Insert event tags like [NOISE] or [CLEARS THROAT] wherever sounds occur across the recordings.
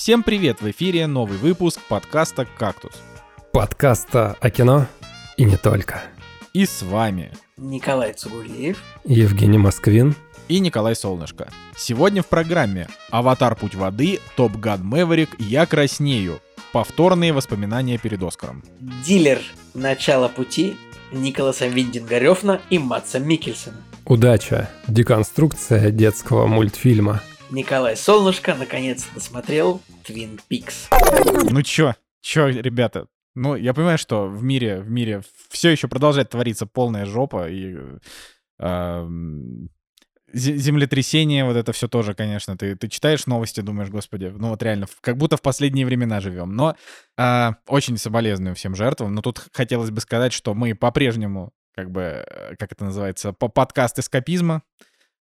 Всем привет! В эфире новый выпуск подкаста «Кактус». Подкаста о кино и не только. И с вами Николай Цугулиев. Евгений Москвин. и Николай Солнышко. Сегодня в программе «Аватар. Путь воды», «Топ Ган Мэверик», «Я краснею». Повторные воспоминания перед Оскаром. Дилер «Начало пути» Николаса Виндинга и Матса Микельсона. Удача. Деконструкция детского мультфильма. Николай Солнышко наконец досмотрел Твин Пикс. Ну чё? Чё, ребята? Ну, я понимаю, что в мире, в мире все еще продолжает твориться полная жопа, и зе- землетрясение, вот это все тоже, конечно. Ты, ты читаешь новости, думаешь, господи, ну вот реально, как будто в последние времена живем. Но э, очень соболезную всем жертвам. Но тут хотелось бы сказать, что мы по-прежнему, как бы, э, как это называется, по подкаст эскапизма.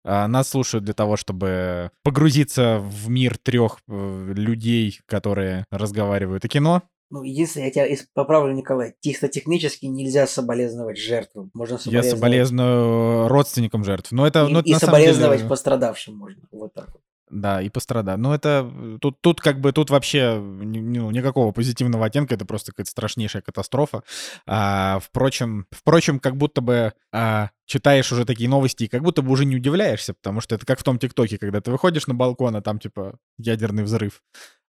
А, Нас слушают для того, чтобы погрузиться в мир трех э, людей, которые разговаривают о кино. Ну, единственное, я тебя поправлю, Николай, чисто технически нельзя соболезновать жертвам. Можно Я соболезновать... соболезную родственникам жертв. Но это, И, ну, это и соболезновать деле- пострадавшим можно. Вот так вот. Да, и пострадать. Ну, это э, тут, тут как бы тут вообще ну, никакого позитивного оттенка, это просто какая-то страшнейшая катастрофа. А, впрочем, впрочем, как будто бы а, читаешь уже такие новости, и как будто бы уже не удивляешься, потому что это как в том ТикТоке, когда ты выходишь на балкон, а там типа ядерный взрыв.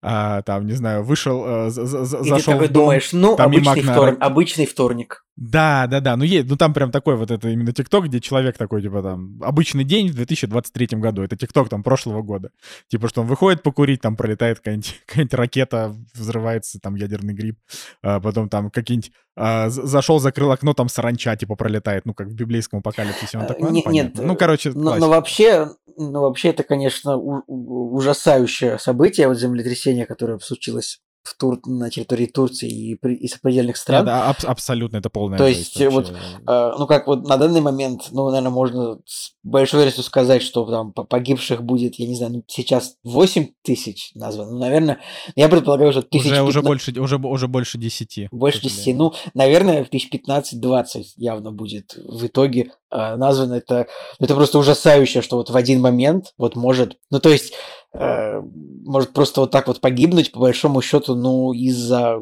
А, там, не знаю, вышел, э, за- И ты зашел такой в дом. думаешь, ну, там обычный, на втор- обычный вторник. Да, да, да. Ну, есть, ну там прям такой вот это именно ТикТок, где человек такой, типа там, обычный день в 2023 году. Это ТикТок там прошлого года. Типа, что он выходит покурить, там пролетает какая-нибудь, [LAUGHS] какая-нибудь ракета, взрывается там ядерный гриб. А потом там какие-нибудь... а, зашел, закрыл окно, там саранча, типа, пролетает. Ну, как в библейском апокалипсисе. Он Э, такой, ну, не- понятно. нет, Ну, короче, Но, но вообще, ну, вообще это, конечно, у- у- ужасающее событие, вот землетрясение, которое случилось в Тур... на территории Турции и, при... и сопредельных Да, стран. да, абс- абсолютно, это полная То есть, вот, вообще. Э, ну, как вот на данный момент, ну, наверное, можно с большой вероятностью сказать, что там по- погибших будет, я не знаю, ну, сейчас 8 тысяч названо. Ну, наверное, я предполагаю, что тысяч Уже, уже, пятна- больше, уже, уже больше 10. больше 10. Ну, наверное, тысяч 15-20 явно будет в итоге э, названо. Это, это просто ужасающе, что вот в один момент вот может... Ну, то есть, э, может просто вот так вот погибнуть, по большому счету, ну, из-за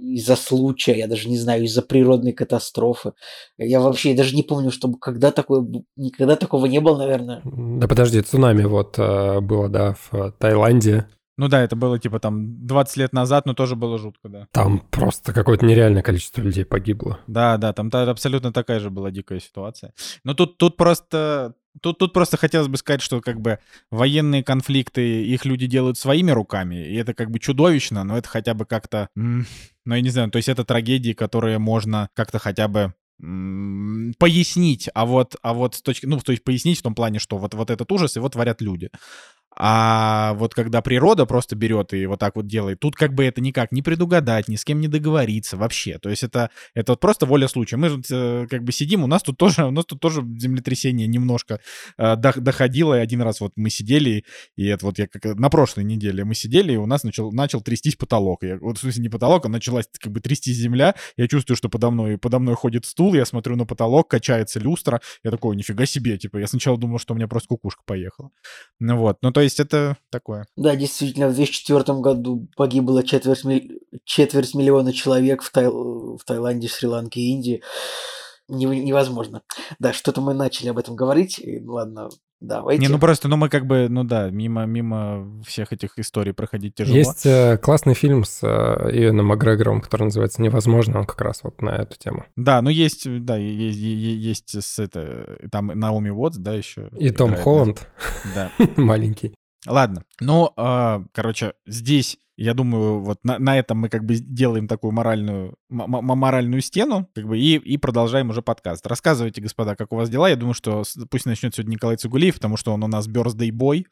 из-за случая, я даже не знаю, из-за природной катастрофы. Я вообще даже не помню, чтобы когда такое... Никогда такого не было, наверное. Да подожди, цунами вот э, было, да, в э, Таиланде. Ну да, это было типа там 20 лет назад, но тоже было жутко, да. Там просто какое-то нереальное количество людей погибло. Да, да, там та- абсолютно такая же была дикая ситуация. Но тут, тут просто... Тут, тут просто хотелось бы сказать, что как бы военные конфликты, их люди делают своими руками, и это как бы чудовищно, но это хотя бы как-то... Ну, я не знаю, то есть это трагедии, которые можно как-то хотя бы пояснить, а вот, а вот с точки, ну, то есть пояснить в том плане, что вот, вот этот ужас, его творят люди. А вот когда природа просто берет и вот так вот делает, тут как бы это никак не предугадать, ни с кем не договориться вообще. То есть это, это вот просто воля случая. Мы тут э, как бы сидим, у нас тут тоже, у нас тут тоже землетрясение немножко э, дох- доходило. И один раз вот мы сидели, и это вот я как на прошлой неделе мы сидели, и у нас начал, начал трястись потолок. Я, вот в смысле не потолок, а началась как бы трястись земля. Я чувствую, что подо мной, подо мной ходит стул, я смотрю на потолок, качается люстра. Я такой, нифига себе, типа, я сначала думал, что у меня просто кукушка поехала. Ну вот, ну то есть это такое. Да, действительно, в 2004 году погибло четверть, миль- четверть миллиона человек в, Таил- в Таиланде, Шри-Ланке и Индии. Нев- Невозможно. Да, что-то мы начали об этом говорить. и Ладно, давайте. Не, ну просто, ну мы как бы, ну да, мимо, мимо всех этих историй проходить тяжело. Есть э, классный фильм с э, Иэном Макгрегором, который называется «Невозможно», он как раз вот на эту тему. Да, ну есть, да, есть, есть с это, там Наоми Уотс, да, еще. И Том играет, Холланд, Да. [LAUGHS] маленький. Ладно, ну, а, короче, здесь, я думаю, вот на, на этом мы как бы делаем такую моральную, моральную стену, как бы, и, и продолжаем уже подкаст. Рассказывайте, господа, как у вас дела. Я думаю, что пусть начнет сегодня Николай Цугулиев, потому что он у нас birthday boy.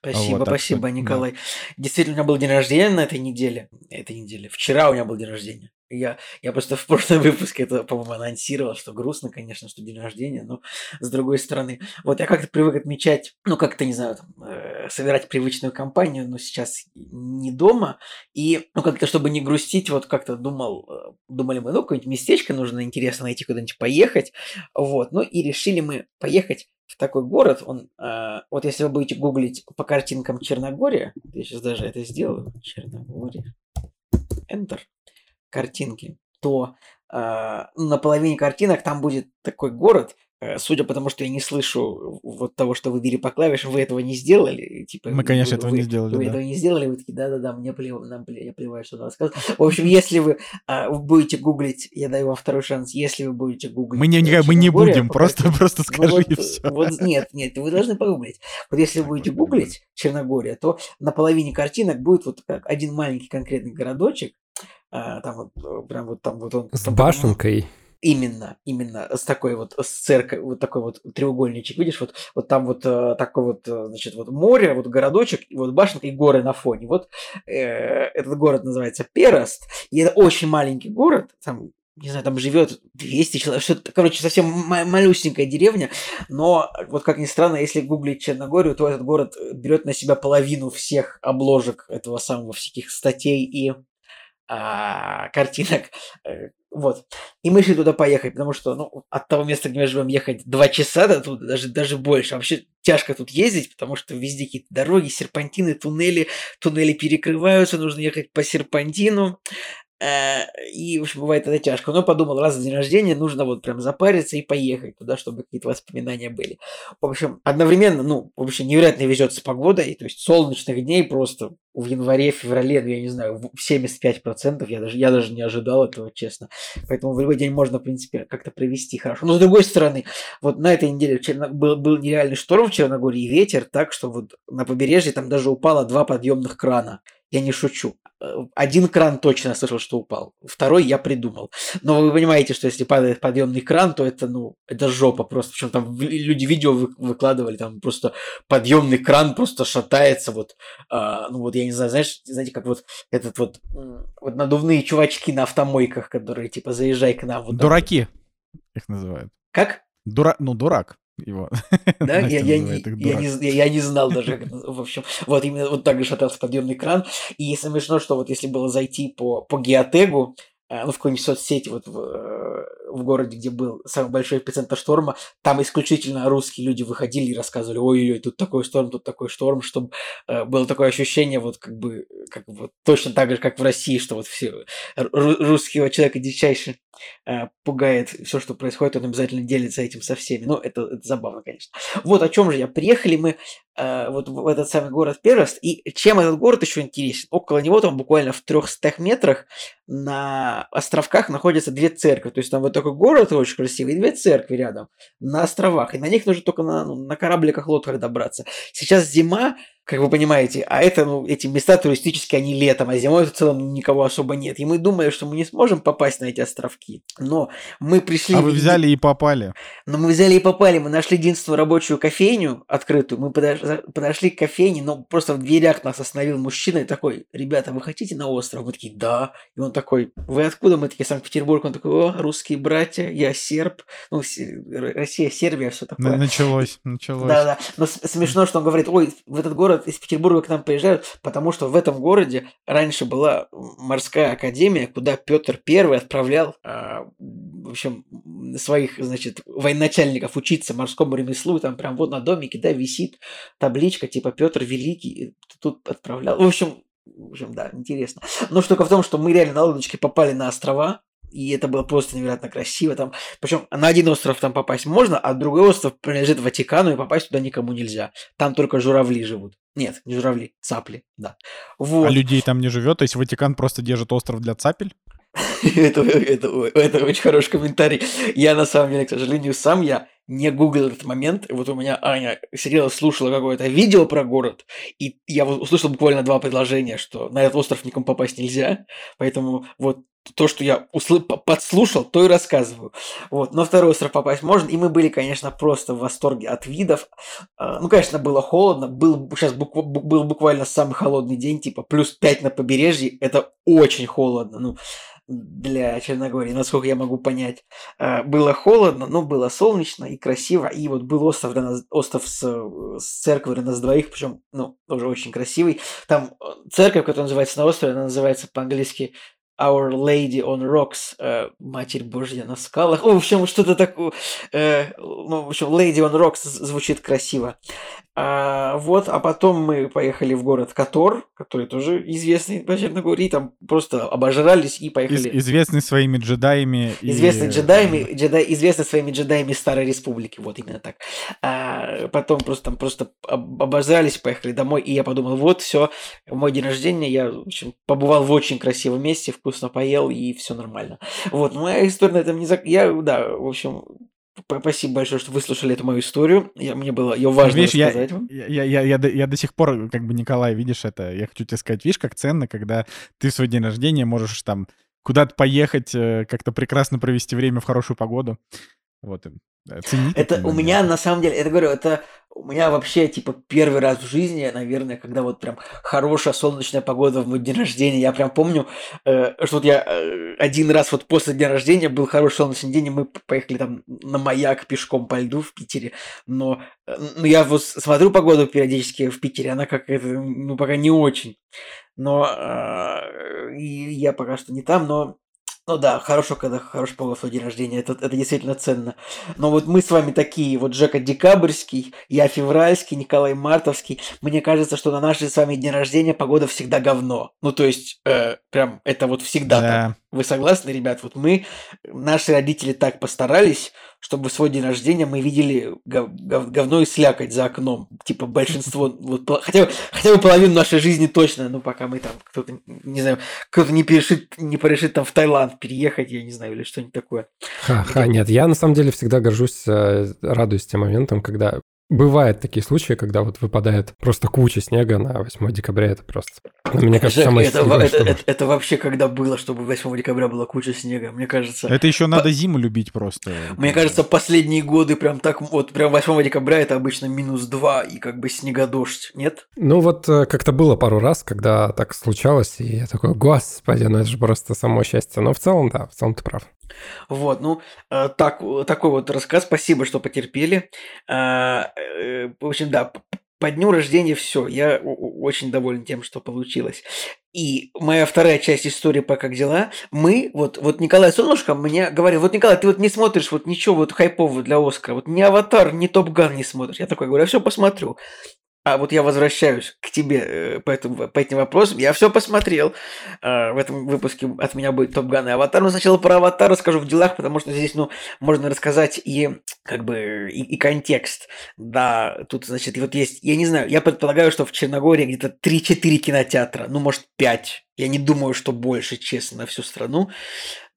Спасибо, Вот, спасибо, что, да. Николай. Действительно, у меня был день рождения на этой неделе. Этой неделе. Вчера у меня был день рождения. Я, я просто в прошлом [LAUGHS] выпуске это, по-моему, анонсировал, что грустно, конечно, что день рождения, но с другой стороны, вот я как-то привык отмечать, ну, как-то, не знаю, там, э, собирать привычную компанию, но сейчас не дома, и, ну, как-то, чтобы не грустить, вот как-то думал, э, думали мы, ну, какое-нибудь местечко нужно интересно найти, куда-нибудь поехать, вот, ну, и решили мы поехать в такой город, он, э, вот если вы будете гуглить по картинкам Черногория, я сейчас даже это сделаю, Черногория, Enter, картинки, то э, на половине картинок там будет такой город, Э, судя по тому, что я не слышу вот того, что вы били по клавишам, вы этого не сделали. Типа, Мы, конечно, вы, этого вы, не сделали. Вы да. этого не сделали, вы такие, да-да-да, мне плевать, нам плевать, я плеваю, что надо сказать. В общем, если вы а, будете гуглить, я даю вам второй шанс, если вы будете гуглить... Мы не, э, мы не будем, просто, [LAUGHS] просто [LAUGHS] скажи вот, и все. Вот, нет, нет, вы должны погуглить. Вот если вы будете гуглить Черногория, то на половине картинок будет вот один маленький конкретный городочек, там вот, э, прям вот там вот он... С там, башенкой. Именно, именно с такой вот с церковь, вот такой вот треугольничек, видишь, вот, вот там вот э, такой вот, э, значит, вот море, вот городочек, и вот башенка и горы на фоне. Вот э, этот город называется Перост, и это очень маленький город, там не знаю, там живет 200 человек, что-то, короче, совсем малюсенькая деревня, но вот как ни странно, если гуглить Черногорию, то этот город берет на себя половину всех обложек этого самого всяких статей и а, картинок. Э, вот. И мы решили туда поехать, потому что ну, от того места, где мы живем, ехать два часа до туда, даже, даже больше. Вообще тяжко тут ездить, потому что везде какие-то дороги, серпантины, туннели. Туннели перекрываются, нужно ехать по серпантину. Э, и, в общем, бывает это тяжко. Но подумал, раз в день рождения нужно вот прям запариться и поехать туда, чтобы какие-то воспоминания были. В общем, одновременно, ну, вообще невероятно везет с погодой. То есть солнечных дней просто в январе, феврале, ну, я не знаю, 75%. Я даже, я даже не ожидал этого, честно. Поэтому в любой день можно, в принципе, как-то провести хорошо. Но, с другой стороны, вот на этой неделе Черно... был, был нереальный шторм в Черногории и ветер, так что вот на побережье там даже упало два подъемных крана. Я не шучу. Один кран точно слышал, что упал. Второй я придумал. Но вы понимаете, что если падает подъемный кран, то это, ну, это жопа просто. Причем там люди видео выкладывали, там просто подъемный кран просто шатается. Вот, а, ну вот я не знаю, знаешь, знаете, как вот этот вот, вот надувные чувачки на автомойках, которые типа заезжай к нам. Вот Дураки их называют. Как? Дура... Ну, дурак его. [LAUGHS] Да, я, я, не, я, не, я, я не знал даже, как в общем, вот именно вот так же шатался подъемный кран, и смешно, что вот если было зайти по, по геотегу, ну, в какой-нибудь соцсети вот в, в городе, где был самый большой эпицентр шторма, там исключительно русские люди выходили и рассказывали, ой-ой-ой, тут такой шторм, тут такой шторм, чтобы э, было такое ощущение, вот как бы, как вот точно так же, как в России, что вот все русского человека дичайше э, пугает все, что происходит, он обязательно делится этим со всеми. Ну, это, это забавно, конечно. Вот о чем же я. Приехали мы э, вот в этот самый город Перост, и чем этот город еще интересен? Около него там буквально в 300 метрах на островках находятся две церкви. То есть там вот такой город очень красивый, и две церкви рядом на островах. И на них нужно только на, ну, на корабликах, лодках добраться. Сейчас зима, как вы понимаете, а это, ну, эти места туристические, они летом, а зимой в целом никого особо нет. И мы думали, что мы не сможем попасть на эти островки. Но мы пришли... А вы взяли и попали. Но мы взяли и попали. Мы нашли единственную рабочую кофейню открытую. Мы подошли, подошли к кофейне, но просто в дверях нас остановил мужчина и такой, ребята, вы хотите на остров? Мы такие, да. И он такой, вы откуда? Мы такие, Санкт-Петербург. Он такой, о, русские братья, я серб. Ну, Россия, Сербия, все такое. Началось, началось. Да-да. Но смешно, что он говорит, ой, в этот город из Петербурга к нам приезжают, потому что в этом городе раньше была морская академия, куда Петр Первый отправлял, а, в общем, своих, значит, военачальников учиться морскому ремеслу. Там прям вот на домике, да, висит табличка типа Петр Великий. Тут отправлял. В общем, в общем, да, интересно. Но штука в том, что мы реально на лодочке попали на острова, и это было просто невероятно красиво. Там, причем на один остров там попасть можно, а другой остров принадлежит Ватикану, и попасть туда никому нельзя. Там только журавли живут. Нет, не журавли, цапли, да. Вот. А людей там не живет, то есть Ватикан просто держит остров для цапель? [LAUGHS] это, это, это очень хороший комментарий. Я на самом деле, к сожалению, сам я не гуглил этот момент. Вот у меня Аня сидела, слушала какое-то видео про город, и я услышал буквально два предложения, что на этот остров никому попасть нельзя. Поэтому вот то, что я усл... подслушал, то и рассказываю. Вот. Но второй остров попасть можно, и мы были, конечно, просто в восторге от видов. А, ну, конечно, было холодно, был, сейчас бук... был буквально самый холодный день, типа плюс 5 на побережье, это очень холодно. Ну, для Черногории, насколько я могу понять. Э, было холодно, но было солнечно и красиво. И вот был остров, остров с, с церковью на двоих, причем, ну, тоже очень красивый. Там церковь, которая называется на острове, она называется по-английски Our Lady on Rocks, э, Матерь Божья на скалах. В общем, что-то такое. Э, ну, в общем, Lady on Rocks звучит красиво. А, вот, а потом мы поехали в город Котор, который тоже известный по Черногории, там просто обожрались и поехали. Из, известный своими джедаями. Известный и... джедаями, джедай, известный своими джедаями Старой Республики, вот именно так. А, потом просто там просто обожрались, поехали домой, и я подумал, вот, все, мой день рождения, я, в общем, побывал в очень красивом месте, вкусно поел, и все нормально. Вот, моя история на этом не... Зак... Я, да, в общем, Спасибо большое, что выслушали эту мою историю. Я, мне было ее важно видишь, рассказать я, вам. Я, я, я, я, до, я до сих пор, как бы, Николай, видишь это, я хочу тебе сказать, видишь, как ценно, когда ты в свой день рождения можешь там куда-то поехать, э, как-то прекрасно провести время в хорошую погоду. Вот, э, цените. Это у меня, на самом деле, это говорю, это у меня вообще, типа, первый раз в жизни, наверное, когда вот прям хорошая солнечная погода в мой день рождения. Я прям помню, э, что вот я э, один раз вот после дня рождения был хороший солнечный день, и мы поехали там на маяк пешком по льду в Питере. Но, э, ну, я вот смотрю погоду периодически в Питере, она как-то, ну, пока не очень. Но э, я пока что не там, но ну да, хорошо, когда хороший повод в день рождения, это, это действительно ценно. Но вот мы с вами такие, вот Жека Декабрьский, я Февральский, Николай Мартовский. Мне кажется, что на наши с вами день рождения погода всегда говно. Ну то есть, э, прям это вот всегда да. так. Вы согласны, ребят? Вот мы, наши родители так постарались, чтобы в свой день рождения мы видели гов, гов, говно и слякоть за окном. Типа большинство, [LAUGHS] вот, хотя, хотя бы половину нашей жизни точно, ну пока мы там, кто-то, не знаю, кто-то не перешит, не порешит там в Таиланд переехать, я не знаю, или что-нибудь такое. Ха-ха, нет, я на самом деле всегда горжусь, э, радуюсь тем моментом, когда Бывают такие случаи, когда вот выпадает просто куча снега на 8 декабря, это просто, ну, мне кажется, самое это, это, что... это, это вообще когда было, чтобы 8 декабря была куча снега, мне кажется... Это еще надо по... зиму любить просто. Мне кажется, последние годы прям так, вот прям 8 декабря это обычно минус 2 и как бы снегодождь, нет? Ну вот э, как-то было пару раз, когда так случалось, и я такой, господи, ну это же просто само счастье. Но в целом, да, в целом ты прав. Вот, ну, э, так, такой вот рассказ. Спасибо, что потерпели. Э, в общем, да, по дню рождения все. Я очень доволен тем, что получилось. И моя вторая часть истории по как дела. Мы, вот, вот Николай Солнышко мне говорил, вот, Николай, ты вот не смотришь вот ничего вот хайпового для Оскара, вот ни Аватар, ни Топ Ган не смотришь. Я такой говорю, я все посмотрю. А вот я возвращаюсь к тебе э, по, этому, по этим вопросам. Я все посмотрел. А, в этом выпуске от меня будет Топ Ган и Аватар. Но сначала про Аватар расскажу в делах, потому что здесь, ну, можно рассказать и как бы и, и контекст. Да, тут, значит, вот есть, я не знаю, я предполагаю, что в Черногории где-то 3-4 кинотеатра, ну, может, 5. Я не думаю, что больше, честно, на всю страну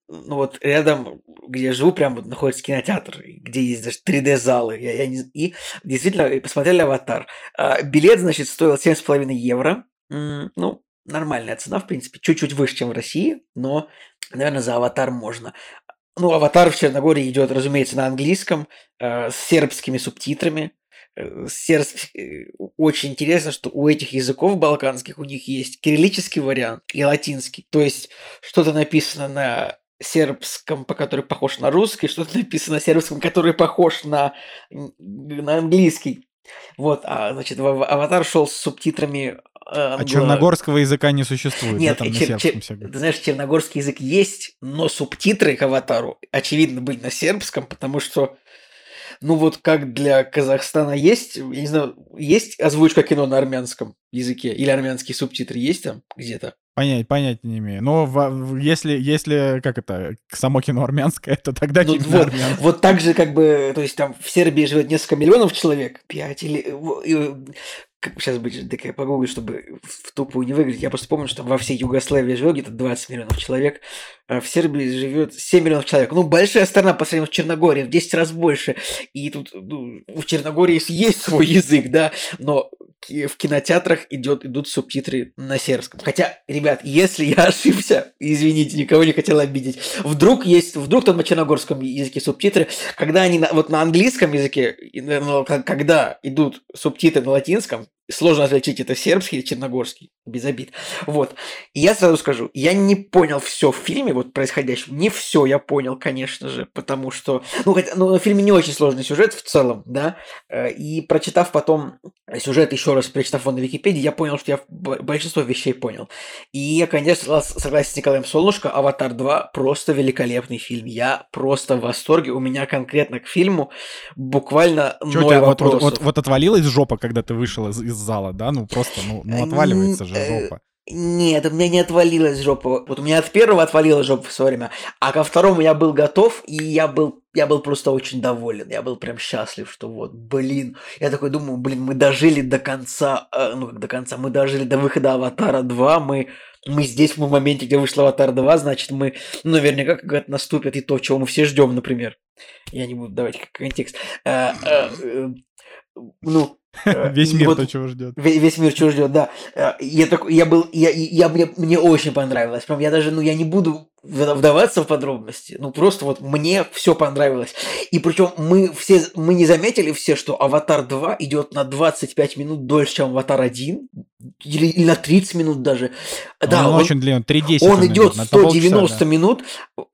ну вот рядом, где я живу, прям вот находится кинотеатр, где есть даже 3D-залы. Я, я не... И действительно посмотрели «Аватар». А, билет, значит, стоил 7,5 евро. Ну, нормальная цена, в принципе, чуть-чуть выше, чем в России, но, наверное, за «Аватар» можно. Ну, «Аватар» в Черногории идет, разумеется, на английском, э, с сербскими субтитрами. Э, серб... Э, очень интересно, что у этих языков балканских у них есть кириллический вариант и латинский. То есть что-то написано на сербском, который похож на русский, что-то написано на сербском, который похож на, на английский. Вот, а, значит, аватар шел с субтитрами Англо... А черногорского языка не существует? Нет, да, там чер- чер- ты знаешь, черногорский язык есть, но субтитры к аватару, очевидно, быть на сербском, потому что, ну вот как для Казахстана есть, я не знаю, есть озвучка кино на армянском языке или армянские субтитры есть там где-то? Понять, понять не имею. Но в, если, если, как это, само кино армянское, то тогда ну, вот, вот так же, как бы, то есть там в Сербии живет несколько миллионов человек, 5 или сейчас будет такая погуглить, чтобы в тупую не выглядеть. Я просто помню, что во всей Югославии живет где-то 20 миллионов человек, а в Сербии живет 7 миллионов человек. Ну, большая страна по сравнению с Черногорией, в 10 раз больше. И тут ну, в Черногории есть свой язык, да, но в кинотеатрах идет, идут субтитры на сербском. Хотя, ребят, если я ошибся, извините, никого не хотел обидеть, вдруг есть, вдруг там на черногорском языке субтитры, когда они на, вот на английском языке, когда идут субтитры на латинском, сложно отличить, это сербский или черногорский, без обид. Вот. И я сразу скажу, я не понял все в фильме, вот происходящем. Не все я понял, конечно же, потому что, ну, хотя, ну, в фильме не очень сложный сюжет в целом, да, э, и прочитав потом сюжет еще раз, прочитав его на Википедии, я понял, что я большинство вещей понял. И я, конечно, согласен с Николаем Солнышко, «Аватар 2» просто великолепный фильм. Я просто в восторге. У меня конкретно к фильму буквально Чё ноль вопросов. Вот, вот, вот отвалилась жопа, когда ты вышел из, из зала, да? Ну, просто, ну, ну отваливается же э, жопа. Нет, у меня не отвалилась жопа. Вот у меня от первого отвалилась жопа в свое время, а ко второму я был готов, и я был, я был просто очень доволен. Я был прям счастлив, что вот, блин. Я такой думаю, блин, мы дожили до конца, э, ну как до конца, мы дожили до выхода Аватара 2, мы, мы здесь в моменте, где вышла Аватар 2, значит, мы, ну, наверняка как-то наступит и то, чего мы все ждем, например. Я не буду давать контекст. Э, э, ну, Э, весь мир вот, то, чего ждет. Весь мир чего ждет, да. Э, я такой, я был, я, я, мне, мне очень понравилось. Прям я даже, ну, я не буду вдаваться в подробности. Ну, просто вот мне все понравилось. И причем мы все, мы не заметили все, что Аватар 2 идет на 25 минут дольше, чем Аватар 1. Или, или на 30 минут даже. Он да, он, очень длинный, 3.10 Он, он идет 190 да. минут.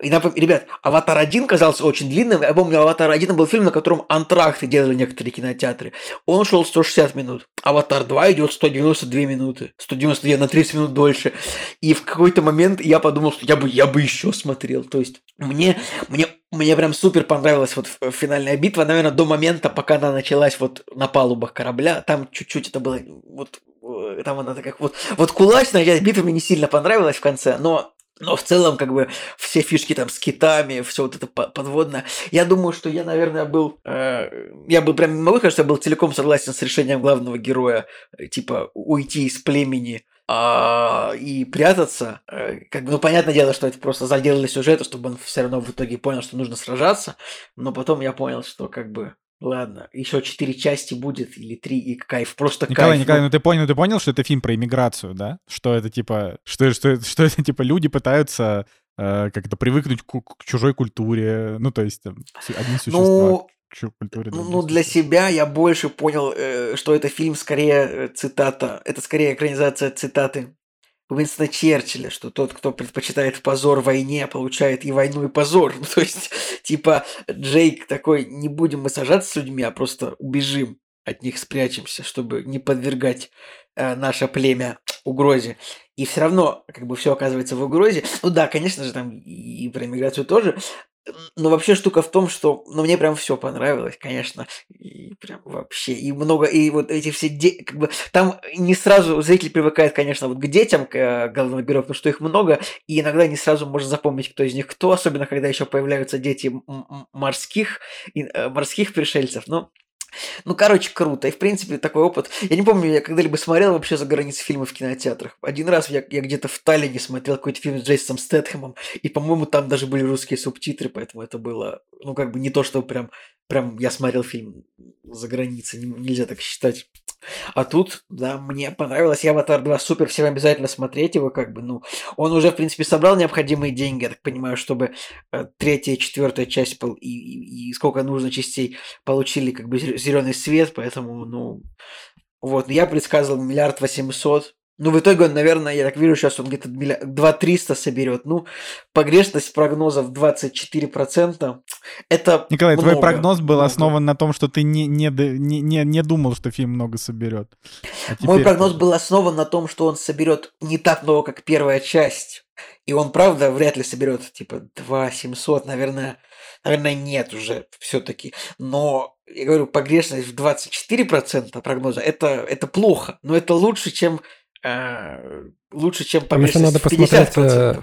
И, ребят, Аватар 1 казался очень длинным. Я помню, Аватар 1 был фильм, на котором антракты делали некоторые кинотеатры. Он шел 160 минут. Аватар 2 идет 192 минуты. 192 на 30 минут дольше. И в какой-то момент я подумал, что я бы, я бы еще смотрел. То есть мне, мне, мне прям супер понравилась вот финальная битва, наверное, до момента, пока она началась вот на палубах корабля. Там чуть-чуть это было вот э, там она такая вот вот кулачная часть битвы мне не сильно понравилась в конце, но но в целом, как бы, все фишки там с китами, все вот это подводное. Я думаю, что я, наверное, был... Э, я был прям, могу сказать, что я был целиком согласен с решением главного героя, э, типа, уйти из племени и прятаться. Э, как бы, ну, понятное дело, что это просто заделали сюжета, чтобы он все равно в итоге понял, что нужно сражаться. Но потом я понял, что, как бы, Ладно, еще четыре части будет или три, и кайф, просто Николай, кайф. Николай, ну ты понял, ты понял, что это фильм про иммиграцию, да? Что это типа, что, что, что это типа люди пытаются э, как-то привыкнуть к, к чужой культуре, ну то есть там, одни существа. Ну, к культуре. Ну, ну для себя я больше понял, э, что это фильм скорее э, цитата, это скорее экранизация цитаты Уинстона Черчилля, что тот, кто предпочитает позор войне, получает и войну, и позор. [LAUGHS] Ну, то есть, типа, Джейк такой, не будем мы сажаться с людьми, а просто убежим от них, спрячемся, чтобы не подвергать э, наше племя угрозе. И все равно, как бы, все оказывается в угрозе. Ну да, конечно же, там и про иммиграцию тоже, но вообще штука в том, что, ну, мне прям все понравилось, конечно, и прям вообще, и много, и вот эти все, де- как бы, там не сразу зритель привыкает, конечно, вот к детям, к э, главному герою, потому что их много, и иногда не сразу можно запомнить, кто из них кто, особенно когда еще появляются дети морских, э, морских пришельцев, но ну, короче, круто. И, в принципе, такой опыт. Я не помню, я когда-либо смотрел вообще за границей фильмы в кинотеатрах. Один раз я, я где-то в Таллине смотрел какой-то фильм с Джейсоном Стэтхэмом, и, по-моему, там даже были русские субтитры, поэтому это было, ну, как бы не то, что прям, прям я смотрел фильм за границей, нельзя так считать. А тут, да, мне понравилось. Я «Аватар 2» супер, всем обязательно смотреть его, как бы, ну, он уже, в принципе, собрал необходимые деньги, я так понимаю, чтобы э, третья, четвертая часть пол, и, и, и сколько нужно частей получили, как бы, зеленый свет, поэтому, ну, вот, я предсказывал миллиард восемьсот, ну, в итоге он, наверное, я так вижу, сейчас он где-то 2 300 соберет. Ну, погрешность прогнозов 24%. Это Николай, много, твой прогноз был много. основан на том, что ты не, не, не, не думал, что фильм много соберет. А Мой прогноз был основан на том, что он соберет не так много, как первая часть. И он, правда, вряд ли соберет, типа, 2 700, наверное, наверное, нет уже все-таки. Но, я говорю, погрешность в 24% прогноза, это, это плохо. Но это лучше, чем э, лучше, чем Там еще надо посмотреть, э,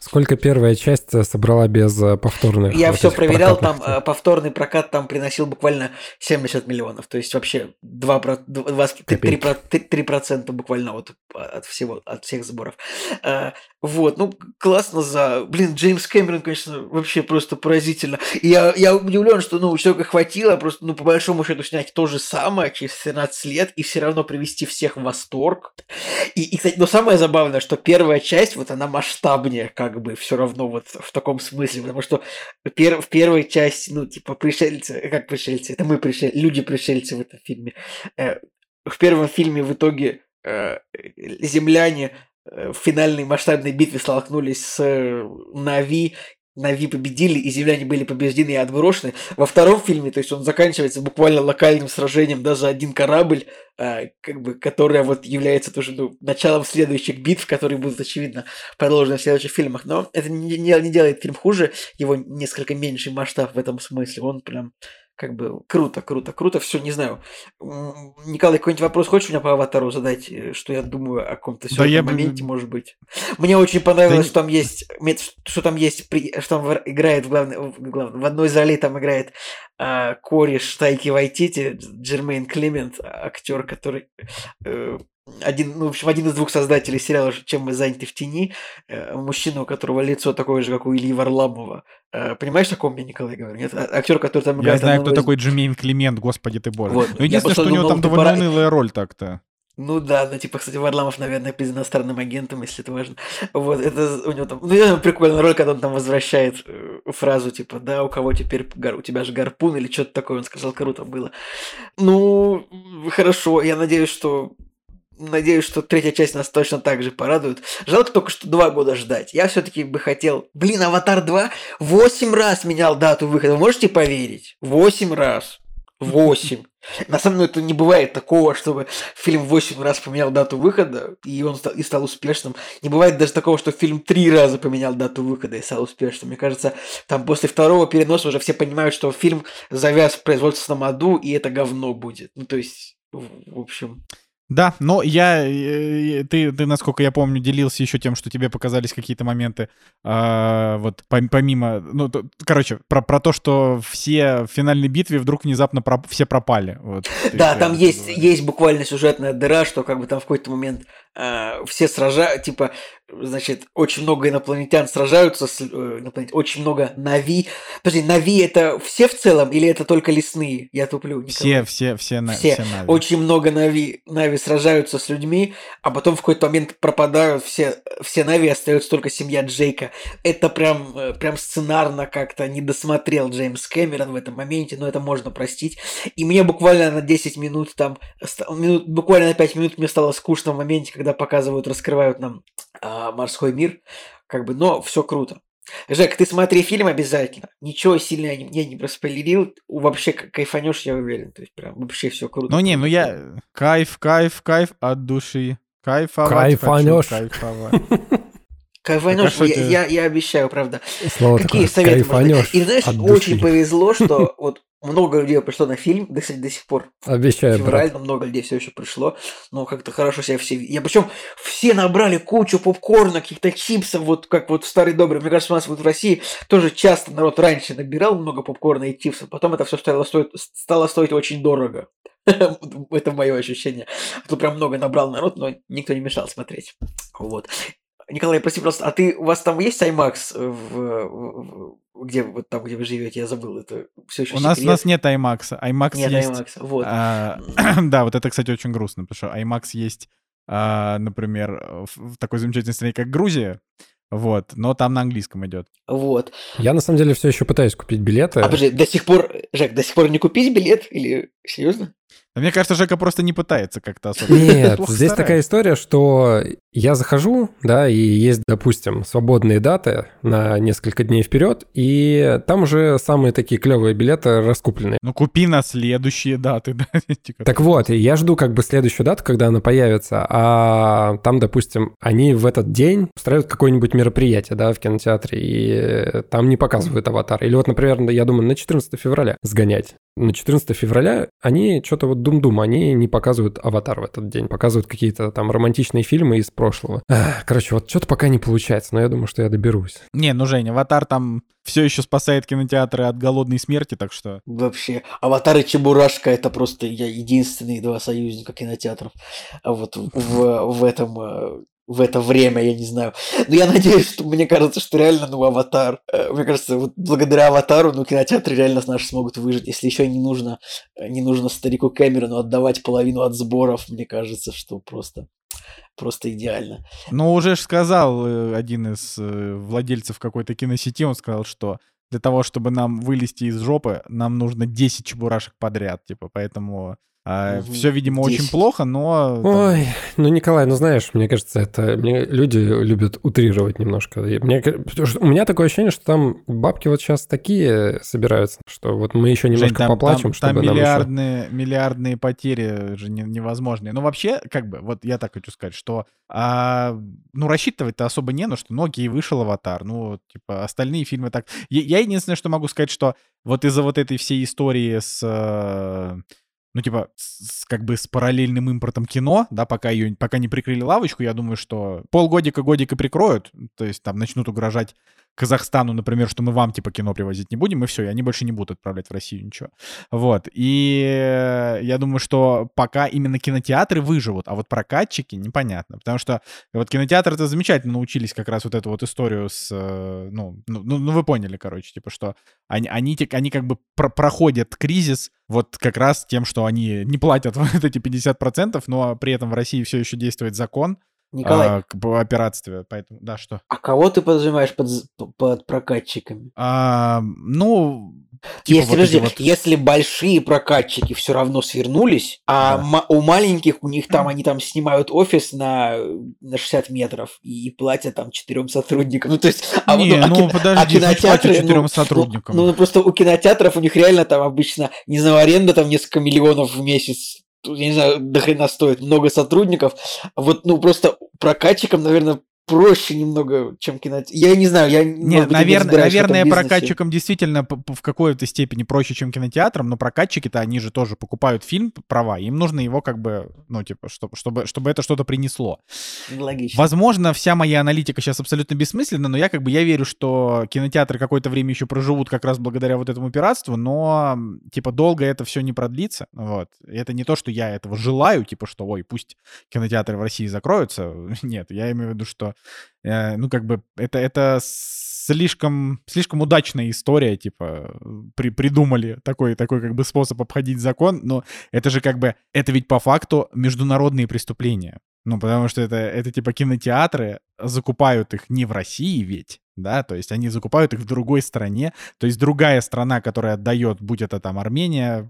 сколько первая часть э, собрала без э, повторных. Я вот все проверял, там цен. повторный прокат там приносил буквально 70 миллионов. То есть вообще 2, 2, 3, 3, 3% буквально вот от всего, от всех сборов. Вот, ну классно за... Блин, Джеймс Кэмерон, конечно, вообще просто поразительно. И я, я удивлен, что ну человека хватило просто, ну по большому счету снять то же самое через 13 лет и все равно привести всех в восторг. И, и кстати, но самое забавно, что первая часть, вот она масштабнее, как бы, все равно вот в таком смысле, потому что пер, в первой части, ну, типа, пришельцы, как пришельцы, это мы пришельцы, люди-пришельцы в этом фильме, э, в первом фильме в итоге э, земляне э, в финальной масштабной битве столкнулись с э, Нави, Нави победили, и земляне были побеждены и отброшены. Во втором фильме, то есть он заканчивается буквально локальным сражением да, за один корабль, э, как бы, которое вот является тоже ну, началом следующих битв, которые будут, очевидно, продолжены в следующих фильмах. Но это не, не, не делает фильм хуже, его несколько меньший масштаб в этом смысле. Он прям как бы круто, круто, круто, все, не знаю. Николай, какой-нибудь вопрос хочешь у меня по аватару задать, э, что я думаю о каком-то да я моменте, может быть? Мне очень понравилось, да... что там есть, что там есть, что там играет в главной, в, главной, в одной из ролей там играет а, кореш Тайки Вайтити, Джермейн Климент, актер, который э, один, ну, в общем, один из двух создателей сериала «Чем мы заняты в тени», э, мужчина, у которого лицо такое же, как у Ильи Варламова. Э, понимаешь, о ком я, Николай, говорю? Нет, а, актер, который там играет... Я знаю, кто из... такой Джимейн Климент, господи ты боже. Вот. Но единственное, что у него там довольно пора... унылая роль так-то. Ну да, ну типа, кстати, Варламов, наверное, признан иностранным агентом, если это важно. Вот, это у него там, ну, прикольная роль, когда он там возвращает э, фразу, типа, да, у кого теперь, у тебя же гарпун или что-то такое, он сказал, круто было. Ну, хорошо, я надеюсь, что Надеюсь, что третья часть нас точно так же порадует. Жалко только, что два года ждать. Я все-таки бы хотел... Блин, «Аватар 2» восемь раз менял дату выхода. Вы можете поверить? Восемь раз. Восемь. [LAUGHS] На самом деле, это не бывает такого, чтобы фильм восемь раз поменял дату выхода, и он стал, и стал успешным. Не бывает даже такого, что фильм три раза поменял дату выхода и стал успешным. Мне кажется, там после второго переноса уже все понимают, что фильм завяз в производственном аду, и это говно будет. Ну, то есть, в общем... Да, но я, э, ты, ты, насколько я помню, делился еще тем, что тебе показались какие-то моменты, э, вот помимо, ну, то, короче, про, про то, что все в финальной битве вдруг внезапно проп, все пропали. Вот, да, там есть, есть буквально сюжетная дыра, что как бы там в какой-то момент э, все сражают, типа, значит, очень много инопланетян сражаются, с, э, инопланет, очень много Нави. Подожди, Нави это все в целом или это только лесные? Я туплю. Никогда. Все, все, все, на, все. все Нави. Очень много Нави, Нави сражаются с людьми, а потом в какой-то момент пропадают все, все Нави, остается только семья Джейка. Это прям, э, прям сценарно как-то не досмотрел Джеймс Кэмерон в этом моменте, но это можно простить. И мне буквально на 10 минут там, минут, буквально на 5 минут мне стало скучно в моменте, когда показывают, раскрывают нам а, морской мир, как бы, но все круто. Жек, ты смотри фильм обязательно. Ничего сильно я не, я не проспойлерил. Вообще кайфанешь, я уверен. То есть прям вообще все круто. Ну не, ну я... Кайф, кайф, кайф от души. Кайфовать Кайфанешь. хочу, кайфовать. Кайфанешь, я, я, я обещаю, правда. Слово Какие такое, советы можно? И знаешь, очень повезло, что вот много людей пришло на фильм, до, кстати, до сих пор. Обещаю, Февраль, брат. много людей все еще пришло, но как-то хорошо себя все... Я причем все набрали кучу попкорна, каких-то чипсов, вот как вот старый добрый. Мне кажется, у нас вот в России тоже часто народ раньше набирал много попкорна и чипсов, потом это все стало стоить, стало стоить очень дорого. [LAUGHS] Это мое ощущение. Тут прям много набрал народ, но никто не мешал смотреть. Вот. Николай, прости, просто, а ты, у вас там есть IMAX в, в, где вот там, где вы живете, я забыл, это все еще У нас, у нас нет IMAX, IMAX нет есть... IMAX, вот. А, [CLEARS THROAT] да, вот это, кстати, очень грустно, потому что IMAX есть, а, например, в такой замечательной стране, как Грузия, вот, но там на английском идет. Вот. Я на самом деле все еще пытаюсь купить билеты. А подожди, до сих пор, Жек, до сих пор не купить билет или серьезно? Мне кажется, Жека просто не пытается как-то особо. Нет, здесь такая история, что я захожу, да, и есть, допустим, свободные даты на несколько дней вперед, и там уже самые такие клевые билеты раскуплены. Ну, купи на следующие даты, [LAUGHS] да. Так вот, я жду как бы следующую дату, когда она появится, а там, допустим, они в этот день устраивают какое-нибудь мероприятие, да, в кинотеатре, и там не показывают аватар. Или вот, например, я думаю, на 14 февраля сгонять. На 14 февраля они что-то вот дум-дум, они не показывают аватар в этот день, показывают какие-то там романтичные фильмы из прошлого. Короче, вот что-то пока не получается, но я думаю, что я доберусь. Не, ну, Женя, аватар там все еще спасает кинотеатры от голодной смерти, так что... Вообще, аватар и Чебурашка это просто я единственные два союзника кинотеатров. А вот в, в этом э, в это время, я не знаю. Но я надеюсь, что мне кажется, что реально, ну, аватар. Э, мне кажется, вот благодаря аватару, ну, кинотеатры реально наши смогут выжить. Если еще не нужно, э, не нужно старику Кэмерону отдавать половину от сборов, мне кажется, что просто просто идеально. Ну, уже ж сказал э, один из владельцев какой-то киносети, он сказал, что для того, чтобы нам вылезти из жопы, нам нужно 10 чебурашек подряд, типа, поэтому А, Мгм. Все, видимо, очень 10. плохо, но... там, Ой, ну, Николай, ну знаешь, мне кажется, это мне, люди любят утрировать немножко. И мне, у меня такое ощущение, что там бабки вот сейчас такие собираются, что вот мы еще Жень, немножко там, поплачем, там- чтобы там нам еще- миллиардные, миллиардные потери же не- невозможные. Ну, вообще, как бы, вот я так хочу сказать, что, а, ну, рассчитывать-то особо не на что. Ну, окей, вышел «Аватар», ну, типа, остальные фильмы так... Я, я единственное, что могу сказать, что вот из-за вот этой всей истории с... ну, типа, с, как бы с параллельным импортом кино, да, пока ее, пока не прикрыли лавочку, я думаю, что полгодика, годика прикроют, то есть там начнут угрожать Казахстану, например, что мы вам, типа, кино привозить не будем, и все, и они больше не будут отправлять в Россию ничего. Вот. И э, я думаю, что пока именно кинотеатры выживут, а вот прокатчики непонятно. Потому что вот кинотеатры-то замечательно научились как раз вот эту вот историю с... э, Ну, ну, ну, ну, вы поняли, короче, типа, что они, они, они как бы про- проходят кризис вот как раз тем, что они не платят [LAUGHS] вот эти 50%, но при этом в России все еще действует закон Николай, а, о пиратстве. Поэтому, да, что? а кого ты подразумеваешь под, под прокатчиками? А, ну, типа если, вот подожди, вот- если большие прокатчики все равно свернулись, а Да. у маленьких у них там они там снимают офис на, на 60 метров и, платят там четырем сотрудникам. Ну, то есть, а, не, а ну, кино- подожди, а кинотеатры, четырем ну, сотрудникам. Ну, ну, просто у кинотеатров у них реально там обычно, не знаю, аренда там несколько миллионов в месяц. Я не знаю, до хрена стоит много сотрудников. Вот, ну, просто прокатчикам, наверное, проще немного, чем кинотеатрам. Я не знаю, я, Нет, быть, не наверное, прокатчикам действительно в какой-то степени проще, чем кинотеатрам, но прокатчики-то они же тоже покупают фильм, права, им нужно его как бы, ну, типа, чтобы, чтобы, чтобы это что-то принесло. Логично. Возможно, вся моя аналитика сейчас абсолютно бессмысленна, но я как бы, я верю, что кинотеатры какое-то время еще проживут как раз благодаря вот этому пиратству, но, типа, долго это все не продлится, вот. Это не то, что я этого желаю, типа, что, ой, пусть кинотеатры в России закроются, [LAUGHS] нет, я имею в виду, что, э, ну, как бы, это, это слишком, слишком удачная история, типа, при, придумали такой, такой, как бы, способ обходить закон, но это же, как бы, это ведь по факту международные преступления. Ну, потому что это, это типа кинотеатры закупают их не в России ведь, да, то есть они закупают их в другой стране, то есть другая страна, которая отдает, будь это там Армения,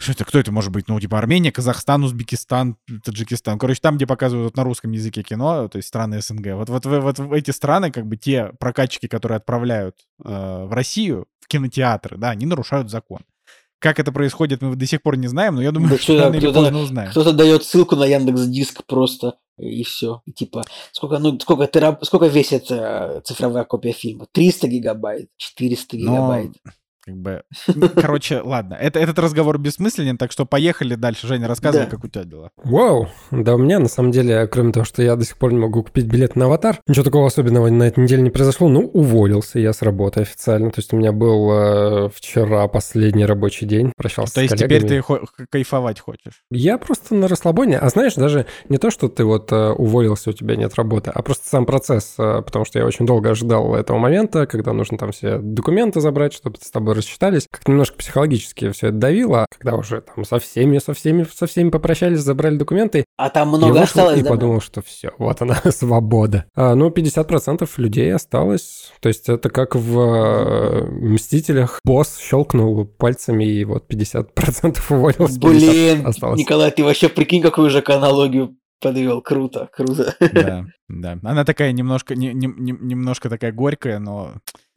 что это, кто это может быть? Ну, типа Армения, Казахстан, Узбекистан, Таджикистан. Короче, там, где показывают вот на русском языке кино, то есть страны СНГ. Вот, вот, вот эти страны, как бы те прокатчики, которые отправляют э, в Россию, в кинотеатры, да, они нарушают закон. Как это происходит, мы до сих пор не знаем, но я думаю, Да что рано или кто-то- поздно узнаем. Кто-то дает ссылку на Яндекс Диск просто и все. Типа, сколько, ну, сколько, тераб... сколько весит э, цифровая копия фильма? 300 гигабайт, 400 Но, гигабайт. Как бы, короче, [LAUGHS] ладно, это, этот разговор бессмысленен, так что поехали дальше. Женя, рассказывай, Да. как у тебя дела. Вау, да у меня на самом деле, кроме того, что я до сих пор не могу купить билет на аватар, ничего такого особенного на этой неделе не произошло. Ну, уволился я с работы официально. То есть у меня был э, вчера последний рабочий день, прощался То есть с теперь коллегами. ты хо- кайфовать хочешь? Я просто на расслабоне. А знаешь, даже не то, что ты вот э, уволился, у тебя нет работы, а просто сам процесс, э, потому что я очень долго ожидал этого момента, когда нужно там все документы забрать, чтобы с тобой рассчитались. Как немножко психологически все это давило, когда уже там со всеми, со всеми, со всеми попрощались, забрали документы, А там я много вышел осталось, и да? подумал, что все, вот она, [LAUGHS] свобода. А, ну, 50% людей осталось. То есть это как в э, «Мстителях». Босс щелкнул пальцами, и вот 50% уволился, 50 Блин, осталось. Николай, ты вообще прикинь, какую же аналогию подвел. Круто, круто. Да, да. Она такая немножко, не- не- не- немножко такая горькая, но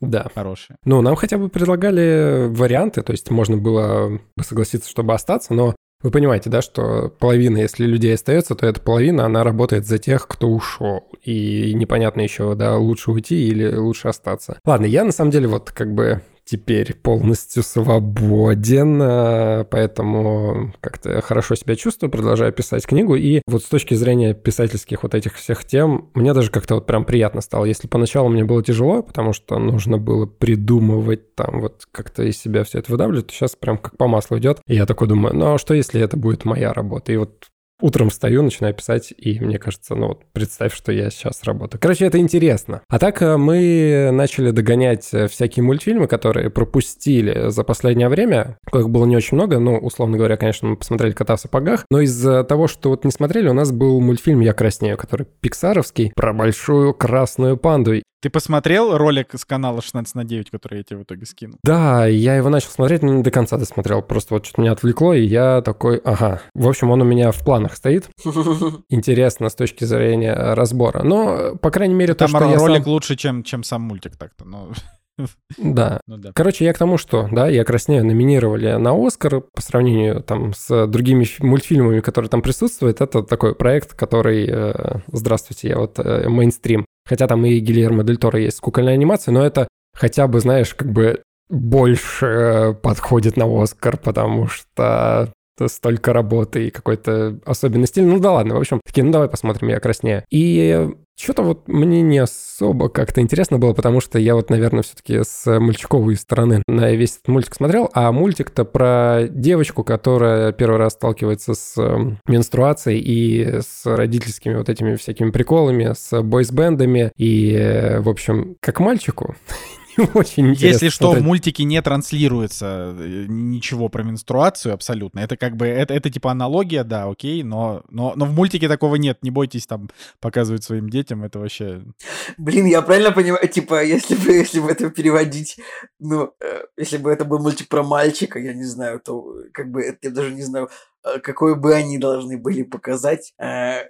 Да. хорошая. Ну, нам хотя бы предлагали варианты, то есть можно было бы согласиться, чтобы остаться, но вы понимаете, да, что половина, если людей остается, то эта половина, она работает за тех, кто ушел. И непонятно еще, да, лучше уйти или лучше остаться. Ладно, я на самом деле вот как бы теперь полностью свободен, э, поэтому как-то хорошо себя чувствую, продолжаю писать книгу. И вот с точки зрения писательских вот этих всех тем, мне даже как-то вот прям приятно стало. Если поначалу мне было тяжело, потому что нужно было придумывать там вот как-то из себя все это выдавливать, то сейчас прям как по маслу идет. И я такой думаю, ну а что если это будет моя работа? И вот утром встаю, начинаю писать, и мне кажется, ну вот представь, что я сейчас работаю. Короче, это интересно. А так э, мы начали догонять э, всякие мультфильмы, которые пропустили за последнее время. Их было не очень много, но, условно говоря, конечно, мы посмотрели «Кота в сапогах», но из-за того, что вот не смотрели, у нас был мультфильм «Я краснею», который пиксаровский, про большую красную панду. Ты посмотрел ролик с канала 16 на 9, который я тебе в итоге скинул? Да, я его начал смотреть, но не до конца досмотрел. Просто вот что-то меня отвлекло, и я такой, ага. В общем, он у меня в планах стоит. [LAUGHS] Интересно с точки зрения разбора. Но, по крайней мере, то, Там что я ролик сам... лучше, чем, чем сам мультик так-то. но- [LAUGHS] Да. Ну да. Короче, я к тому, что, да, я краснею номинировали на Оскар по сравнению там с другими фи- мультфильмами, которые там присутствуют. Это такой проект, который, э, здравствуйте, я вот э, мейнстрим. Хотя там и Гильермо Дель Торо есть с кукольной анимацией, но это хотя бы, знаешь, как бы больше э, подходит на Оскар, потому что столько работы и какой-то особенный стиль. Ну да ладно, в общем, такие, ну давай посмотрим, я краснею. И что-то вот мне не особо как-то интересно было, потому что я вот, наверное, все-таки с мальчиковой стороны на весь этот мультик смотрел, а мультик-то про девочку, которая первый раз сталкивается с э, менструацией и с родительскими вот этими всякими приколами, с бойсбендами, и, э, в общем, как мальчику [LAUGHS] [LAUGHS] очень интересно Если что, в мультике не транслируется э, ничего про менструацию абсолютно. Это как бы, это, это типа аналогия, да, окей, но, но, но в мультике такого нет. Не бойтесь там показывать своим детям, это вообще... Блин, я правильно понимаю, типа, если бы, если бы это переводить, ну, э, если бы это был мультик про мальчика, я не знаю, то э, как бы, это я даже не знаю, э, какой бы они должны были показать э,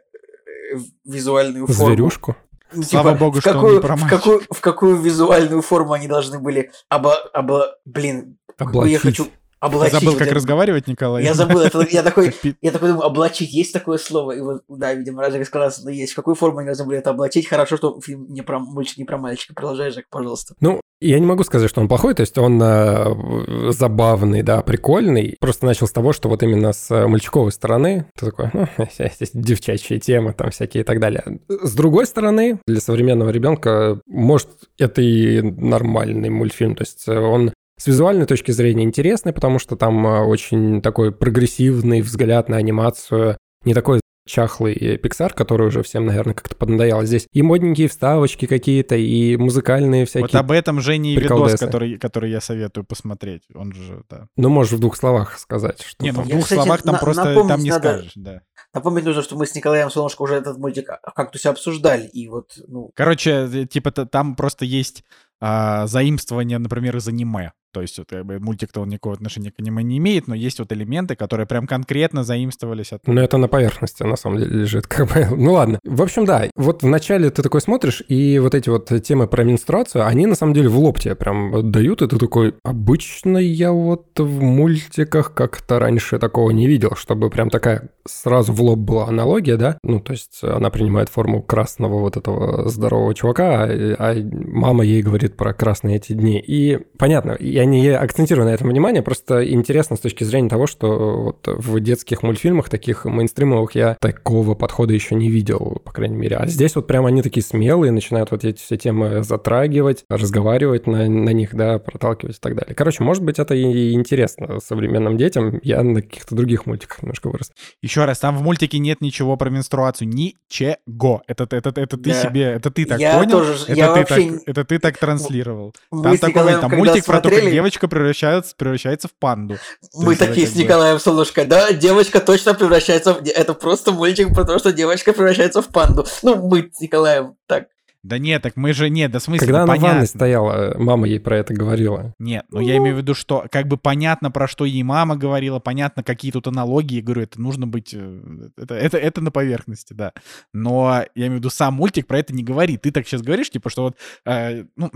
визуальную форму. Зверюшку. Ну, Слава типа, богу, в что он какую, не в какую, в какую визуальную форму они должны были обо, обо, блин, какую я Облачить. хочу облачить. Забыл, вот как это. разговаривать, Николай? Я забыл, это, я такой, [LAUGHS] Как я такой думаю, облачить, есть такое слово? И вот, да, видимо, Раджик сказал, что есть. В какую форму они должны были это облачить? Хорошо, что фильм не про мультик, не про мальчика. Продолжай, Жек, пожалуйста. Ну, я не могу сказать, что он плохой, то есть он э, забавный, да, прикольный. Просто начал с того, что вот именно с э, мальчиковой стороны, ты такой, ну, [LAUGHS] здесь девчачьи темы там всякие и так далее. С другой стороны, для современного ребенка, может, это и нормальный мультфильм, то есть он с визуальной точки зрения интересный, потому что там э, очень такой прогрессивный взгляд на анимацию, не такой чахлый Pixar, который уже всем, наверное, как-то поднадоел. Здесь и модненькие вставочки какие-то, и музыкальные всякие. Вот об этом Жене и видос, который, который я советую посмотреть. Он же, да. Ну, можешь в двух словах сказать, что Не, ну в двух кстати, словах там на- просто напомнить там не надо- скажешь, да. Напомнить нужно, что мы с Николаем Солнышко уже этот мультик о кактусе обсуждали. И вот, ну, Короче, э, типа там просто есть а, заимствование, например, из аниме. То есть вот, как бы, мультик-то он никакого отношения к аниме не имеет, но есть вот элементы, которые прям конкретно заимствовались от... Но это на поверхности, на самом деле, лежит. [LAUGHS] Как бы. Ну ладно. В общем, да. Вот вначале ты такой смотришь, и вот эти вот темы про менструацию, они на самом деле в лоб тебе прям дают, и ты такой, обычно я вот в мультиках как-то раньше такого не видел, чтобы прям такая сразу в лоб была аналогия, да? Ну, то есть она принимает форму красного вот этого здорового чувака, а, а мама ей говорит про красные эти дни. И понятно, я не акцентирую на этом внимание, просто интересно с точки зрения того, что вот в детских мультфильмах таких мейнстримовых я такого подхода еще не видел, по крайней мере. А здесь вот прям они такие смелые, начинают вот эти все темы затрагивать, разговаривать на, на них, да, проталкивать и так далее. Короче, может быть, это и интересно современным детям. Я на каких-то других мультиках немножко вырос. Еще раз, там в мультике нет ничего про менструацию. Ничего. Это, это, это, это ты Да. себе, это ты так Я понял? тоже- это, я ты вообще так, это ты так транслировал. мы Там такой, там мультик про то, как смотрели, девочка превращается, превращается в панду. мы есть это такие с бы- Николаем Солнышко, да, девочка точно превращается в... Это просто мультик про то, что девочка превращается в панду. Ну, мы с Николаем так. Да нет, так мы же, нет, да в смысле, Когда ну, она в ванной понятно. стояла, мама ей про это говорила. Нет, но я имею в виду, что как бы понятно, про что ей мама говорила, понятно, какие тут аналогии, я говорю, это нужно быть, э, это, это, это на поверхности, да. Но я имею в виду, сам мультик про это не говорит. Ты так сейчас говоришь, типа, что вот, э, ну,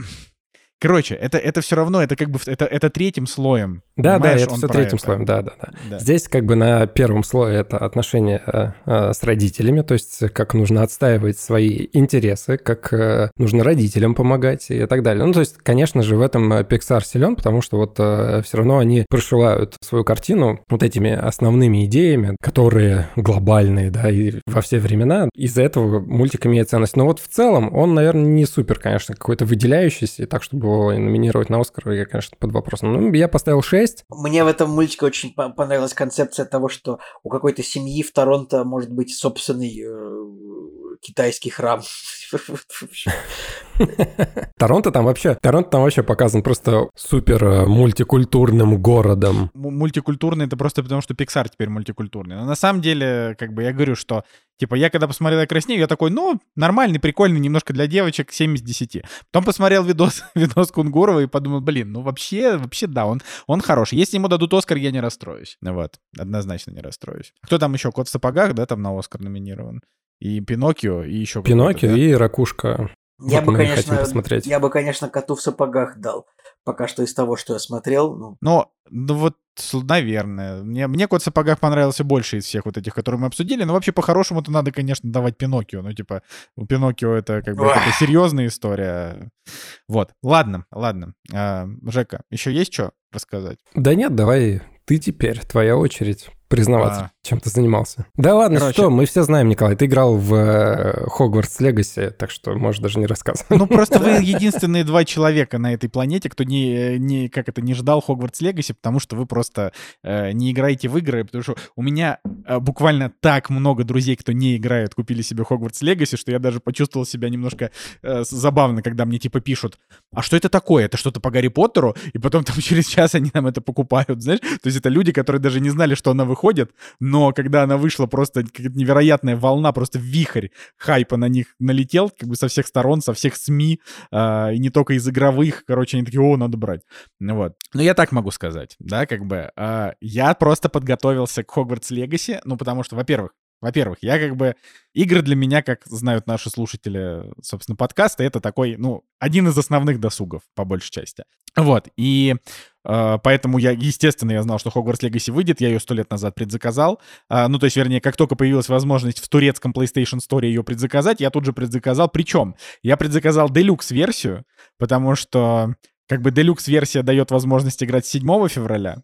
короче, это, это все равно, это как бы, это, это третьим слоем. Да, да, это все третьим это. слоем, да, да, да. Да. Здесь как бы на первом слое это отношения э, э, с родителями, то есть как нужно отстаивать свои интересы, как э, нужно родителям помогать и так далее. Ну, то есть, конечно же, в этом э, Pixar силен, потому что вот все равно они прошивают свою картину вот этими основными идеями, которые глобальные, да, и во все времена. Из-за этого мультик имеет ценность. Но вот в целом он, наверное, не супер, конечно, какой-то выделяющийся, так чтобы его номинировать на Оскар, я, конечно, под вопросом. Ну, я поставил 6. Мне в этом мультике очень понравилась концепция того, что у какой-то семьи в Торонто может быть собственный э, китайский храм. [LAUGHS] Торонто там вообще, Торонто там вообще показан просто супер э, мультикультурным городом. Мультикультурный это просто потому, что Pixar теперь мультикультурный. Но на самом деле, как бы я говорю, что Типа, я когда посмотрел «Я краснею», я такой, ну, нормальный, прикольный, немножко для девочек, 7 из 10. Потом посмотрел видос, [LAUGHS] видос Кунгурова и подумал, блин, ну, вообще, вообще, да, он, он хороший. Если ему дадут Оскар, я не расстроюсь. Вот, однозначно не расстроюсь. Кто там еще? Кот в сапогах, да, там на Оскар номинирован? И Пиноккио, и еще Пиноккио да? и Ракушка. Я вот бы, конечно, я бы, конечно, коту в сапогах дал. Пока что из того, что я смотрел. Ну, Но, ну вот, наверное. Мне, мне кот в сапогах понравился больше из всех вот этих, которые мы обсудили. Но вообще, по-хорошему-то надо, конечно, давать Пиноккио. Ну, типа, у Пиноккио это как бы это серьезная история. Вот. Ладно, ладно. А, Жека, еще есть что рассказать? Да нет, давай ты теперь, твоя очередь признаваться, а. Чем ты занимался. Да ладно, Короче. что, мы все знаем, Николай, ты играл в Хогвартс э, Легаси, так что можешь даже не рассказывать. Ну просто вы [LAUGHS] единственные два человека на этой планете, кто не, не как это, не ждал Хогвартс Легаси, потому что вы просто э, не играете в игры, потому что у меня э, буквально так много друзей, кто не играет, купили себе Хогвартс Легаси, что я даже почувствовал себя немножко э, забавно, когда мне типа пишут, а что это такое? Это что-то по Гарри Поттеру? И потом там [LAUGHS] через час они нам это покупают, знаешь? То есть это люди, которые даже не знали, что она выходит выходит, но когда она вышла, просто какая-то невероятная волна, просто вихрь хайпа на них налетел, как бы со всех сторон, со всех СМИ, э, и не только из игровых, короче, они такие, о, надо брать. Вот. Но я так могу сказать, да, как бы, э, я просто подготовился к Хогвартс Легаси, ну, потому что, во-первых, во-первых, я как бы... Игры для меня, как знают наши слушатели, собственно, подкаста, это такой, ну, один из основных досугов, по большей части. Вот, и э, поэтому я, естественно, я знал, что Hogwarts Legacy выйдет, я ее сто лет назад предзаказал. Э, ну, то есть, вернее, как только появилась возможность в турецком PlayStation Store ее предзаказать, я тут же предзаказал. Причем я предзаказал Deluxe-версию, потому что как бы Deluxe-версия дает возможность играть 7 февраля,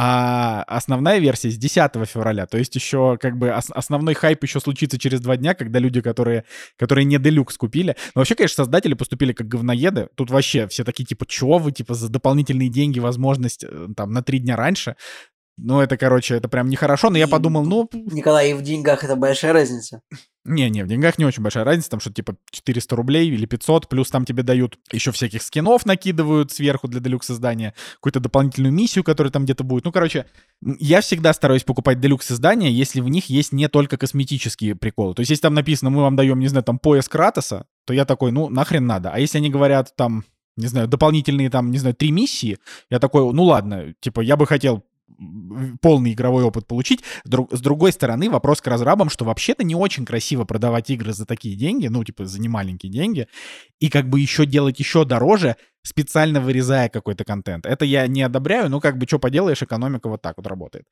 а основная версия с 10 февраля. То есть еще как бы ос- основной хайп еще случится через два дня, когда люди, которые, которые не делюкс купили. Но вообще, конечно, создатели поступили как говноеды. Тут вообще все такие типа, чего вы, типа, за дополнительные деньги возможность э, там на три дня раньше. Ну, это, короче, это прям нехорошо, но и, я подумал, ну... Николай, и в деньгах это большая разница? Не-не, в деньгах не очень большая разница, там что-то типа 400 рублей или 500, плюс там тебе дают еще всяких скинов накидывают сверху для делюкс издания, какую-то дополнительную миссию, которая там где-то будет. Ну, короче, я всегда стараюсь покупать делюкс издания, если в них есть не только косметические приколы. То есть, если там написано, мы вам даем, не знаю, там пояс Кратоса, то я такой, ну, нахрен надо. А если они говорят там, не знаю, дополнительные там, не знаю, три миссии, я такой, ну ладно, типа, я бы хотел полный игровой опыт получить. С другой стороны, вопрос к разрабам, что вообще-то не очень красиво продавать игры за такие деньги, ну, типа, за немаленькие деньги, и как бы еще делать еще дороже, специально вырезая какой-то контент. Это я не одобряю, но как бы что поделаешь, экономика вот так вот работает.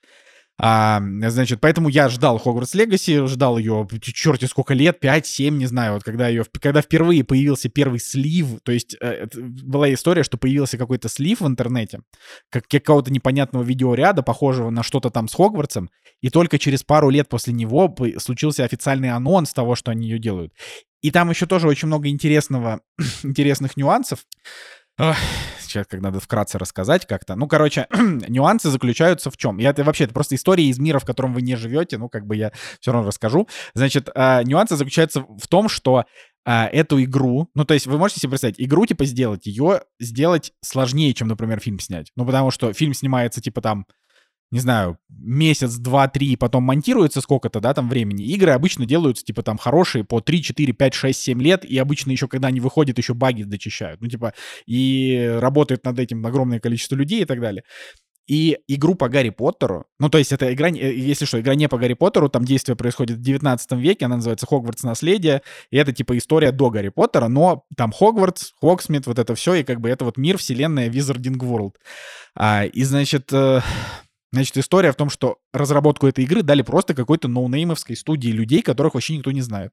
А, значит, поэтому я ждал Хогвартс Легаси, ждал ее черти сколько лет, 5-7, не знаю, вот когда ее, когда впервые появился первый слив, то есть э, была история, что появился какой-то слив в интернете, как какого-то непонятного видеоряда, похожего на что-то там с Хогвартсом, и только через пару лет после него случился официальный анонс того, что они ее делают. И там еще тоже очень много интересного, [CLEARS THROAT] интересных нюансов. Сейчас как надо вкратце рассказать как-то. Ну, короче, [CLEARS THROAT] нюансы заключаются в чем? И это вообще это просто история из мира, в котором вы не живете. Ну, как бы я все равно расскажу. Значит, э, нюансы заключаются в том, что э, эту игру, ну, то есть вы можете себе представить, игру, типа, сделать, ее сделать сложнее, чем, например, фильм снять. Ну, потому что фильм снимается, типа, там, не знаю, месяц, два, три, потом монтируется сколько-то, да, там времени. Игры обычно делаются, типа, там, хорошие по 3, 4, 5, 6, 7 лет, и обычно еще, когда они выходят, еще баги дочищают. Ну, типа, и работает над этим огромное количество людей и так далее. И игру по Гарри Поттеру, ну, то есть это игра, э, если что, игра не по Гарри Поттеру, там действие происходит в 19 веке, она называется «Хогвартс. Наследие», и это, типа, история до Гарри Поттера, но там Хогвартс, Хогсмит, вот это все, и как бы это вот мир, вселенная Wizarding World. А, и, значит, э, Значит, история в том, что разработку этой игры дали просто какой-то ноунеймовской студии людей, которых вообще никто не знает.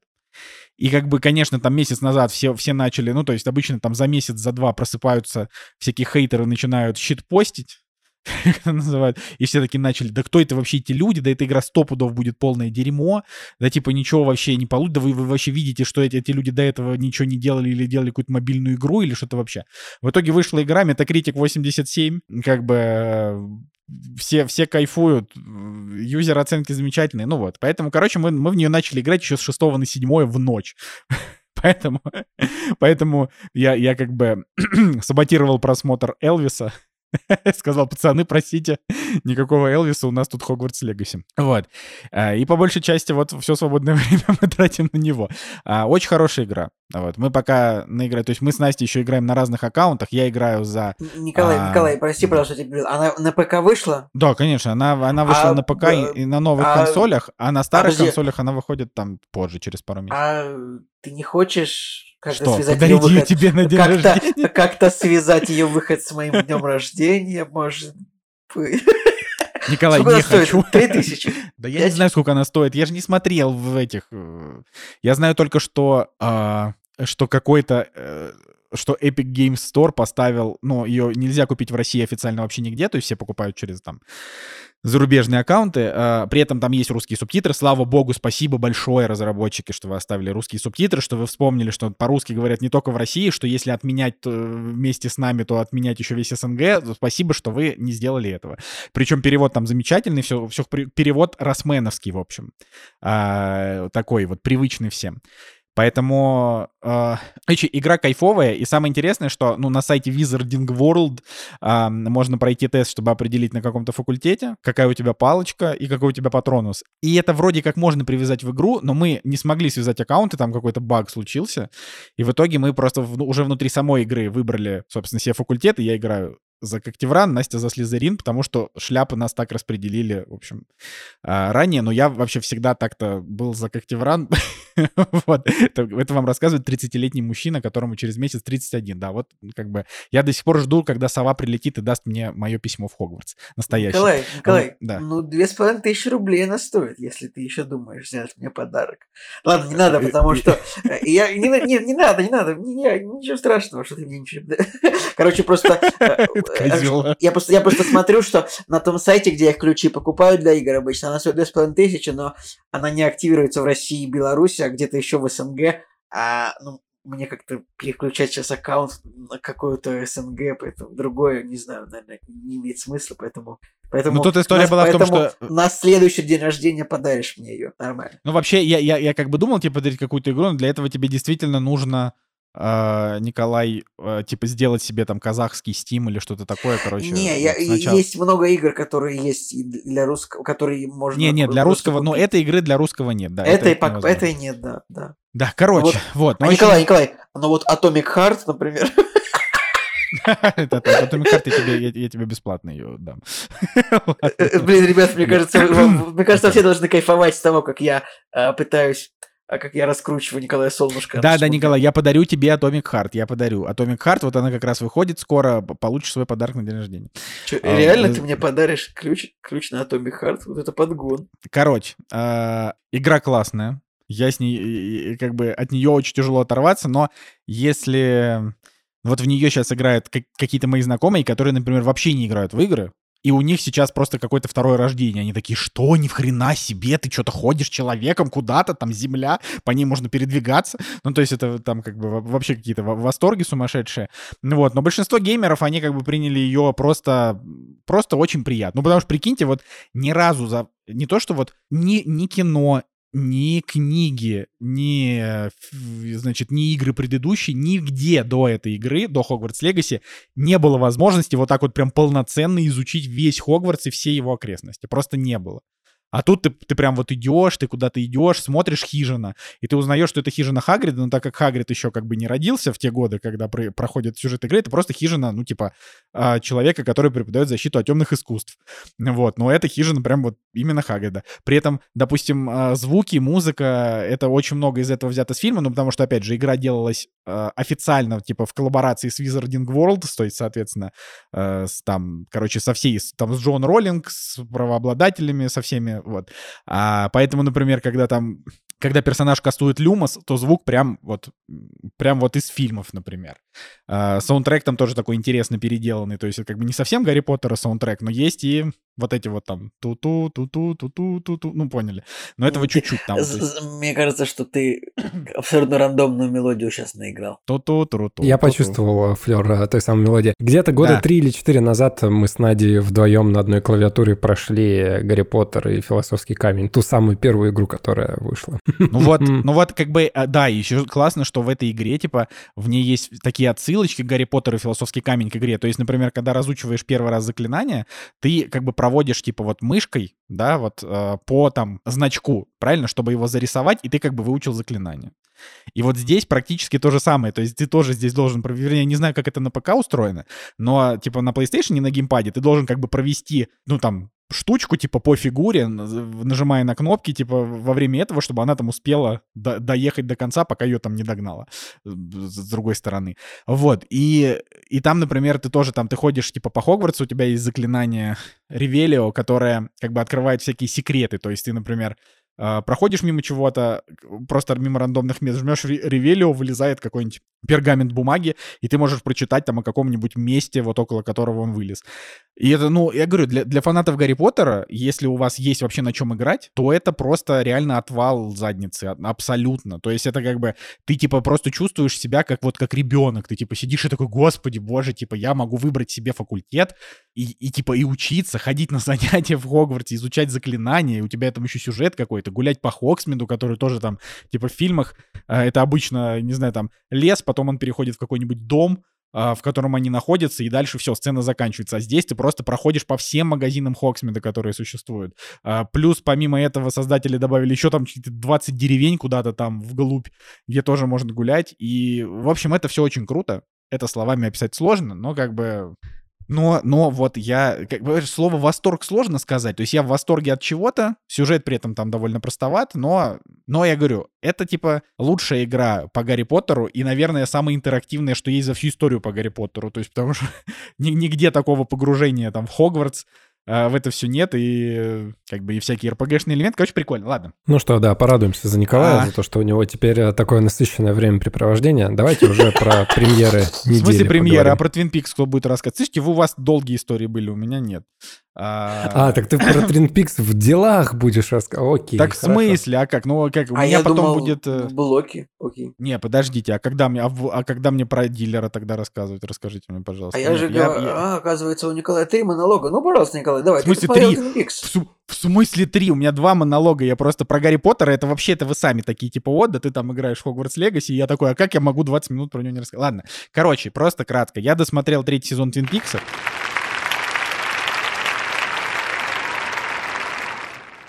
И как бы, конечно, там месяц назад все, все начали, ну, то есть обычно там за месяц, за два просыпаются всякие хейтеры, начинают щит постить, [LAUGHS] как это называют, и все таки начали, да кто это вообще эти люди, да эта игра сто пудов будет полное дерьмо, да типа ничего вообще не получится, да вы, вы вообще видите, что эти, эти люди до этого ничего не делали или делали какую-то мобильную игру или что-то вообще. В итоге вышла игра Metacritic 87, как бы э, все, все кайфуют, юзер оценки замечательные, ну вот. Поэтому, короче, мы, мы в нее начали играть еще с 6 на 7 в ночь. [LAUGHS] Поэтому, [LAUGHS] поэтому я, я как бы [CLEARS THROAT] саботировал просмотр Элвиса, [LAUGHS] Сказал, пацаны, простите, никакого Элвиса, у нас тут Хогвартс Легаси. Вот. А, и по большей части вот все свободное [LAUGHS] время мы тратим на него. А, очень хорошая игра. Вот. Мы пока наиграем, то есть мы с Настей еще играем на разных аккаунтах. Я играю за... Николай, а... Николай, прости, пожалуйста, тебе Она на ПК вышла? Да, конечно. Она, она вышла а, на ПК и, и на новых а... консолях, а на старых а, консолях она выходит там позже, через пару месяцев. А ты не хочешь как-то Что, связать ее выход, тебе на день как-то, рождения? Как-то связать ее выход с моим днем рождения, может быть. Николай, сколько не хочу. Три тысячи. Да я не знаю, сколько она стоит. Я же не смотрел в этих... Э, я знаю только, что, а, что какой-то э, что Epic Games Store поставил, ну, ее нельзя купить в России официально вообще нигде, то есть все покупают через там зарубежные аккаунты. А, при этом там есть русские субтитры. Слава богу, спасибо большое, разработчики, что вы оставили русские субтитры, что вы вспомнили, что по-русски говорят не только в России, что если отменять вместе с нами, то отменять еще весь СНГ. Спасибо, что вы не сделали этого. Причем перевод там замечательный, все, все перевод росменовский, в общем. А, такой вот привычный всем. Поэтому, э, игра кайфовая, и самое интересное, что ну, на сайте Wizarding World э, можно пройти тест, чтобы определить на каком-то факультете, какая у тебя палочка и какой у тебя патронус. И это вроде как можно привязать в игру, но мы не смогли связать аккаунты, там какой-то баг случился, и в итоге мы просто в, уже внутри самой игры выбрали, собственно, себе факультет, и я играю за Когтевран, Настя за Слизерин, потому что шляпы нас так распределили, в общем, а, ранее. Но я вообще всегда так-то был за Когтевран. [LAUGHS] вот. Это, это вам рассказывает 30-летний мужчина, которому через месяц 31. Да, вот как бы я до сих пор жду, когда сова прилетит и даст мне мое письмо в Хогвартс. Настоящее. Николай, Николай, Он, да. ну две с половиной тысячи рублей она стоит, если ты еще думаешь сделать мне подарок. Ладно, не надо, потому что... Э, я, не, не, не надо, не надо. Не, ничего страшного, что ты мне ничего... [LAUGHS] Короче, просто э, [LAUGHS] Козел. Я просто, я просто смотрю, что на том сайте, где я ключи покупаю для игр обычно, она стоит 2500, но она не активируется в России и Беларуси, а где-то еще в СНГ. А, ну, мне как-то переключать сейчас аккаунт на какую-то СНГ, поэтому другое, не знаю, наверное, не имеет смысла, поэтому... Поэтому ну, тут история нас, была в том, что... На следующий день рождения подаришь мне ее, нормально. Ну, вообще, я, я, я как бы думал тебе подарить какую-то игру, но для этого тебе действительно нужно э, Николай, э, типа, сделать себе там казахский Steam или что-то такое, короче. Не, я, сначала... есть много игр, которые есть для русского, которые можно... Не, не, для русского, но этой игры для русского нет, да. Этой, это, по... этой нет, да, да. Да, короче, вот. вот а, Николай, Николай, ну вот Atomic Heart, например... [LAUGHS] Atomic Heart я тебе бесплатно ее дам. [LAUGHS] Э, э, блин, ребят, мне кажется, [LAUGHS] мне кажется, все должны кайфовать с того, как я э, пытаюсь а как я раскручиваю Николая Солнышко. Да, да, Николай, я подарю тебе Atomic Heart, я подарю. Atomic Heart, вот она как раз выходит скоро, получишь свой подарок на день рождения. Че, а, реально э... ты мне подаришь ключ, ключ на Atomic Heart? Вот это подгон. Короче, э, игра классная, я с ней, как бы, от нее очень тяжело оторваться, но если... Вот в нее сейчас играют какие-то мои знакомые, которые, например, вообще не играют в игры, и у них сейчас просто какое-то второе рождение. Они такие, что, ни хрена себе, ты что-то ходишь человеком куда-то, там земля, по ней можно передвигаться. Ну, то есть это там как бы вообще какие-то восторги сумасшедшие. Ну вот, но большинство геймеров, они как бы приняли ее просто, просто очень приятно. Ну, потому что, прикиньте, вот ни разу за... Не то, что вот ни, ни кино, ни книги, ни, значит, ни игры предыдущие, нигде до этой игры, до Хогвартс Легаси, не было возможности вот так вот прям полноценно изучить весь Хогвартс и все его окрестности. Просто не было. А тут ты, ты прям вот идешь, ты куда-то идешь, смотришь хижина, и ты узнаешь, что это хижина Хагрида, но так как Хагрид еще как бы не родился в те годы, когда про- проходит сюжет игры, это просто хижина, ну, типа, э, человека, который преподает защиту от темных искусств. Вот, но это хижина прям вот именно Хагрида. При этом, допустим, э, звуки, музыка, это очень много из этого взято с фильма, ну, потому что, опять же, игра делалась э, официально, типа, в коллаборации с Wizarding World, то есть, соответственно, э, с, там, короче, со всей, там, с Джон Роллинг, с правообладателями, со всеми вот. А, поэтому, например, когда там, когда персонаж кастует люмос, то звук прям вот, прям вот из фильмов, например. А, саундтрек там тоже такой интересно переделанный, то есть это как бы не совсем Гарри Поттера саундтрек, но есть и вот эти вот там ту-ту, ту-ту, ту-ту, ту-ту, ну поняли. Но этого чуть-чуть там. Мне кажется, что ты абсолютно рандомную мелодию сейчас наиграл. Ту-ту, тру-ту. Я почувствовал флер э, той самой мелодии. Где-то года три или четыре назад мы с Надей вдвоем на одной клавиатуре прошли Гарри Поттер и Философский камень, ту самую первую игру, которая вышла. Ну вот, [LAUGHS] ну вот как бы, а, да, еще классно, что в этой игре, типа, в ней есть такие отсылочки к Гарри Поттеру и Философский камень к игре. То есть, например, когда разучиваешь первый раз заклинание, ты как бы проводишь, типа, вот мышкой, да, вот э, по там значку, правильно, чтобы его зарисовать, и ты как бы выучил заклинание. И вот здесь практически то же самое. То есть ты тоже здесь должен, вернее, я не знаю, как это на ПК устроено, но типа на PlayStation, на геймпаде, ты должен как бы провести, ну там, штучку, типа, по фигуре, нажимая на кнопки, типа, во время этого, чтобы она там успела до доехать до конца, пока ее там не догнала с другой стороны. Вот, и, и там, например, ты тоже там, ты ходишь, типа, по Хогвартсу, у тебя есть заклинание Ревелио, которое, как бы, открывает всякие секреты, то есть ты, например, проходишь мимо чего-то, просто мимо рандомных мест, жмешь ревелио, вылезает какой-нибудь пергамент бумаги, и ты можешь прочитать там о каком-нибудь месте, вот около которого он вылез. И это, ну, я говорю, для, для фанатов Гарри Поттера, если у вас есть вообще на чем играть, то это просто реально отвал задницы, абсолютно. То есть это как бы, ты типа просто чувствуешь себя как вот как ребенок, ты типа сидишь и такой, господи, боже, типа я могу выбрать себе факультет и, и типа и учиться, ходить на [LAUGHS] занятия в Хогвартсе, изучать заклинания, и у тебя там еще сюжет какой-то, гулять по Хоксмиду, который тоже там, типа в фильмах, э, это обычно, не знаю, там лес, потом он переходит в какой-нибудь дом, а, в котором они находятся, и дальше все, сцена заканчивается. А здесь ты просто проходишь по всем магазинам Хоксмида, которые существуют. А, плюс, помимо этого, создатели добавили еще там 20 деревень куда-то там вглубь, где тоже можно гулять. И, в общем, это все очень круто. Это словами описать сложно, но как бы но, но вот я, как бы, слово восторг сложно сказать. То есть я в восторге от чего-то, сюжет при этом там довольно простоват, но, но я говорю, это типа лучшая игра по Гарри Поттеру и, наверное, самая интерактивная, что есть за всю историю по Гарри Поттеру. То есть потому что [LAUGHS] нигде такого погружения там в Хогвартс, а в это все нет, и как бы и всякие РПГшные элементы. Короче, прикольно, ладно. Ну что, да, порадуемся за Николая, а... за то, что у него теперь э, такое насыщенное времяпрепровождение. Давайте уже про [LAUGHS] премьеры недели В смысле премьеры? А про Twin Peaks кто будет рассказывать? Слышите, у вас долгие истории были, у меня нет. А, а так ты про Twin Peaks в делах будешь рассказывать? Окей, Так в смысле? А как? Ну, как? У а меня потом думал, будет... Э, в блоке? Окей. Не, подождите, а когда мне, а, а когда мне про дилера тогда рассказывать? Расскажите мне, пожалуйста. А я же я, говорю, я... а, оказывается, у Николая три монолога. Ну, пожалуйста, Николай, давай. В смысле три? В, в смысле три? У меня два монолога. Я просто про Гарри Поттера, это вообще, это вы сами такие, типа, вот, да ты там играешь в Хогвартс Легаси, и я такой, а как я могу 20 минут про него не рассказать? Ладно, короче, просто кратко. Я досмотрел третий сезон Твин Пикса.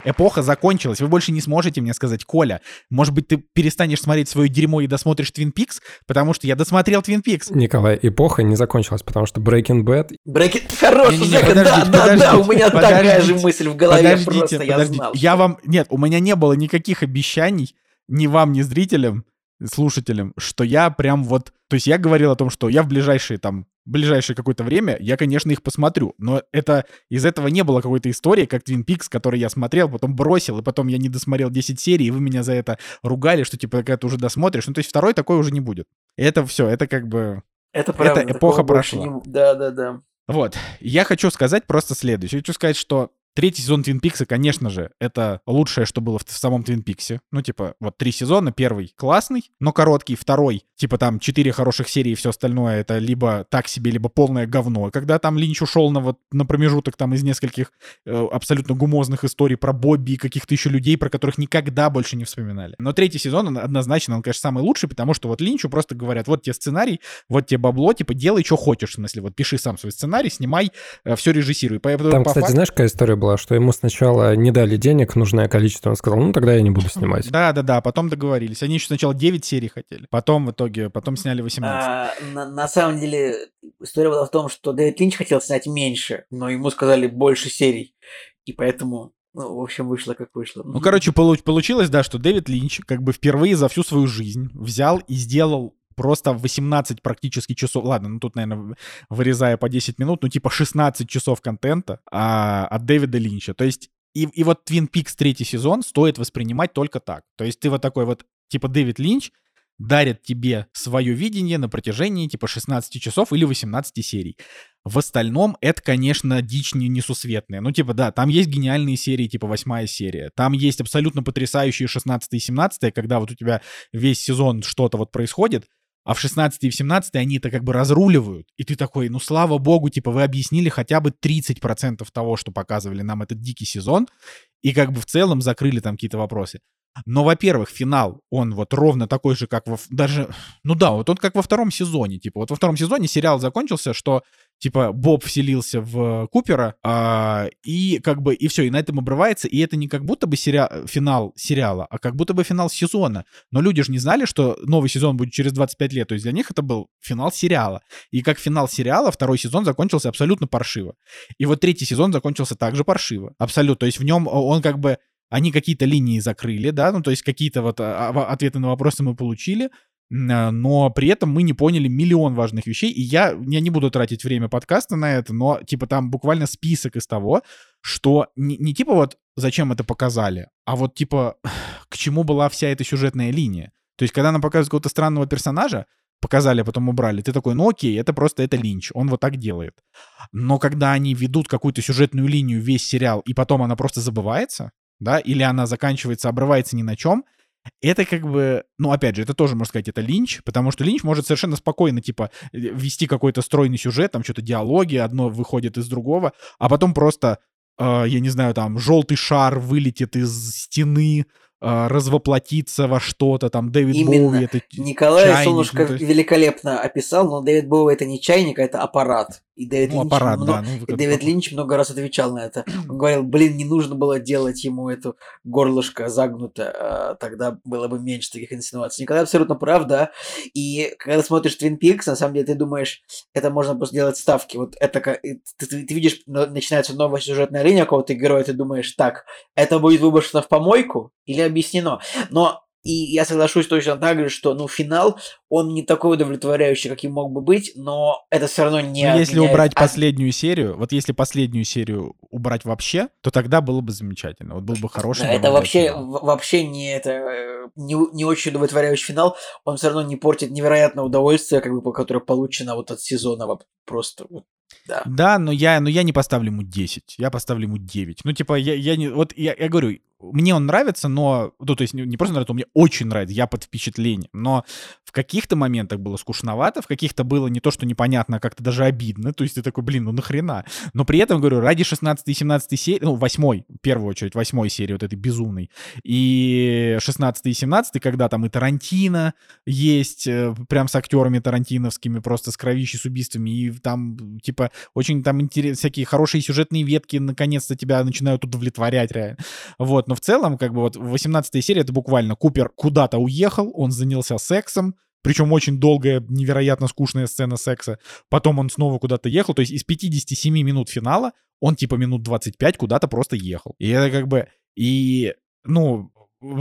Эпоха закончилась. Вы больше не сможете мне сказать, Коля, может быть, ты перестанешь смотреть свое дерьмо и досмотришь Твин Пикс, потому что я досмотрел Твин Пикс. Николай, эпоха не закончилась, потому что Breaking Bad... Breaking... Хорош, не, не, не, да, да, да, у меня такая же мысль в голове, подождите, просто подождите. я знал. Я вам... Нет, у меня не было никаких обещаний ни вам, ни зрителям, слушателям, что я прям вот... То есть я говорил о том, что я в ближайшие там ближайшее какое-то время, я, конечно, их посмотрю. Но это из этого не было какой-то истории, как Twin Peaks, который я смотрел, потом бросил, и потом я не досмотрел 10 серий, и вы меня за это ругали, что типа, когда ты уже досмотришь. Ну, то есть второй такой уже не будет. Это все, это как бы... Это правда. Это эпоха прошла. Не... Да, да, да. Вот. Я хочу сказать просто следующее. Хочу сказать, что Третий сезон Твин Пикса, конечно же, это лучшее, что было в, в самом Твин Пиксе. Ну, типа, вот три сезона. Первый классный, но короткий. Второй, типа, там четыре хороших серии и все остальное, это либо так себе, либо полное говно. Когда там Линч ушел на вот на промежуток там из нескольких э, абсолютно гумозных историй про Бобби и каких-то еще людей, про которых никогда больше не вспоминали. Но третий сезон, он однозначно, он, конечно, самый лучший, потому что вот Линчу просто говорят, вот тебе сценарий, вот тебе бабло, типа, делай, что хочешь. В смысле, вот пиши сам свой сценарий, снимай, э, все режиссируй. По, там, по кстати, факту... знаешь, какая история была? Была, что ему сначала не дали денег, нужное количество. Он сказал, ну тогда я не буду снимать. Да, да, да, потом договорились. Они еще сначала 9 серий хотели. Потом в итоге, потом сняли 18. А, на, на самом деле, история была в том, что Дэвид Линч хотел снять меньше, но ему сказали больше серий. И поэтому ну, в общем, вышло как вышло. Ну, короче, получилось, да, что Дэвид Линч как бы впервые за всю свою жизнь взял и сделал просто 18 практически часов, ладно, ну тут, наверное, вырезая по 10 минут, ну типа 16 часов контента а, от Дэвида Линча. То есть и, и вот Twin Peaks третий сезон стоит воспринимать только так. То есть ты вот такой вот, типа Дэвид Линч, дарят тебе свое видение на протяжении типа 16 часов или 18 серий. В остальном это, конечно, дичь не несусветная. Ну, типа, да, там есть гениальные серии, типа восьмая серия. Там есть абсолютно потрясающие 16 и 17, когда вот у тебя весь сезон что-то вот происходит, а в 16 и в 17 они это как бы разруливают. И ты такой, ну слава богу, типа вы объяснили хотя бы 30% того, что показывали нам этот дикий сезон, и как бы в целом закрыли там какие-то вопросы. Но, во-первых, финал, он вот ровно такой же, как во... Даже, ну да, вот он как во втором сезоне. Типа, вот во втором сезоне сериал закончился, что, типа, Боб вселился в Купера, а, и как бы, и все, и на этом обрывается. И это не как будто бы сери... финал сериала, а как будто бы финал сезона. Но люди же не знали, что новый сезон будет через 25 лет. То есть для них это был финал сериала. И как финал сериала, второй сезон закончился абсолютно паршиво. И вот третий сезон закончился также паршиво. Абсолютно. То есть в нем он как бы они какие-то линии закрыли, да, ну, то есть какие-то вот а, а, ответы на вопросы мы получили, а, но при этом мы не поняли миллион важных вещей, и я, я не буду тратить время подкаста на это, но, типа, там буквально список из того, что не, не типа вот зачем это показали, а вот, типа, к чему была вся эта сюжетная линия. То есть, когда нам показывают какого-то странного персонажа, показали, а потом убрали, ты такой, ну окей, это просто это Линч, он вот так делает. Но когда они ведут какую-то сюжетную линию весь сериал, и потом она просто забывается, да, или она заканчивается, обрывается ни на чем, это как бы, ну, опять же, это тоже, можно сказать, это Линч, потому что Линч может совершенно спокойно, типа, э, вести какой-то стройный сюжет, там что-то диалоги, одно выходит из другого, а потом просто, э, я не знаю, там, желтый шар вылетит из стены, э, развоплотиться во что-то, там, Дэвид Именно. Боуи, это Николай чайник, Солнышко ну, есть- великолепно описал, но Дэвид Боуи это не чайник, а это аппарат. И Дэвид, ну, Линч, аппарат, много- да. ну, и Дэвид Линч много раз отвечал на это. [CLEARS THROAT] Он говорил, блин, не нужно было делать ему эту горлышко загнуто, а, тогда было бы меньше таких инсинуаций. Николай абсолютно прав, да. И когда смотришь Твин Пикс, на самом деле ты думаешь, это можно просто делать ставки. Вот это ты, ты- ты видишь, начинается новая сюжетная линия какого-то героя, ты думаешь, так, это будет выброшено в помойку или объяснено? Но и я соглашусь точно так же, что ну, финал, он не такой удовлетворяющий, каким мог бы быть, но это все равно не Ну, если убрать от- последнюю серию, вот если последнюю серию убрать вообще, то тогда было бы замечательно. Вот был бы хороший. Да, это вообще, финал. вообще не, это, не, не очень удовлетворяющий финал. Он все равно не портит невероятное удовольствие, как бы, по- которое получено вот от сезона. Вот просто вот, да. Да, но я, но я не поставлю ему 10, я поставлю ему 9. Ну, типа, я, я не... Вот я, я говорю, мне он нравится, но... Ну, то есть не, просто нравится, он мне очень нравится, я под впечатлением. Но в каких-то моментах было скучновато, в каких-то было не то, что непонятно, а как-то даже обидно. То есть ты такой, блин, ну нахрена? Но при этом, говорю, ради 16 и 17 серии, ну, 8 в первую очередь, 8 серии вот этой безумной, и 16 и 17 когда там и Тарантино есть, э, прям с актерами тарантиновскими, просто с кровищей, с убийствами, и там, типа, очень там интерес, всякие хорошие сюжетные ветки наконец-то тебя начинают удовлетворять реально. Вот, но в целом, как бы вот 18 серия, это буквально Купер куда-то уехал, он занялся сексом, причем очень долгая, невероятно скучная сцена секса. Потом он снова куда-то ехал. То есть из 57 минут финала он типа минут 25 куда-то просто ехал. И это как бы... И, ну,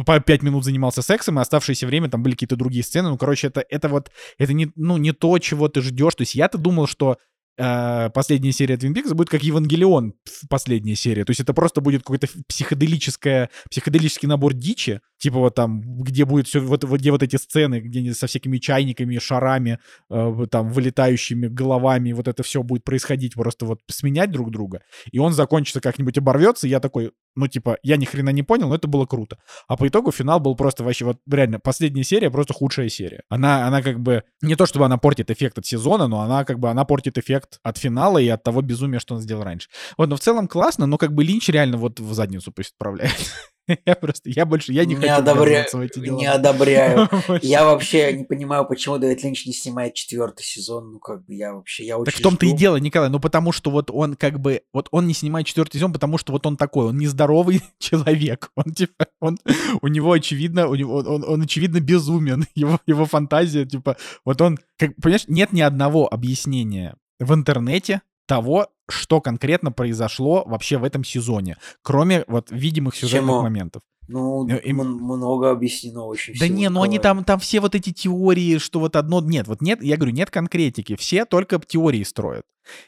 по 5 минут занимался сексом, и оставшееся время там были какие-то другие сцены. Ну, короче, это, это вот... Это не, ну, не то, чего ты ждешь. То есть я-то думал, что последняя серия Твин Пикс будет как Евангелион последняя серия. То есть это просто будет какой-то психоделическое, психоделический набор дичи, типа вот там, где будет все, вот, где вот эти сцены, где со всякими чайниками, шарами, э, там, вылетающими головами, вот это все будет происходить, просто вот сменять друг друга. И он закончится как-нибудь, оборвется, и я такой, ну, типа, я ни хрена не понял, но это было круто. А по итогу финал был просто вообще, вот реально, последняя серия просто худшая серия. Она, она как бы, не то чтобы она портит эффект от сезона, но она как бы, она портит эффект от финала и от того безумия, что он сделал раньше. Вот, но в целом классно, но как бы Линч реально вот в задницу пусть отправляет. [LAUGHS] [LAUGHS] Я просто, я больше, я не, Не хочу ввязываться в эти дела. Не одобряю. [LAUGHS] Я вообще не понимаю, почему Дэвид Линч не снимает четвертый сезон. Ну, как бы я вообще, я очень Так в том-то и дело, Николай, ну потому что вот он как бы, вот он не снимает четвертый сезон, потому что вот он такой, он нездоровый [LAUGHS] человек, он типа, он, у него очевидно, у него, он, он очевидно безумен, его, его фантазия, типа, вот он, как, понимаешь, нет ни одного объяснения в интернете того, что конкретно произошло вообще в этом сезоне, кроме вот видимых сюжетных Чему? моментов. Ну, Ну, им- м- много объяснено очень Да не, ну они там, там все вот эти теории, что вот одно... Нет, вот нет, я говорю, нет конкретики, все только теории строят.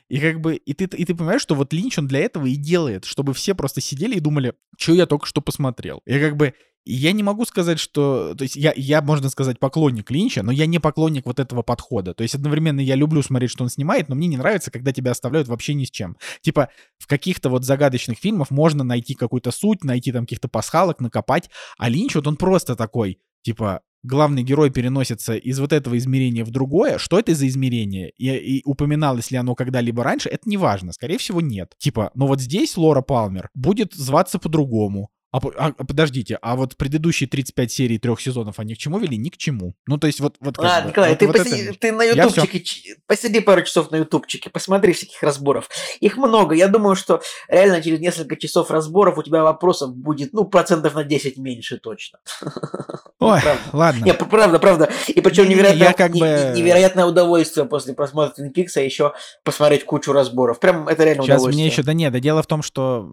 И как бы, и ты, и ты понимаешь, что вот Линч, он для этого и делает, чтобы все просто сидели и думали, что я только что посмотрел. И как бы, я не могу сказать, что... То есть я, я, можно сказать, поклонник Линча, но я не поклонник вот этого подхода. То есть одновременно я люблю смотреть, что он снимает, но мне не нравится, когда тебя оставляют вообще ни с чем. Типа в каких-то вот загадочных фильмах можно найти какую-то суть, найти там каких-то пасхалок, накопать, а Линч вот он просто такой, типа, главный герой переносится из вот этого измерения в другое, что это за измерение? И, и упоминалось ли оно когда-либо раньше, это не важно. Скорее всего, нет. Типа, но вот здесь Лора Палмер будет зваться по-другому. А, а, подождите, а вот предыдущие 35 серий трех сезонов, они к чему вели? Ни к чему. Ну, то есть вот... вот а, бы, Николай, вот, ты, вот посиди, это... ты на ютубчике, посиди пару часов на ютубчике, посмотри всяких разборов. Их много. Я думаю, что реально через несколько часов разборов у тебя вопросов будет, ну, процентов на 10 меньше точно. [LAUGHS] Ой, ладно. Нет, правда, правда. И причем невероятное, как бы... невероятное удовольствие после просмотра Twin Peaks еще посмотреть кучу разборов. Прям это реально Сейчас удовольствие. мне еще... Да нет, да дело в том, что...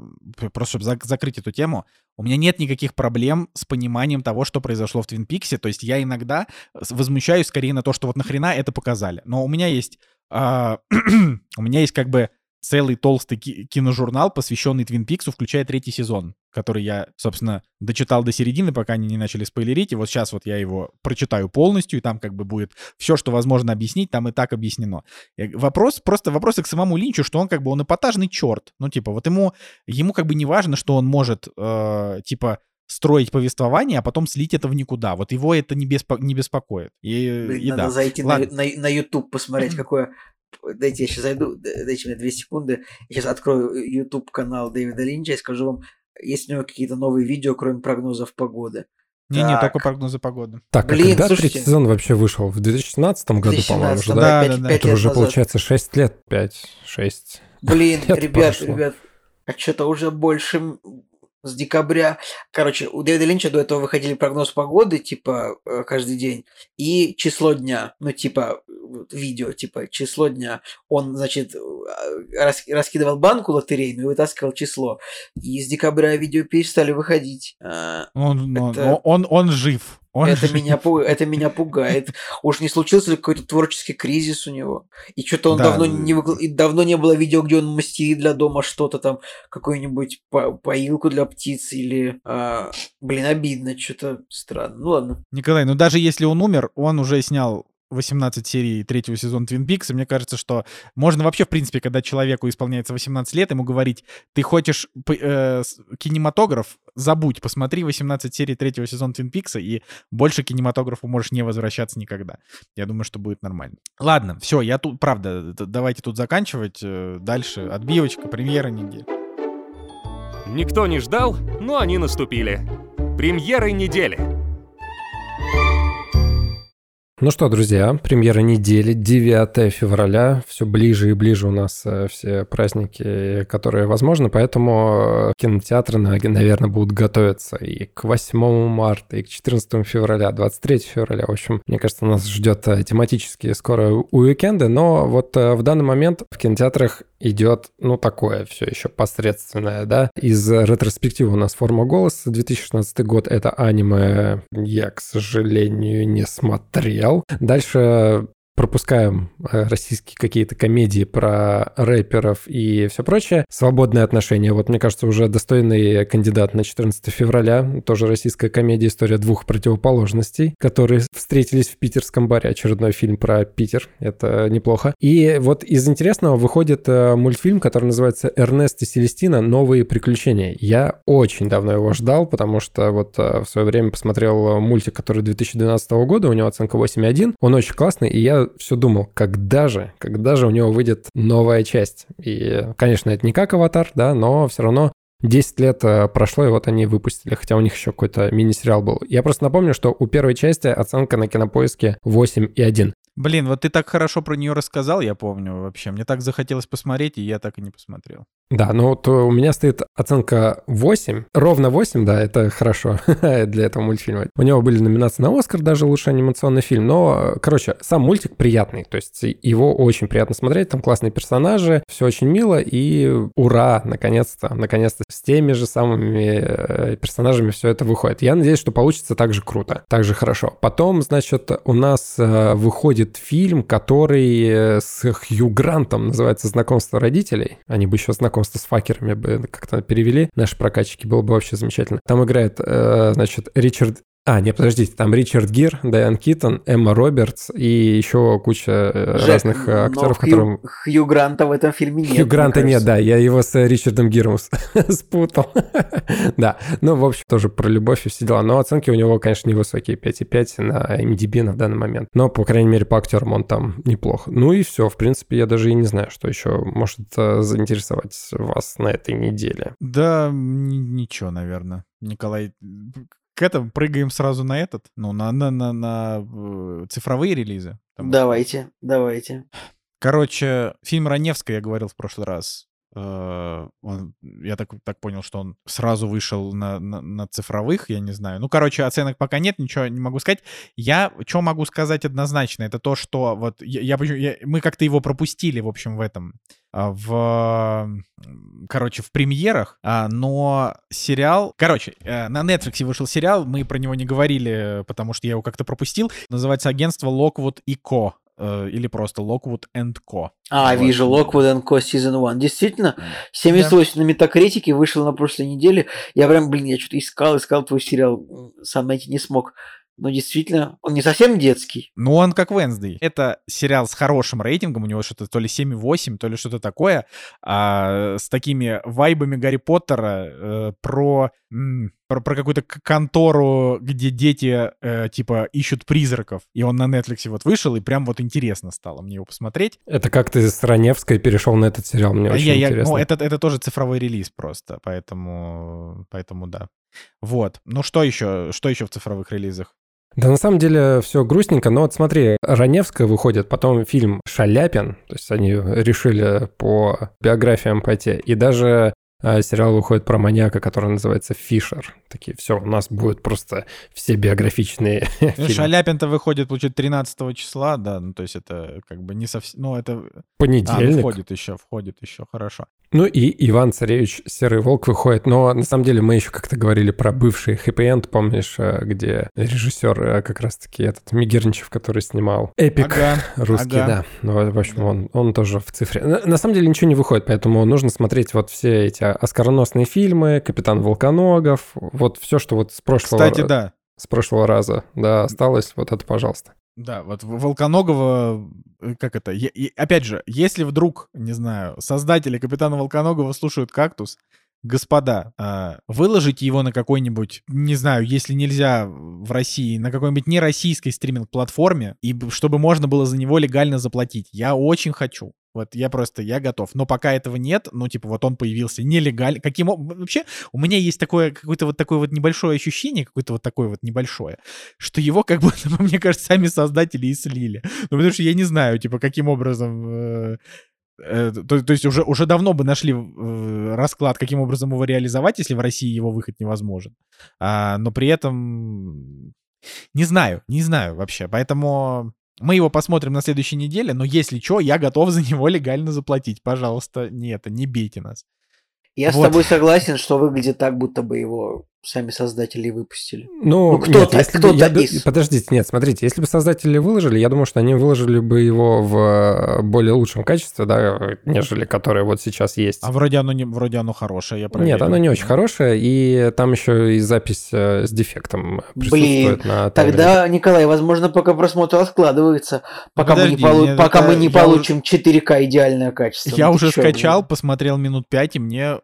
Просто чтобы закрыть эту тему, у меня нет никаких проблем с пониманием того, что произошло в Твин Пиксе. То есть я иногда возмущаюсь скорее на то, что вот нахрена это показали. Но у меня есть... Э, [CLEARS THROAT] у меня есть как бы целый толстый ки- киножурнал, посвященный Твин Пиксу, включая третий сезон, который я, собственно, дочитал до середины, пока они не начали спойлерить. И вот сейчас вот я его прочитаю полностью, и там как бы будет все, что возможно объяснить, там и так объяснено. И вопрос, просто вопросы к самому Линчу, что он как бы, он эпатажный черт. Ну, типа, вот ему, ему как бы не важно, что он может, э, типа, строить повествование, а потом слить это в никуда. Вот его это не, беспо- не беспокоит. И, Блин, и надо да. зайти на, Ладно. на, на YouTube, посмотреть, какое... Дайте я сейчас зайду, дайте мне две секунды. Я сейчас открою YouTube канал Дэвида Линча и скажу вам, есть у него какие-то новые видео, кроме прогнозов погоды. Не-не, Так. только прогнозы погоды. Так, Блин, а когда слушайте. третий сезон вообще вышел? В 2017 году, по-моему, уже, 2017, да? Да, пять- да, да. Это уже, назад. получается, 6 лет, 5, 6. Блин, [LAUGHS] лет ребят, прошло. ребят, а что-то уже больше с декабря. Короче, у Дэвида Линча до этого выходили прогноз погоды, типа, э, каждый день, и число дня, ну, типа, видео, типа, число дня. Он, значит, э, рас- раскидывал банку лотерейную и вытаскивал число. И с декабря видео перестали выходить. А, Он, он, Это- он, он жив. Он это, жив. меня, это меня пугает. Уж не случился ли какой-то творческий кризис у него? И что-то он Да. давно не и давно не было видео, где он мастерит для дома что-то там, какую-нибудь по- поилку для птиц или... а, блин, обидно, что-то странно. Ну ладно. Николай, ну даже если он умер, он уже снял 18 серий третьего сезона Твин Пикс, и мне кажется, что можно вообще, в принципе, когда человеку исполняется 18 лет, ему говорить, ты хочешь э, кинематограф, забудь, посмотри 18 серий третьего сезона Твин Пикса, и больше кинематографу можешь не возвращаться никогда. Я думаю, что будет нормально. Ладно, все, я тут, правда, давайте тут заканчивать. э, Дальше отбивочка, премьера недели. Никто не ждал, но они наступили. Премьеры недели. Ну что, друзья, премьера недели, 9 февраля, все ближе и ближе у нас э, все праздники, которые возможны, поэтому э, кинотеатры, на- наверное, будут готовиться и к 8 марта, и к 14 февраля, 23 февраля. В общем, мне кажется, нас ждет э, тематические скоро уикенды, но вот в данный момент в кинотеатрах идет, ну, такое все еще посредственное, да. Из ретроспективы у нас «Форма голоса», 2016 год, это аниме, я, к сожалению, не смотрел. Дальше пропускаем э, российские какие-то комедии про рэперов и все прочее. Свободные отношения. Вот, мне кажется, уже достойный кандидат на 14 февраля. Тоже российская комедия «История двух противоположностей», которые встретились в питерском баре. Очередной фильм про Питер. Это неплохо. И вот из интересного выходит э, мультфильм, который называется «Эрнест и Селестина. Новые приключения». Я очень давно его ждал, потому что вот э, в свое время посмотрел мультик, который 2012 года, у него оценка 8,1. Он очень классный, и я все думал, когда же, когда же у него выйдет новая часть. И, конечно, это не как «Аватар», да, но все равно 10 лет э, прошло, и вот они выпустили, хотя у них еще какой-то мини-сериал был. Я просто напомню, что у первой части оценка на кинопоиске 8,1. Блин, вот ты так хорошо про нее рассказал, я помню вообще. Мне так захотелось посмотреть, и я так и не посмотрел. Да, ну то у меня стоит оценка 8. Ровно 8, да, это хорошо [LAUGHS] для этого мультфильма. У него были номинации на Оскар, даже лучший анимационный фильм. Но, короче, сам мультик приятный. То есть его очень приятно смотреть. Там классные персонажи, все очень мило. И ура, наконец-то, наконец-то с теми же самыми э, персонажами все это выходит. Я надеюсь, что получится так же круто, так же хорошо. Потом, значит, у нас э, выходит выходит фильм, который э, с Хью Грантом называется «Знакомство родителей». Они бы еще «Знакомство с факерами» бы как-то перевели. Наши прокачки было бы вообще замечательно. Там играет, э, значит, Ричард а, нет, подождите, там Ричард Гир, Дайан Китон, Эмма Робертс и еще куча э, Жек, разных э, актеров, Хью, которым... Хью Гранта в этом фильме нет. Хью Гранта нет, да, я его с Ричардом Гиром [LAUGHS] спутал. [LAUGHS] да, ну, в общем, тоже про любовь и все дела. Но оценки у него, конечно, невысокие, 5,5 на MDB на данный момент. Но, по крайней мере, по актерам он там неплох. Ну и все, в принципе, я даже и не знаю, что еще может э, заинтересовать вас на этой неделе. Да, ничего, наверное. Николай, к этому прыгаем сразу на этот, ну, на, на, на, на цифровые релизы. Давайте, давайте. Короче, фильм Раневская, я говорил в прошлый раз, он, я так, так понял, что он сразу вышел на, на, на цифровых, я не знаю. Ну, короче, оценок пока нет, ничего не могу сказать. Я, что могу сказать однозначно, это то, что вот я, я, я мы как-то его пропустили, в общем, в этом, а, в, короче, в премьерах, а, но сериал, короче, э, на Netflix вышел сериал, мы про него не говорили, потому что я его как-то пропустил, называется «Агентство Локвуд и Ко», Э, или просто Lockwood Co. А, вот. вижу, Lockwood Co. Season 1. Действительно, 78 да. на метакритике вышел на прошлой неделе. Я прям, блин, я что-то искал, искал твой сериал, сам найти не смог. Но действительно, он не совсем детский. Ну, он как Венсдей. Это сериал с хорошим рейтингом, у него что-то то ли 7,8, то ли что-то такое, а, с такими вайбами Гарри Поттера э, про, про, про какую-то контору, где дети, э, типа, ищут призраков. И он на Netflix вот вышел, и прям вот интересно стало мне его посмотреть. Это как ты с Раневской перешел на этот сериал, мне очень я, интересно. Я, ну, это, это тоже цифровой релиз просто, поэтому, поэтому да. Вот. Ну, что еще, что еще в цифровых релизах? Да на самом деле все грустненько, но вот смотри, Раневская выходит, потом фильм «Шаляпин», то есть они решили по биографиям пойти, и даже сериал выходит про маньяка, который называется Фишер. Такие, все, у нас будут просто все биографичные [LAUGHS] Шаляпин-то выходит, получается, 13 числа, да, ну, то есть это как бы не совсем, ну, это... Понедельник. А, ну, входит еще, входит еще, хорошо. Ну и Иван Царевич Серый Волк выходит, но на самом деле мы еще как-то говорили про бывший хэппи-энд, помнишь, э, где режиссер э, как раз-таки этот Мигерничев, который снимал Эпик ага, русский, ага. да. Ну, в общем, да. он, он тоже в цифре. На, на самом деле ничего не выходит, поэтому нужно смотреть вот все эти оскароносные фильмы, Капитан Волконогов, вот все, что вот с прошлого... Кстати, да. С прошлого раза, да, осталось, вот это, пожалуйста. Да, вот Волконогова, э, как это, и, и, опять же, если вдруг, не знаю, создатели Капитана Волконогова слушают «Кактус», господа, э, выложите его на какой-нибудь, не знаю, если нельзя в России, на какой-нибудь нероссийской стриминг-платформе, и чтобы можно было за него легально заплатить. Я очень хочу. Вот я просто, я готов. Но пока этого нет, ну, типа, вот он появился нелегально. Каким Вообще, у меня есть такое, какое-то вот такое вот небольшое ощущение, какое-то вот такое вот небольшое, что его, как будто, [LAUGHS] мне кажется, сами создатели и слили. Ну, потому что я не знаю, типа, каким образом... Э, э, то, то есть уже, уже давно бы нашли э, расклад, каким образом его реализовать, если в России его выход невозможен. А, но при этом... Не знаю, не знаю вообще. Поэтому мы его посмотрим на следующей неделе, но если что, я готов за него легально заплатить. Пожалуйста, не это, не бейте нас. Я вот. с тобой согласен, что выглядит так, будто бы его сами создатели выпустили. Ну, ну кто-то, нет, кто я, из... Подождите, нет, смотрите, если бы создатели выложили, я думаю, что они выложили бы его в э, более лучшем качестве, да, нежели которое вот сейчас есть. А вроде оно, не, вроде оно хорошее, я проверил. Нет, оно не очень хорошее, и там еще и запись э, с дефектом присутствует Блин, на тогда, Николай, возможно, пока просмотр откладывается, пока Подожди, мы не, полу... пока мы не получим уже... 4К идеальное качество. Я ну, уже скачал, блин? посмотрел минут 5, и мне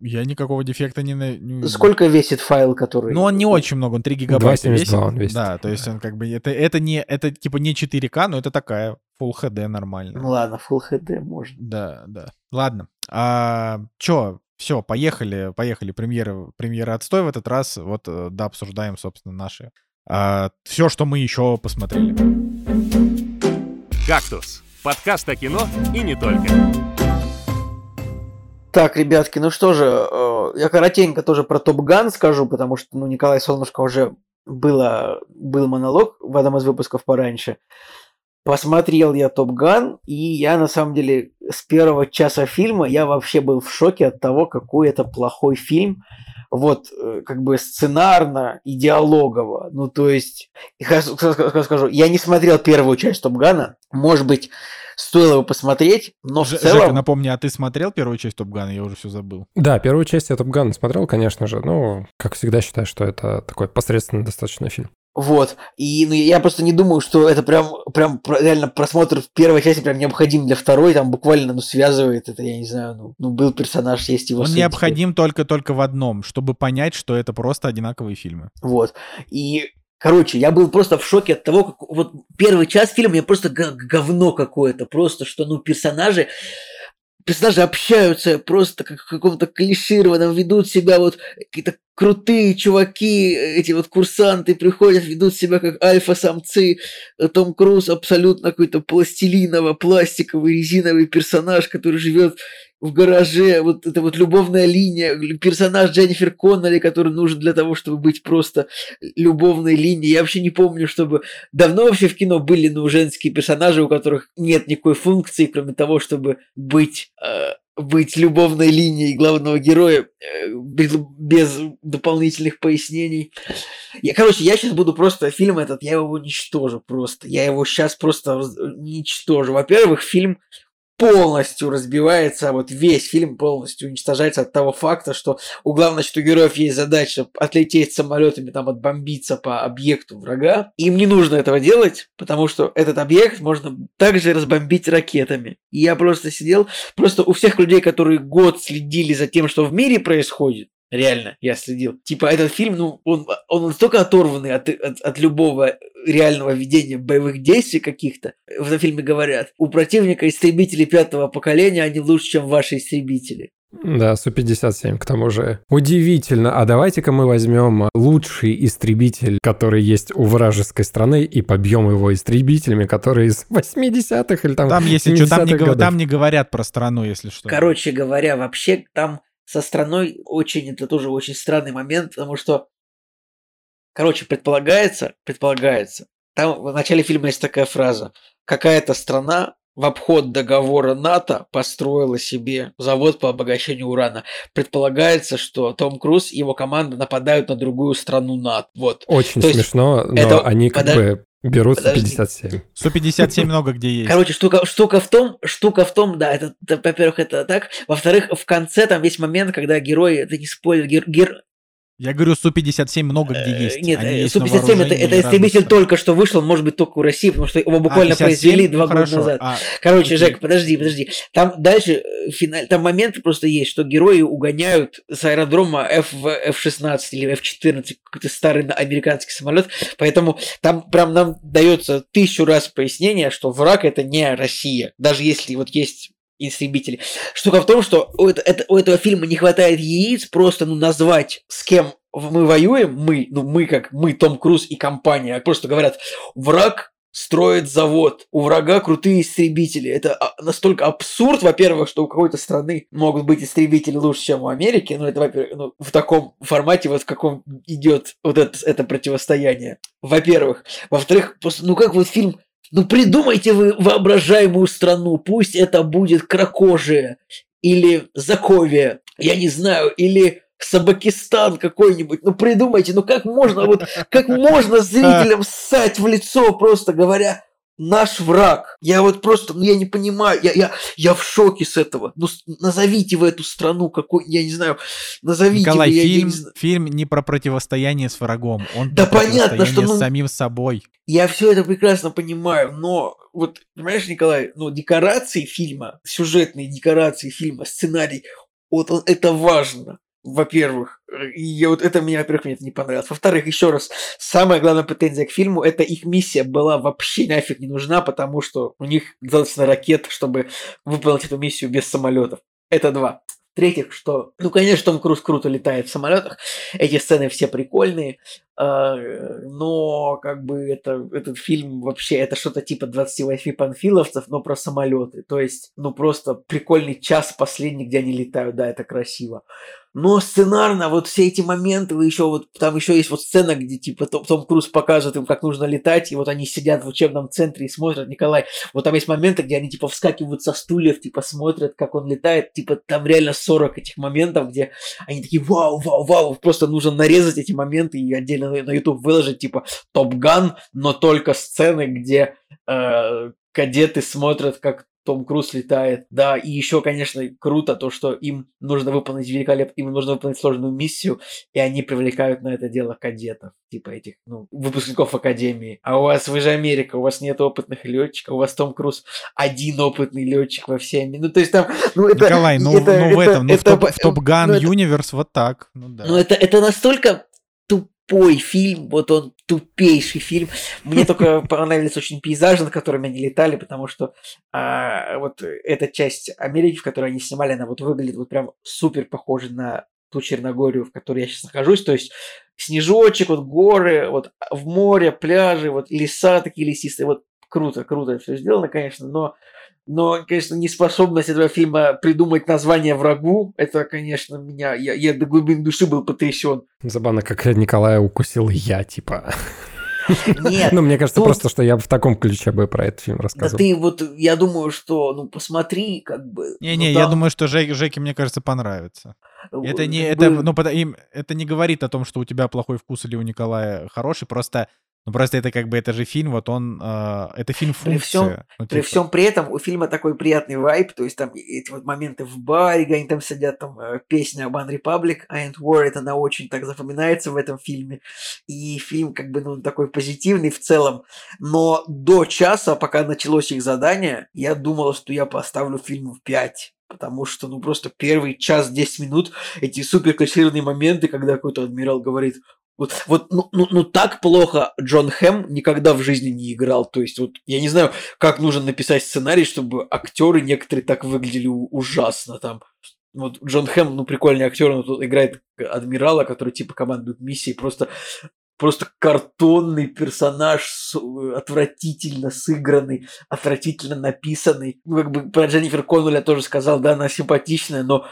я никакого дефекта не... не... Сколько весит файл, который... Ну, он не очень много, он 3 гигабайта весит. Он весит. Да, то есть он как бы... Это, это, не, это типа не 4К, но это такая Full HD нормально. Ну ладно, Full HD можно. Да, да. Ладно. А, чё, все, поехали, поехали. Премьера, премьера отстой в этот раз. Вот, э, да, обсуждаем, собственно, наши. А, все, что мы еще посмотрели. «Кактус» — подкаст о кино и не только. Так, ребятки, ну что же, э, я коротенько тоже про Топ Ган скажу, потому что, ну, Николай Солнышко уже было, был монолог в одном из выпусков пораньше. Посмотрел я Топ Ган, и я на самом деле с первого часа фильма я вообще был в шоке от того, какой это плохой фильм. вот, э, как бы сценарно и диалогово. Ну, то есть, скажу, я не смотрел первую часть Топ Гана. Может быть, стоило бы посмотреть, но в Ж- целом... Жека, напомни, а ты смотрел первую часть Топ Гана? Я уже все забыл. Да, первую часть я Топ Гана смотрел, конечно же. Ну, как всегда считаю, что это такой посредственный достаточно фильм. Вот. И ну, я просто не думаю, что это прям, прям реально просмотр в первой части прям необходим для второй. Там буквально ну, связывает это, я не знаю, ну, ну был персонаж, есть его Он сын, необходим только-только в одном, чтобы понять, что это просто одинаковые фильмы. Вот. И Короче, я был просто в шоке от того, как вот первый час фильма мне просто говно какое-то, просто что, ну, персонажи, персонажи общаются просто как в каком-то клишированном, ведут себя вот какие-то крутые чуваки, эти вот курсанты приходят, ведут себя как альфа-самцы. Том Круз абсолютно какой-то пластилиново-пластиковый резиновый персонаж, который живет в гараже, вот эта вот любовная линия, персонаж Дженнифер Коннелли, который нужен для того, чтобы быть просто любовной линией. Я вообще не помню, чтобы давно вообще в кино были ну, женские персонажи, у которых нет никакой функции, кроме того, чтобы быть э, быть любовной линией главного героя э, без дополнительных пояснений. Я, короче, я сейчас буду просто фильм этот, я его уничтожу просто. Я его сейчас просто уничтожу. Во-первых, фильм полностью разбивается, вот весь фильм полностью уничтожается от того факта, что у главного у героев есть задача отлететь самолетами, там, отбомбиться по объекту врага. Им не нужно этого делать, потому что этот объект можно также разбомбить ракетами. И я просто сидел, просто у всех людей, которые год следили за тем, что в мире происходит, Реально, я следил. Типа, этот фильм, ну, он, он настолько оторванный от, от, от любого реального ведения боевых действий каких-то. В этом фильме говорят, у противника истребители пятого поколения, они лучше, чем ваши истребители. Да, Су-57, к тому же. Удивительно. А давайте-ка мы возьмем лучший истребитель, который есть у вражеской страны, и побьем его истребителями, которые из 80-х или там Там, если что, там не, там не говорят про страну, если что. Короче говоря, вообще там со страной очень, это тоже очень странный момент, потому что, короче, предполагается, предполагается, там в начале фильма есть такая фраза, какая-то страна в обход договора НАТО построила себе завод по обогащению урана. Предполагается, что Том Круз и его команда нападают на другую страну НАТО. Вот. Очень То смешно, но это... они как Подож... бы Берут Подожди. 157. 157 много где есть. Короче, штука, штука в том, штука в том, да, это, это во-первых, это так. Во-вторых, в конце там есть момент, когда герой, это не спойлер, гер, гер, я говорю, Су-57 много где э, есть. Нет, Су-57 это, это истребитель только что вышел, может быть, только у России, потому что его буквально а, произвели два года назад. А, Короче, окей. Жек, подожди, подожди. Там дальше, э, финаль, там моменты просто есть, что герои угоняют с аэродрома F, F-16 или F-14, какой-то старый американский самолет, поэтому там прям нам дается тысячу раз пояснение, что враг это не Россия. Даже если вот есть истребители. Штука в том, что у, это, у этого фильма не хватает яиц просто ну, назвать, с кем мы воюем, мы, ну мы как мы, Том Круз и компания, а просто говорят, враг строит завод, у врага крутые истребители. Это а, настолько абсурд, во-первых, что у какой-то страны могут быть истребители лучше, чем у Америки, ну это, во-первых, ну, в таком формате, вот в каком идет вот это, это противостояние. Во-первых. Во-вторых, ну как вот фильм ну придумайте вы воображаемую страну, пусть это будет Кракожия или Заковия, я не знаю, или Собакистан какой-нибудь. Ну придумайте, ну как можно, вот как можно зрителям ссать в лицо, просто говоря, наш враг. Я вот просто, ну я не понимаю, я, я, я в шоке с этого. Ну назовите вы эту страну какой, я не знаю, назовите Николай, вы, фильм, я не... фильм не про противостояние с врагом, он да про понятно, что ну, с самим собой. Я все это прекрасно понимаю, но вот, понимаешь, Николай, ну декорации фильма, сюжетные декорации фильма, сценарий, вот он, это важно во-первых. И вот это меня, во-первых, мне это не понравилось. Во-вторых, еще раз, самая главная претензия к фильму, это их миссия была вообще нафиг не нужна, потому что у них достаточно ракет, чтобы выполнить эту миссию без самолетов. Это два. В-третьих, что, ну, конечно, Том Круз круто летает в самолетах. Эти сцены все прикольные. Э, но как бы это, этот фильм вообще, это что-то типа 28 панфиловцев, но про самолеты. То есть, ну просто прикольный час последний, где они летают, да, это красиво. Но сценарно вот все эти моменты, вы еще вот там еще есть вот сцена, где типа Том, Том Круз показывает им, как нужно летать, и вот они сидят в учебном центре и смотрят, Николай, вот там есть моменты, где они типа вскакивают со стульев, типа смотрят, как он летает, типа там реально 40 этих моментов, где они такие вау, вау, вау, просто нужно нарезать эти моменты и отдельно на YouTube выложить типа Топ Ган, но только сцены, где э, кадеты смотрят, как том Круз летает. Да, и еще, конечно, круто то, что им нужно выполнить великолепно, им нужно выполнить сложную миссию, и они привлекают на это дело кадетов, типа этих, ну, выпускников Академии. А у вас, вы же Америка, у вас нет опытных летчиков, у вас Том Круз один опытный летчик во всеми. Ну, то есть там, ну, это... Николай, ну, это, ну в этом, ну, это, в Топ, в Топ Ган ну, Юниверс вот так. Ну, да. ну это, это настолько тупой фильм, вот он тупейший фильм. Мне только [LAUGHS] понравились очень пейзажи, на которыми они летали, потому что а, вот эта часть Америки, в которой они снимали, она вот выглядит вот прям супер похожа на ту Черногорию, в которой я сейчас нахожусь, то есть снежочек, вот горы, вот в море, пляжи, вот леса такие лесистые, вот круто, круто все сделано, конечно, но но, конечно, неспособность этого фильма придумать название врагу, это, конечно, меня... Я, я до глубины души был потрясен. Забавно, как Николая укусил я, типа. Нет. Ну, мне кажется, тут... просто, что я в таком ключе бы про этот фильм рассказывал. Да ты вот, я думаю, что, ну, посмотри, как бы... Не-не, ну, там... я думаю, что Жек, Жеке, мне кажется, понравится. Это не, это, ну, им, это не говорит о том, что у тебя плохой вкус или у Николая хороший, просто ну просто это как бы это же фильм, вот он, э, это фильм функция. При всем, ну, типа. при всем при этом у фильма такой приятный вайп, то есть там эти вот моменты в баре, где они там сидят, там э, песня One Republic, I ain't worried, она очень так запоминается в этом фильме, и фильм как бы ну такой позитивный в целом, но до часа, пока началось их задание, я думал, что я поставлю фильм в 5 потому что, ну, просто первый час 10 минут, эти супер классированные моменты, когда какой-то адмирал говорит, вот, вот ну, ну, ну так плохо Джон Хэм никогда в жизни не играл. То есть, вот я не знаю, как нужно написать сценарий, чтобы актеры некоторые так выглядели ужасно там. Вот Джон Хэм, ну, прикольный актер, он тут играет адмирала, который типа командует миссией, просто просто картонный персонаж, отвратительно сыгранный, отвратительно написанный. Ну, как бы про Дженнифер Коннелли я тоже сказал, да, она симпатичная, но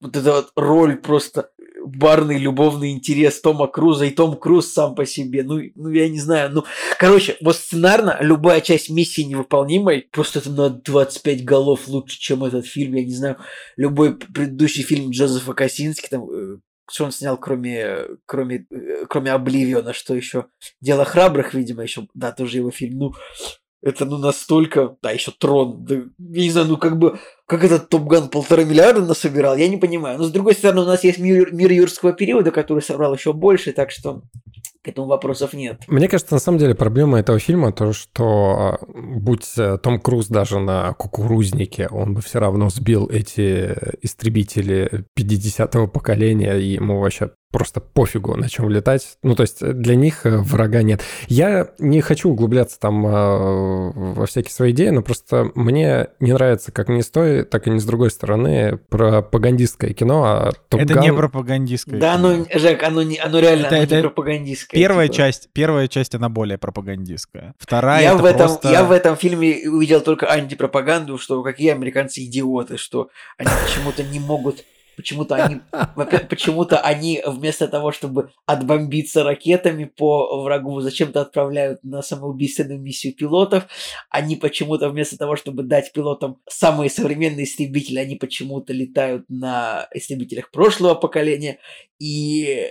вот эта вот роль просто барный любовный интерес Тома Круза и Том Круз сам по себе. Ну, ну я не знаю. Ну, короче, вот сценарно любая часть миссии невыполнимой просто это на 25 голов лучше, чем этот фильм. Я не знаю, любой предыдущий фильм Джозефа Косински, там, э, что он снял, кроме, кроме, э, кроме Обливиона, что еще? Дело храбрых, видимо, еще, да, тоже его фильм. Ну, это ну настолько, да, еще трон, да, я не знаю, ну как бы, как этот Топган полтора миллиарда насобирал, я не понимаю. Но с другой стороны, у нас есть мир, мир юрского периода, который собрал еще больше, так что к этому вопросов нет. Мне кажется, на самом деле проблема этого фильма то, что а, будь э, Том Круз даже на кукурузнике, он бы все равно сбил эти истребители 50-го поколения, и ему вообще просто пофигу, на чем летать. Ну, то есть для них э, врага нет. Я не хочу углубляться там э, во всякие свои идеи, но просто мне не нравится как ни с той, так и ни с другой стороны пропагандистское кино. А это не пропагандистское Да, кино. оно, Жек, оно, не, оно реально это, оно это, не пропагандистское. Первая типа. часть, первая часть, она более пропагандистская. Вторая, я это в этом, просто... Я в этом фильме увидел только антипропаганду, что какие американцы идиоты, что они почему-то не могут Почему-то они, почему-то они вместо того, чтобы отбомбиться ракетами по врагу, зачем-то отправляют на самоубийственную миссию пилотов. Они почему-то вместо того, чтобы дать пилотам самые современные истребители, они почему-то летают на истребителях прошлого поколения. И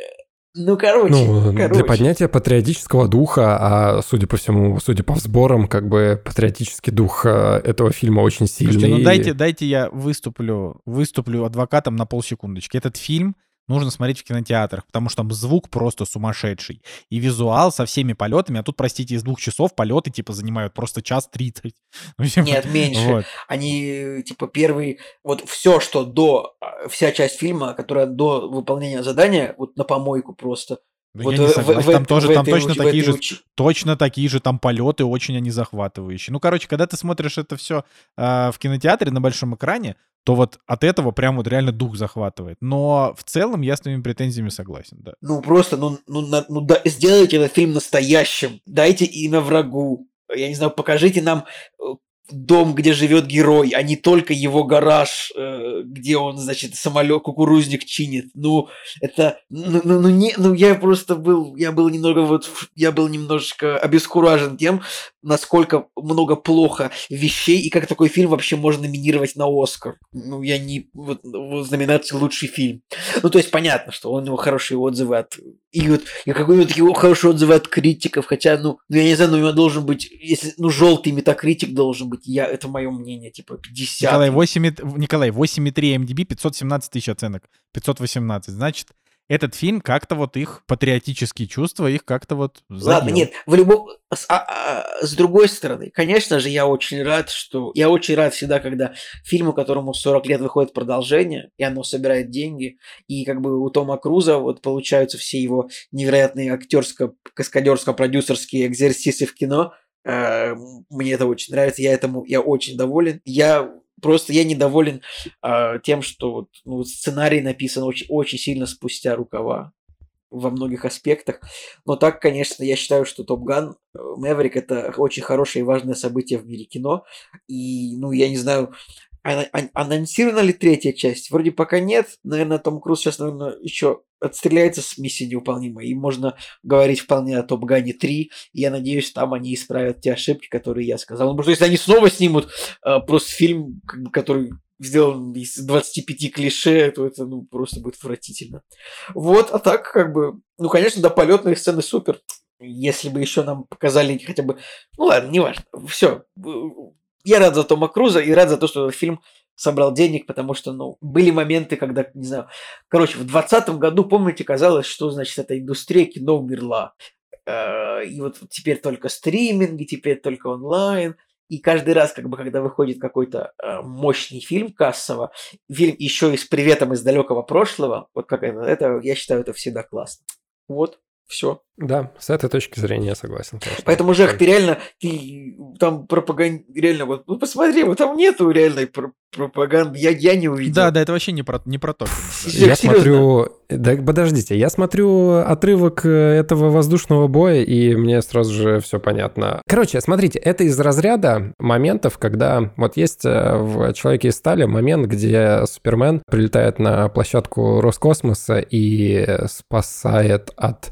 ну, короче, ну, короче. Для поднятия патриотического духа, а судя по всему, судя по сборам, как бы патриотический дух э, этого фильма очень сильный. Слушайте, ну дайте, дайте я выступлю, выступлю адвокатом на полсекундочки. Этот фильм нужно смотреть в кинотеатрах, потому что там звук просто сумасшедший. И визуал со всеми полетами, а тут, простите, из двух часов полеты, типа, занимают просто час тридцать. [LAUGHS] Ну, типа, Нет, меньше. Вот. Они, типа, первый, вот все, что до, а, вся часть фильма, которая до выполнения задания, вот на помойку просто. Ну, вот я не согласен. В, там в, тоже, в там этой, точно такие же, уч... точно такие же там полеты, очень они захватывающие. Ну, короче, когда ты смотришь это все э, в кинотеатре на большом экране, то вот от этого прям вот реально дух захватывает. Но в целом я с твоими претензиями согласен, да. Ну просто, ну, ну, ну да, сделайте этот фильм настоящим. Дайте имя врагу. Я не знаю, покажите нам э, дом, где живет герой, а не только его гараж, э, где он, значит, самолет, кукурузник чинит. Ну, это, ну, ну, ну, не, ну, я просто был, я был немного вот, я был немножечко обескуражен тем, насколько много плохо вещей и как такой фильм вообще можно номинировать на Оскар. Ну, я не, вот, в номинации лучший фильм. Ну, то есть понятно, что у него хорошие отзывы от... И вот и какой-нибудь такие хорошие отзывы от критиков, хотя, ну, ну, я не знаю, ну, у него должен быть, если, ну, желтый метакритик должен быть, я, это мое мнение, типа, 50. Николай, 8, Николай, 8,3 MDB, 517 тысяч оценок, 518. Значит, этот фильм как-то вот их патриотические чувства, их как-то вот Ладно, задел. нет, в любом... С, а- а, с другой стороны, конечно же, я очень рад, что... Я очень рад всегда, когда фильму, которому 40 лет выходит продолжение, и оно собирает деньги, и как бы у Тома Круза вот получаются все его невероятные актерско-каскадерско-продюсерские экзерсисы в кино. Э, Мне это очень нравится, я этому... Я очень доволен. Я Просто я недоволен э, тем, что вот, ну, сценарий написан очень, очень сильно спустя рукава во многих аспектах. Но так, конечно, я считаю, что Топ Ган Мэверик это очень хорошее и важное событие в мире кино. И, ну, я не знаю, ан- анонсирована ли третья часть? Вроде пока нет. Наверное, Том Круз сейчас, наверное, еще отстреляется с миссией невыполнимой. И можно говорить вполне о Топ Гане 3. И я надеюсь, там они исправят те ошибки, которые я сказал. Потому что если они снова снимут э, просто фильм, который сделан из 25 клише, то это ну, просто будет отвратительно. Вот, а так, как бы, ну, конечно, да, полетные сцены супер. Если бы еще нам показали хотя бы... Ну ладно, неважно. Все. Я рад за Тома Круза и рад за то, что фильм собрал денег, потому что, ну, были моменты, когда, не знаю... Короче, в 2020 году, помните, казалось, что, значит, эта индустрия кино умерла. Э, И вот теперь только стриминги, теперь только онлайн. И каждый раз, как бы, когда выходит какой-то э, мощный фильм кассово, фильм еще и с приветом из далекого прошлого, вот как это, это, я считаю, это всегда классно. Вот, все. Да, с этой точки зрения я согласен. конечно. Поэтому, Жек, ты реально, ты там пропаганд... реально, вот, ну посмотри, вот там нету реальной пр- пропаганды, я, я не увидел. Да, да, это вообще не про, не про то. Жек, Я серьезно? смотрю... Да подождите, я смотрю отрывок э, этого воздушного боя, и мне сразу же все понятно. Короче, смотрите, это из разряда моментов, когда вот есть э, в «Человеке из стали» момент, где Супермен прилетает на площадку Роскосмоса и спасает от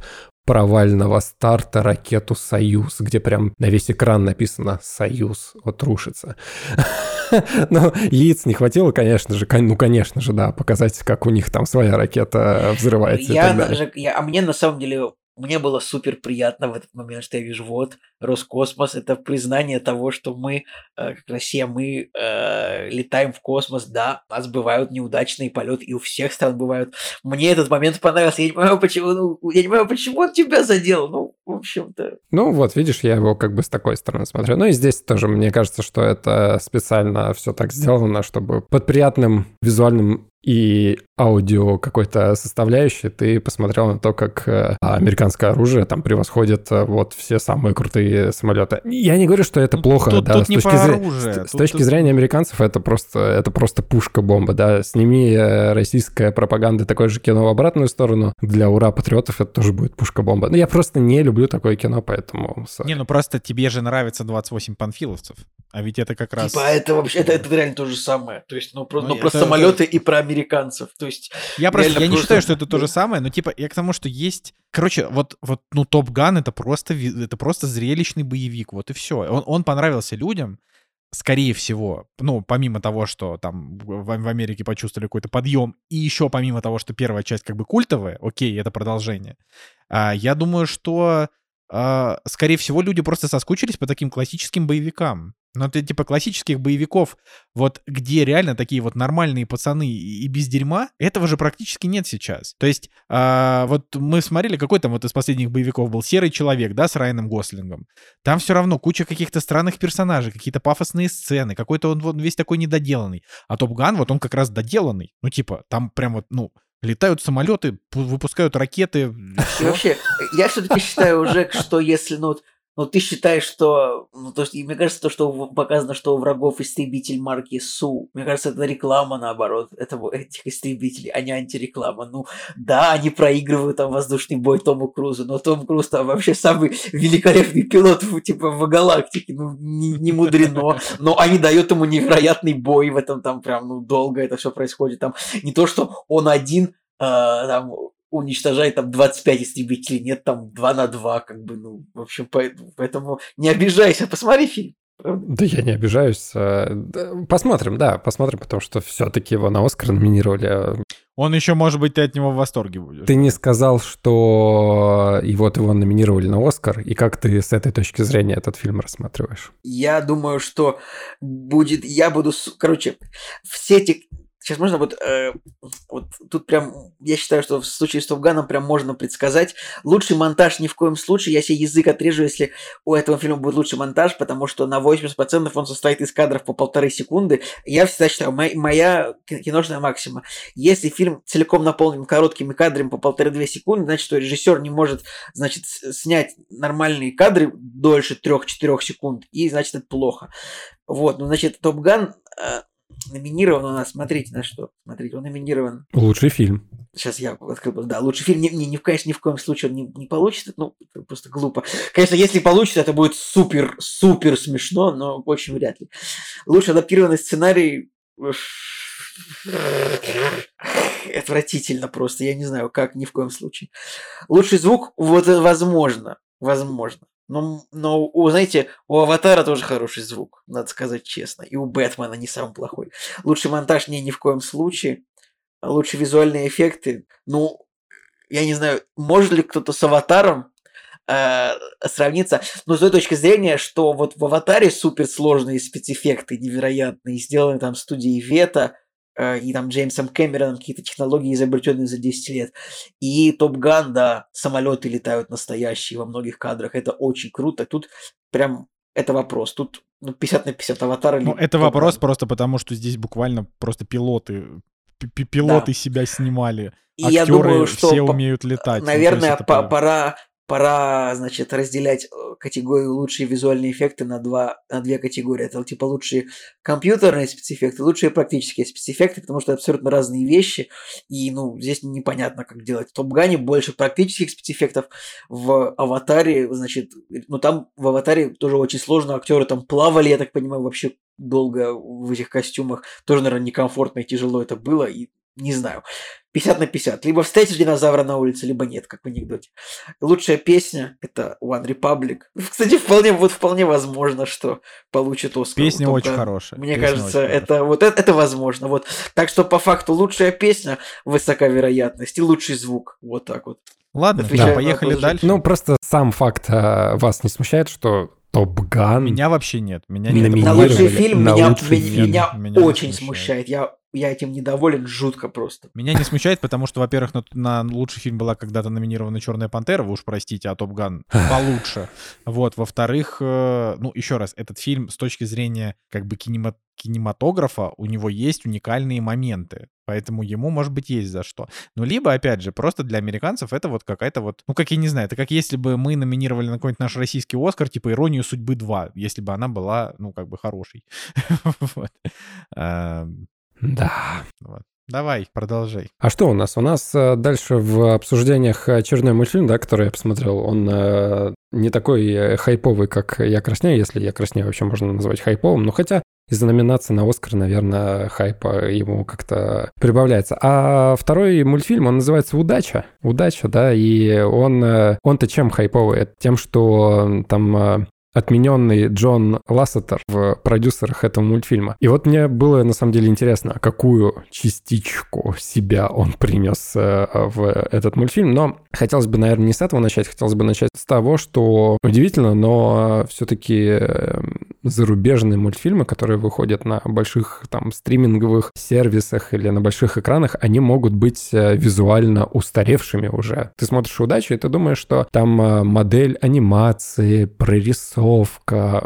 провального старта ракету «Союз», где прям на весь экран написано «Союз», вот рушится. [LAUGHS] Но яиц не хватило, конечно же, ну, конечно же, да, показать, как у них там своя ракета взрывается и я, так далее. Я- а мне на самом деле, мне было супер приятно в этот момент, что я вижу, вот, Роскосмос, это признание того, что мы, э, как Россия, мы э, летаем в космос, да, у нас бывают неудачные полеты, и у всех стран бывают. Мне этот момент понравился, я не понимаю, почему, ну, я не понимаю, почему он тебя задел, ну, в общем-то. Ну вот, видишь, я его как бы с такой стороны смотрю. Ну и здесь тоже мне кажется, что это специально все так сделано, чтобы под приятным визуальным и аудио какой-то составляющей ты посмотрел на то, как э, американское оружие там превосходит э, вот все самые крутые самолеты. Я не говорю, что это Ну, плохо, тут- да, тут с не точки, зре- оружие, с- тут- с точки тут- зрения американцев это просто, это просто пушка-бомба, да. Сними э, российская пропаганда такое же кино в обратную сторону, для ура патриотов это тоже будет пушка-бомба. Но я просто не люблю такое кино, поэтому... sorry. Не, ну просто тебе же нравится 28 панфиловцев. А ведь это как раз... Типа, это вообще, это, это реально то же самое. То есть, ну, про, Ну, ну, про это- самолеты и про американцев. То есть, Я просто, я не просто- считаю, что это то же самое, но типа я к тому, что есть, короче, вот, вот, ну Топ Ган это просто, это просто зрелищный боевик, вот и все. Он, он понравился людям, скорее всего, ну помимо того, что там в, в Америке почувствовали какой-то подъем, и еще помимо того, что первая часть как бы культовая, окей, это продолжение. а, я думаю, что а, скорее всего люди просто соскучились по таким классическим боевикам. Но это типа классических боевиков, вот где реально такие вот нормальные пацаны и, и без дерьма, этого же практически нет сейчас. То есть, а, вот мы смотрели, какой там вот из последних боевиков был «Серый человек», да, с Райаном Гослингом. Там все равно куча каких-то странных персонажей, какие-то пафосные сцены, какой-то он вот весь такой недоделанный. А Топ Ган, вот он как раз доделанный. Ну, типа, там прям вот, ну, летают самолеты, пу- выпускают ракеты. И вообще, я все-таки считаю уже, что если, ну, вот, Но ты считаешь, что... Ну, то, что мне кажется, то, что показано, что у врагов истребитель марки Су, мне кажется, это реклама, наоборот, этого, этих истребителей, а не антиреклама. Ну, да, они проигрывают там воздушный бой Тому Крузу, но Том Круз там вообще самый великолепный пилот, типа, в галактике, ну, не, не мудрено. Но они дают ему невероятный бой в этом там прям, ну, долго это все происходит. Там не то, что он один, э, там, уничтожает там 25 истребителей, нет там 2 на 2, как бы, ну, в общем, поэтому не обижайся, посмотри фильм. Да я не обижаюсь. Э, посмотрим, да, посмотрим, потому что все-таки его на Оскар номинировали. Он еще, может быть, ты от него в восторге будешь. Ты не сказал, что и вот его номинировали на Оскар, и как ты с этой точки зрения этот фильм рассматриваешь? Я думаю, что будет... Я буду... Короче, все эти Сейчас можно вот, э, вот тут прям, я считаю, что в случае с Топганом прям можно предсказать. Лучший монтаж ни в коем случае, я себе язык отрежу, если у этого фильма будет лучший монтаж, потому что на 80% он состоит из кадров по полторы секунды. Я всегда считаю, моя, моя киношная максима. Если фильм целиком наполнен короткими кадрами по полторы-две секунды, значит, что режиссер не может, значит, снять нормальные кадры дольше 3-4 секунд, и значит, это плохо. Вот, ну, значит, Топган номинирован у нас, смотрите на что. Смотрите, он номинирован. Лучший фильм. Сейчас я открыл, да, лучший фильм, не, не, не, конечно, ни в коем случае он не, не получится, ну, это просто глупо. Конечно, если получится, это будет супер, супер смешно, но очень вряд ли. Лучший адаптированный сценарий отвратительно просто, я не знаю, как, ни в коем случае. Лучший звук, вот возможно, возможно. Но, но у, знаете, у Аватара тоже хороший звук, надо сказать честно. И у Бэтмена не самый плохой. Лучший монтаж не ни в коем случае. Лучшие визуальные эффекты. Ну, я не знаю, может ли кто-то с Аватаром э, сравниться. Но с той точки зрения, что вот в Аватаре суперсложные спецэффекты невероятные, сделаны там студией Вета, и там Джеймсом Кэмероном какие-то технологии, изобретенные за 10 лет. И Топ Ган, да, самолеты летают настоящие во многих кадрах. Это очень круто. Тут прям это вопрос. Тут ну, 50 на 50 аватар. Ну, это вопрос просто потому, что здесь буквально просто пилоты пилоты да. себя снимали. И Актеры я думаю, что все умеют летать. Наверное, ну, по- пора пора, значит, разделять э, категорию лучшие визуальные эффекты на, два, на две категории. Это типа лучшие компьютерные спецэффекты, лучшие практические спецэффекты, потому что абсолютно разные вещи. И, ну, здесь непонятно, как делать. В Топгане больше практических спецэффектов. В Аватаре, значит, ну там в Аватаре тоже очень сложно. Актеры там плавали, я так понимаю, вообще долго в этих костюмах. Тоже, наверное, некомфортно и тяжело это было. И не знаю. 50 на 50. Либо встретишь динозавра на улице, либо нет, как в анекдоте. Лучшая песня – это One Republic. [LAUGHS] Кстати, вполне, вот вполне возможно, что получит Оскар. Песня очень хорошая. Мне песня кажется, это, вот это, это возможно. Вот. Так что, по факту, лучшая песня – высока вероятность, и лучший звук. Вот так вот. Ладно, да, поехали дальше. Ну, просто сам факт а, вас не смущает, что Топ Ган. Меня вообще нет. Меня не На лучший фильм на меня, лучший меня, фильм. меня, меня очень смущает. смущает. Я я этим недоволен жутко просто. Меня не смущает, потому что, во-первых, на, на лучший фильм была когда-то номинирована Черная пантера, вы уж простите, а Топ Ган получше. Вот, во-вторых, э, ну, еще раз, этот фильм с точки зрения как бы кинема кинематографа, у него есть уникальные моменты. Поэтому ему, может быть, есть за что. Ну, либо, опять же, просто для американцев это вот какая-то вот... Ну, как я не знаю, это как если бы мы номинировали на какой-нибудь наш российский Оскар, типа «Иронию судьбы 2», если бы она была, ну, как бы хорошей. [LAUGHS] Да. Вот. Давай, продолжай. А что у нас? У нас э, дальше в обсуждениях очередной мультфильм, да, который я посмотрел. Он э, не такой э, хайповый, как «Я краснею», если «Я краснею» вообще можно назвать хайповым. Но хотя из-за номинации на Оскар, наверное, хайпа ему как-то прибавляется. А второй мультфильм, он называется «Удача». «Удача», да, и он, э, он-то чем хайповый? Тем, что там э, отмененный Джон Лассетер в продюсерах этого мультфильма. И вот мне было на самом деле интересно, какую частичку себя он принес э, в этот мультфильм. Но хотелось бы, наверное, не с этого начать, хотелось бы начать с того, что удивительно, но все-таки эм, зарубежные мультфильмы, которые выходят на больших там стриминговых сервисах или на больших экранах, они могут быть э, визуально устаревшими уже. Ты смотришь «Удачу», и ты думаешь, что там э, модель анимации, прорисовка,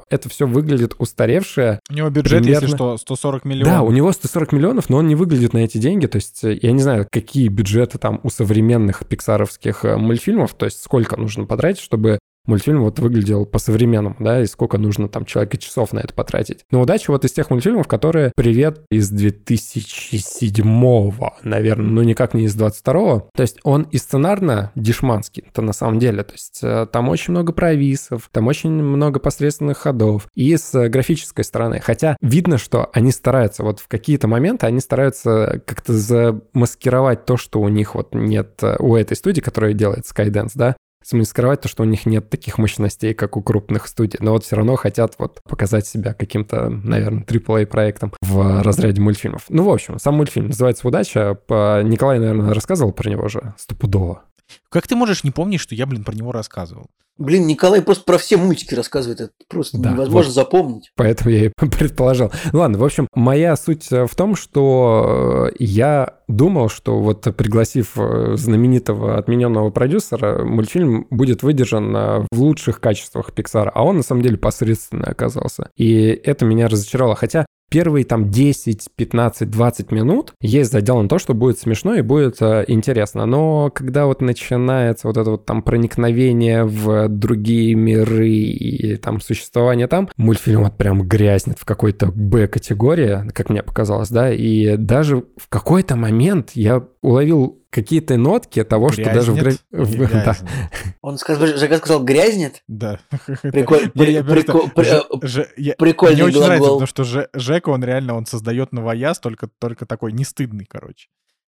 это все выглядит устаревшее. У него бюджет, примерно... если что, 140 миллионов. Да, у него 140 миллионов, но он не выглядит на эти деньги. То есть э, я не знаю, какие бюджеты там у современных пиксаровских мультфильмов, то есть сколько нужно потратить, чтобы мультфильм вот выглядел по-современному, да, и сколько нужно там человека часов на это потратить. Но удача вот из тех мультфильмов, которые «Привет» из 2007-го, наверное, ну никак не из 22-го. То есть он и сценарно дешманский, это на самом деле. То есть э, там очень много провисов, там очень много посредственных ходов. И с графической стороны. Хотя видно, что они стараются, вот в какие-то моменты они стараются как-то замаскировать то, что у них вот нет э, у этой студии, которая делает Skydance, да, смысле, скрывать то, что у них нет таких мощностей, как у крупных студий, но вот все равно хотят вот показать себя каким-то, наверное, AAA проектом в разряде мультфильмов. Ну, в общем, сам мультфильм называется «Удача». Николай, наверное, рассказывал про него же стопудово. Как ты можешь не помнить, что я, блин, про него рассказывал? Блин, Николай просто про все мультики рассказывает, это просто да, невозможно вот запомнить. Поэтому я и [LAUGHS] предположил. Ну ладно, в общем, моя суть в том, что я думал, что вот пригласив э, знаменитого отмененного продюсера, мультфильм будет выдержан в лучших качествах Pixar, а он на самом деле посредственный оказался. И это меня разочаровало. Хотя первые там 10, 15, 20 минут есть задел на то, что будет смешно и будет э, интересно. Но когда вот начинается вот это вот там проникновение в другие миры и там существование там, мультфильм вот прям грязнет в какой-то Б-категории, как мне показалось, да, и даже в какой-то момент я уловил какие-то нотки того, что даже в, грязь... в... [LAUGHS] Да. Он сказал, Жека сказал грязнет? Да. [LAUGHS] Приколь... Прикольный Мне очень нравится, потому что Жека, он реально, он создает новояз, только, только такой не стыдный, короче.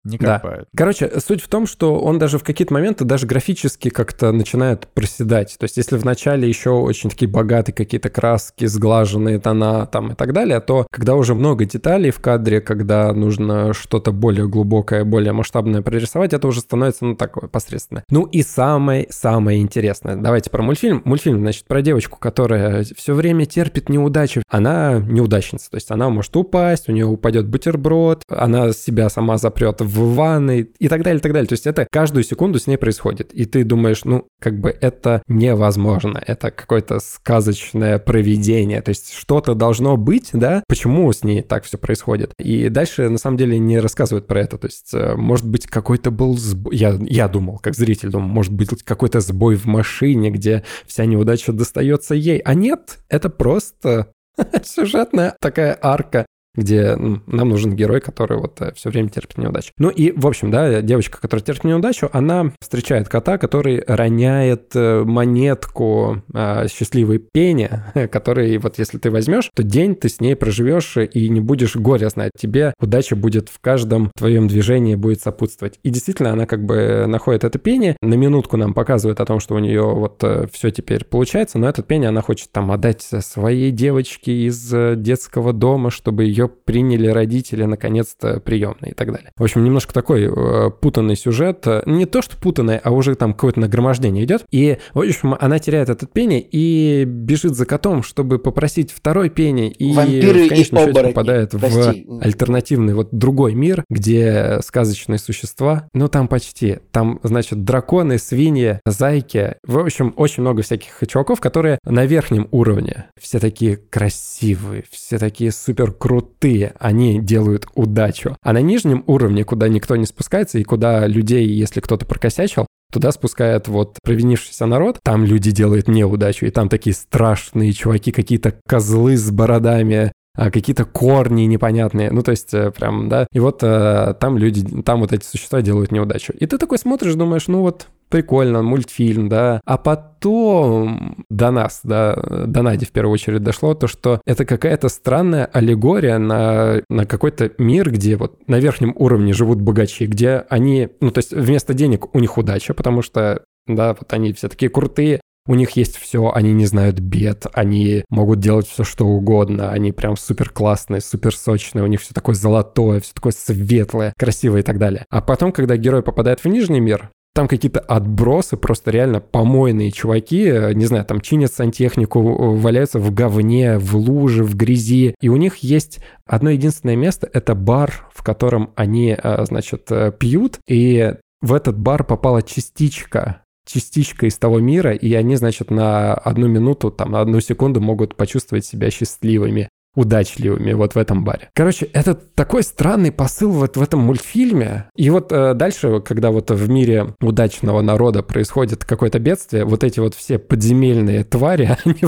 Не копают. Да. Короче, суть в том, что он даже в какие-то моменты даже графически как-то начинает проседать. То есть если в начале еще очень такие богатые какие-то краски, сглаженные тона там и так далее, то когда уже много деталей в кадре, когда нужно что-то более глубокое, более масштабное прорисовать, это уже становится, ну, такое посредственное. Ну и самое-самое интересное. Давайте про мультфильм. Мультфильм, значит, про девочку, которая все время терпит неудачи. Она неудачница, то есть она может упасть, у нее упадет бутерброд, она себя сама запрет в ванной и так далее, и так далее. То есть это каждую секунду с ней происходит. И ты думаешь, ну, как бы это невозможно. Это какое-то сказочное проведение. То есть что-то должно быть, да? Почему с ней так все происходит? И дальше, на самом деле, не рассказывают про это. То есть, э, может быть, какой-то был сбой. Я, я думал, как зритель думал, может быть, какой-то сбой в машине, где вся неудача достается ей. А нет, это просто [LAUGHS] сюжетная такая арка где ну, нам нужен герой, который вот э, все время терпит неудачу. Ну и, в общем, да, девочка, которая терпит неудачу, она встречает кота, который роняет э, монетку э, счастливой пени, [LAUGHS] который вот если ты возьмешь, то день ты с ней проживешь и не будешь горя знать. Тебе удача будет в каждом твоем движении будет сопутствовать. И действительно, она как бы находит это пение, на минутку нам показывает о том, что у нее вот э, все теперь получается, но этот пение она хочет там отдать своей девочке из детского дома, чтобы ее ее приняли родители наконец-то приемные и так далее. В общем, немножко такой э, путанный сюжет. Не то, что путанный, а уже там какое-то нагромождение идет. И, в общем, она теряет этот пенни и бежит за котом, чтобы попросить второй пенни. И Вампиры в конечном счете попадает Прости. в альтернативный вот другой мир, где сказочные существа, ну там почти. Там, значит, драконы, свиньи, зайки. В общем, очень много всяких чуваков, которые на верхнем уровне. Все такие красивые, все такие супер крутые крутые, они делают удачу. А на нижнем уровне, куда никто не спускается и куда людей, если кто-то прокосячил, Туда спускает вот провинившийся народ, там люди делают неудачу, и там такие страшные чуваки, какие-то козлы с бородами, а какие-то корни непонятные, ну то есть э, прям, да, и вот э, там люди, там вот эти существа делают неудачу. И ты такой смотришь, думаешь, ну вот прикольно, мультфильм, да. А потом до нас, да, до Нади в первую очередь дошло то, что это какая-то странная аллегория на, на какой-то мир, где вот на верхнем уровне живут богачи, где они, ну, то есть вместо денег у них удача, потому что да, вот они все такие крутые, у них есть все, они не знают бед, они могут делать все, что угодно, они прям супер классные, супер сочные, у них все такое золотое, все такое светлое, красивое и так далее. А потом, когда герой попадает в Нижний мир, там какие-то отбросы, просто реально помойные чуваки, э, не знаю, там чинят сантехнику, валяются в говне, в луже, в грязи. И у них есть одно единственное место, это бар, в котором они, э, значит, э, пьют. И в этот бар попала частичка частичка из того мира, и они, значит, на одну минуту, там, на одну секунду могут почувствовать себя счастливыми удачливыми вот в этом баре. Короче, это такой странный посыл вот в этом мультфильме. И вот э, дальше, когда вот в мире удачного народа происходит какое-то бедствие, вот эти вот все подземельные твари, [LAUGHS] они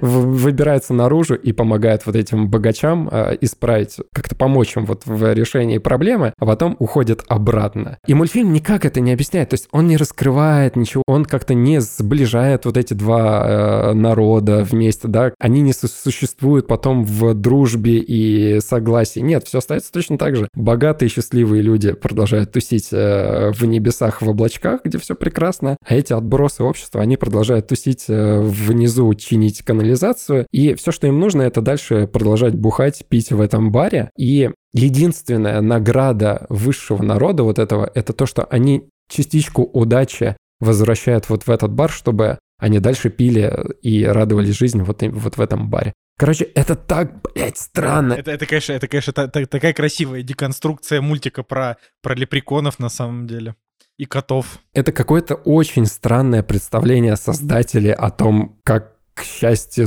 выбираются наружу и помогают вот этим богачам э, исправить, как-то помочь им вот в решении проблемы, а потом уходят обратно. И мультфильм никак это не объясняет, то есть он не раскрывает ничего, он как-то не сближает вот эти два э, народа вместе, да, они не существуют потом в дружбе и согласии. Нет, все остается точно так же. Богатые счастливые люди продолжают тусить э, в небесах в облачках, где все прекрасно, а эти отбросы общества, они продолжают тусить э, внизу, чинить канализацию, и все, что им нужно, это дальше продолжать бухать, пить в этом баре, и единственная награда высшего народа вот этого, это то, что они частичку удачи возвращают вот в этот бар, чтобы они дальше пили и радовались жизни вот, вот в этом баре. Короче, это так, блядь, странно. Это, это конечно, это, конечно, та, та, такая красивая деконструкция мультика про, про лепреконов на самом деле. И котов. Это какое-то очень странное представление создателей о том, как счастье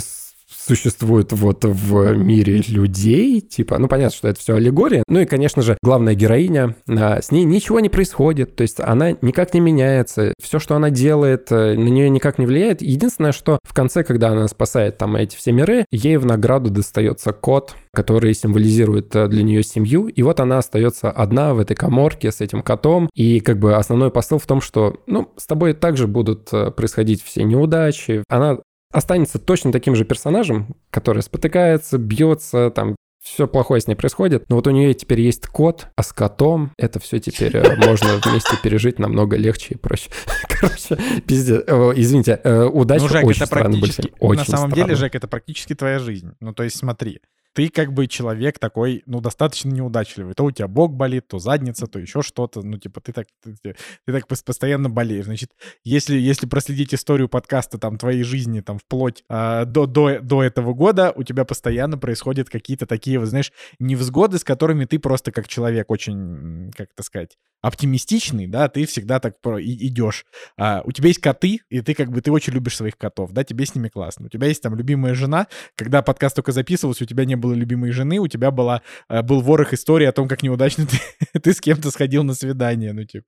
существует вот в мире людей, типа, ну, понятно, что это все аллегория, ну и, конечно же, главная героиня, а, с ней ничего не происходит, то есть она никак не меняется, все, что она делает, э, на нее никак не влияет. Единственное, что в конце, когда она спасает там эти все миры, ей в награду достается кот, который символизирует э, для нее семью, и вот она остается одна в этой коморке с этим котом, и как бы основной посыл в том, что, ну, с тобой также будут э, происходить все неудачи. Она останется точно таким же персонажем, который спотыкается, бьется, там все плохое с ней происходит, но вот у нее теперь есть кот, а с котом это все теперь э, [LAUGHS] можно вместе пережить намного легче и проще. [LAUGHS] Короче, пиздец. Извините, э, удача ну, Жек, очень это странный. Очень На самом странный. деле, Жек, это практически твоя жизнь. Ну, то есть смотри, ты как бы человек такой, ну, достаточно неудачливый. То у тебя бок болит, то задница, то еще что-то. Ну, типа, ты так, ты, ты, так постоянно болеешь. Значит, если, если проследить историю подкаста там твоей жизни там вплоть э, до, до, до этого года, у тебя постоянно происходят какие-то такие, вот, знаешь, невзгоды, с которыми ты просто как человек очень, как это сказать, оптимистичный, да, ты всегда так идешь. А, у тебя есть коты, и ты как бы, ты очень любишь своих котов, да, тебе с ними классно. У тебя есть там любимая жена, когда подкаст только записывался, у тебя не было было любимой жены, у тебя была, э, был ворох истории о том, как неудачно ты, [LAUGHS] ты с кем-то сходил на свидание, ну, типа.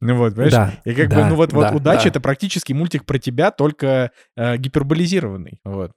Ну вот, понимаешь? Да, и как да, бы, ну вот, да, вот удача да. это практически мультик про тебя, только э, гиперболизированный, вот.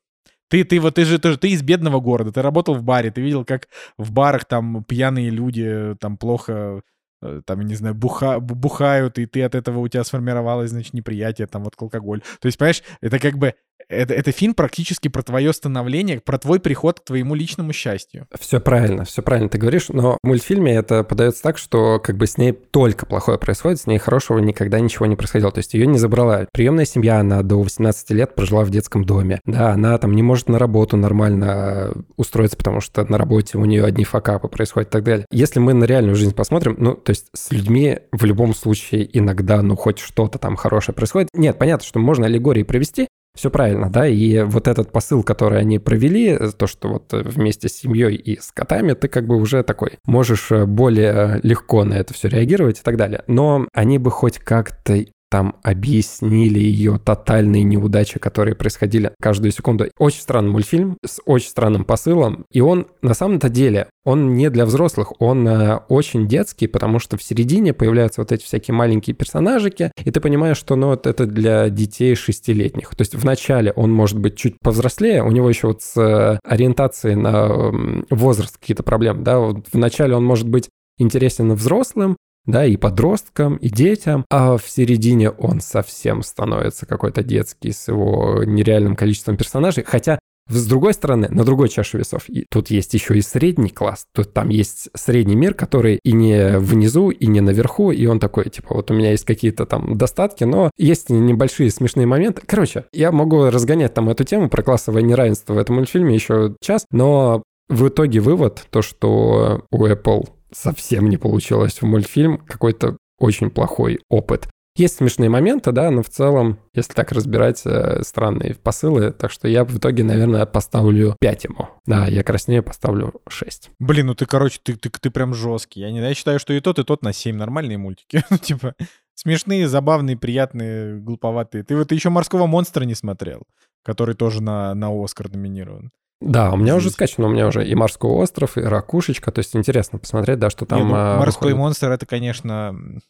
Ты, ты вот, ты же, ты ты из бедного города, ты работал в баре, ты видел, как в барах там пьяные люди там плохо э, там, я не знаю, буха, бухают, и ты от этого у тебя сформировалось, значит, неприятие, там, вот к алкоголю. То есть, понимаешь, это как бы это, это фильм практически про твое становление, про твой приход к твоему личному счастью. Все правильно, все правильно ты говоришь, но в мультфильме это подается так, что как бы с ней только плохое происходит, с ней хорошего никогда ничего не происходило. То есть ее не забрала приемная семья, она до 18 лет прожила в детском доме. Да, она там не может на работу нормально устроиться, потому что на работе у нее одни факапы происходят и так далее. Если мы на реальную жизнь посмотрим, ну, то есть с людьми в любом случае иногда, ну, хоть что-то там хорошее происходит. Нет, понятно, что можно аллегории провести, все правильно, да, и вот этот посыл, который они провели, то, что вот вместе с семьей и с котами, ты как бы уже такой, можешь э, более легко на это все реагировать и так далее. Но они бы хоть как-то там объяснили ее тотальные неудачи, которые происходили каждую секунду. Очень странный мультфильм с очень странным посылом, и он на самом-то деле, он не для взрослых, он э, очень детский, потому что в середине появляются вот эти всякие маленькие персонажики, и ты понимаешь, что ну, вот это для детей шестилетних. То есть вначале он может быть чуть повзрослее, у него еще вот с э, ориентацией на возраст какие-то проблемы, да, вот вначале он может быть интересен взрослым, да, и подросткам, и детям, а в середине он совсем становится какой-то детский с его нереальным количеством персонажей, хотя с другой стороны, на другой чаше весов, и тут есть еще и средний класс, тут там есть средний мир, который и не внизу, и не наверху, и он такой, типа, вот у меня есть какие-то там достатки, но есть небольшие смешные моменты. Короче, я могу разгонять там эту тему про классовое неравенство в этом мультфильме еще час, но в итоге вывод, то, что у Apple совсем не получилось в мультфильм, какой-то очень плохой опыт. Есть смешные моменты, да, но в целом, если так разбирать, э, странные посылы. Так что я в итоге, наверное, поставлю 5 ему. Да, я краснее поставлю 6. Блин, ну ты, короче, ты, ты, ты прям жесткий. Я, не, я считаю, что и тот, и тот на 7 нормальные мультики. [LAUGHS] Ну, типа, смешные, забавные, приятные, глуповатые. Ты вот еще «Морского монстра» не смотрел, который тоже на, на Оскар номинирован. Да, у меня уже скачано, у меня уже и «Морской остров», и «Ракушечка», то есть интересно посмотреть, да, что там... Не, ну, а, «Морской выходит. монстр» — это, конечно,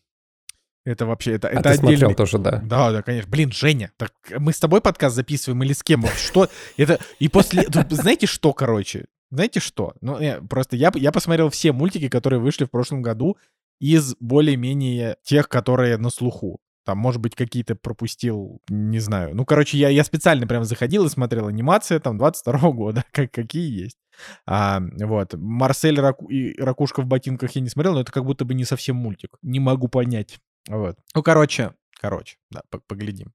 это вообще, это, а это ты отдельный... смотрел тоже, да? Да, да, конечно. Блин, Женя, так мы с тобой подкаст записываем или с кем? Что? Это... И после... Знаете что, короче? Знаете что? Ну, я, просто я, я посмотрел все мультики, которые вышли в прошлом году из более-менее тех, которые на слуху. Там, может быть, какие-то пропустил, не знаю. Ну, короче, я, я специально прям заходил и смотрел анимация там 22 -го года, [LAUGHS] как, какие есть. А, вот. Марсель Раку... и Ракушка в ботинках я не смотрел, но это как будто бы не совсем мультик. Не могу понять. Вот. Ну, короче, короче, да, поглядим.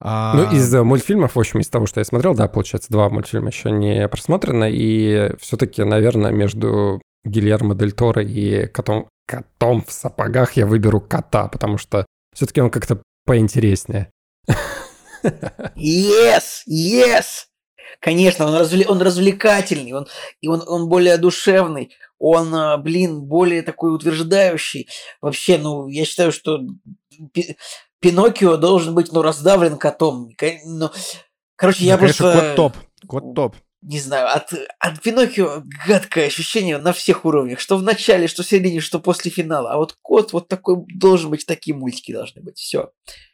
А... Ну, из э, мультфильмов, в общем, из того, что я смотрел, да, получается, два мультфильма еще не просмотрено, и все-таки, наверное, между Гильермо Дель Торо и котом, котом в сапогах я выберу кота, потому что все-таки он как-то поинтереснее. Yes! Yes! Конечно, он, развле... он развлекательный, он... и он, он более душевный, он, а, блин, более такой утверждающий. Вообще, ну, я считаю, что Пиноккио должен быть, ну, раздавлен котом. Ну, короче, я ну, просто... кот топ, кот топ не знаю, от, от Пиноккио гадкое ощущение на всех уровнях, что в начале, что в середине, что после финала. А вот кот вот такой должен быть, такие мультики должны быть, все.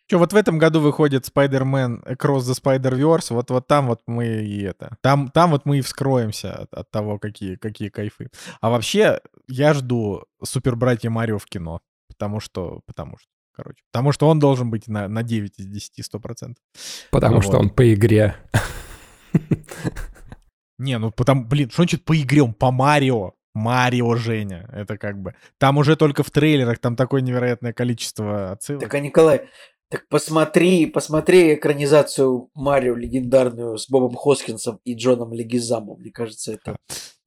Что, вот в этом году выходит Spider-Man Across the Spider-Verse, вот, вот там вот мы и это, там, там вот мы и вскроемся от, от того, какие, какие кайфы. А вообще, я жду Супер Братья Марио в кино, потому что, потому что, короче, потому что он должен быть на, на 9 из 10, 100%. Потому вот. что он по игре. Не, ну потому, блин, что значит по игре? Он по Марио. Марио Женя. Это как бы... Там уже только в трейлерах там такое невероятное количество отсылок. Так, а Николай, так посмотри, посмотри экранизацию Марио легендарную с Бобом Хоскинсом и Джоном Легизамом. Мне кажется, это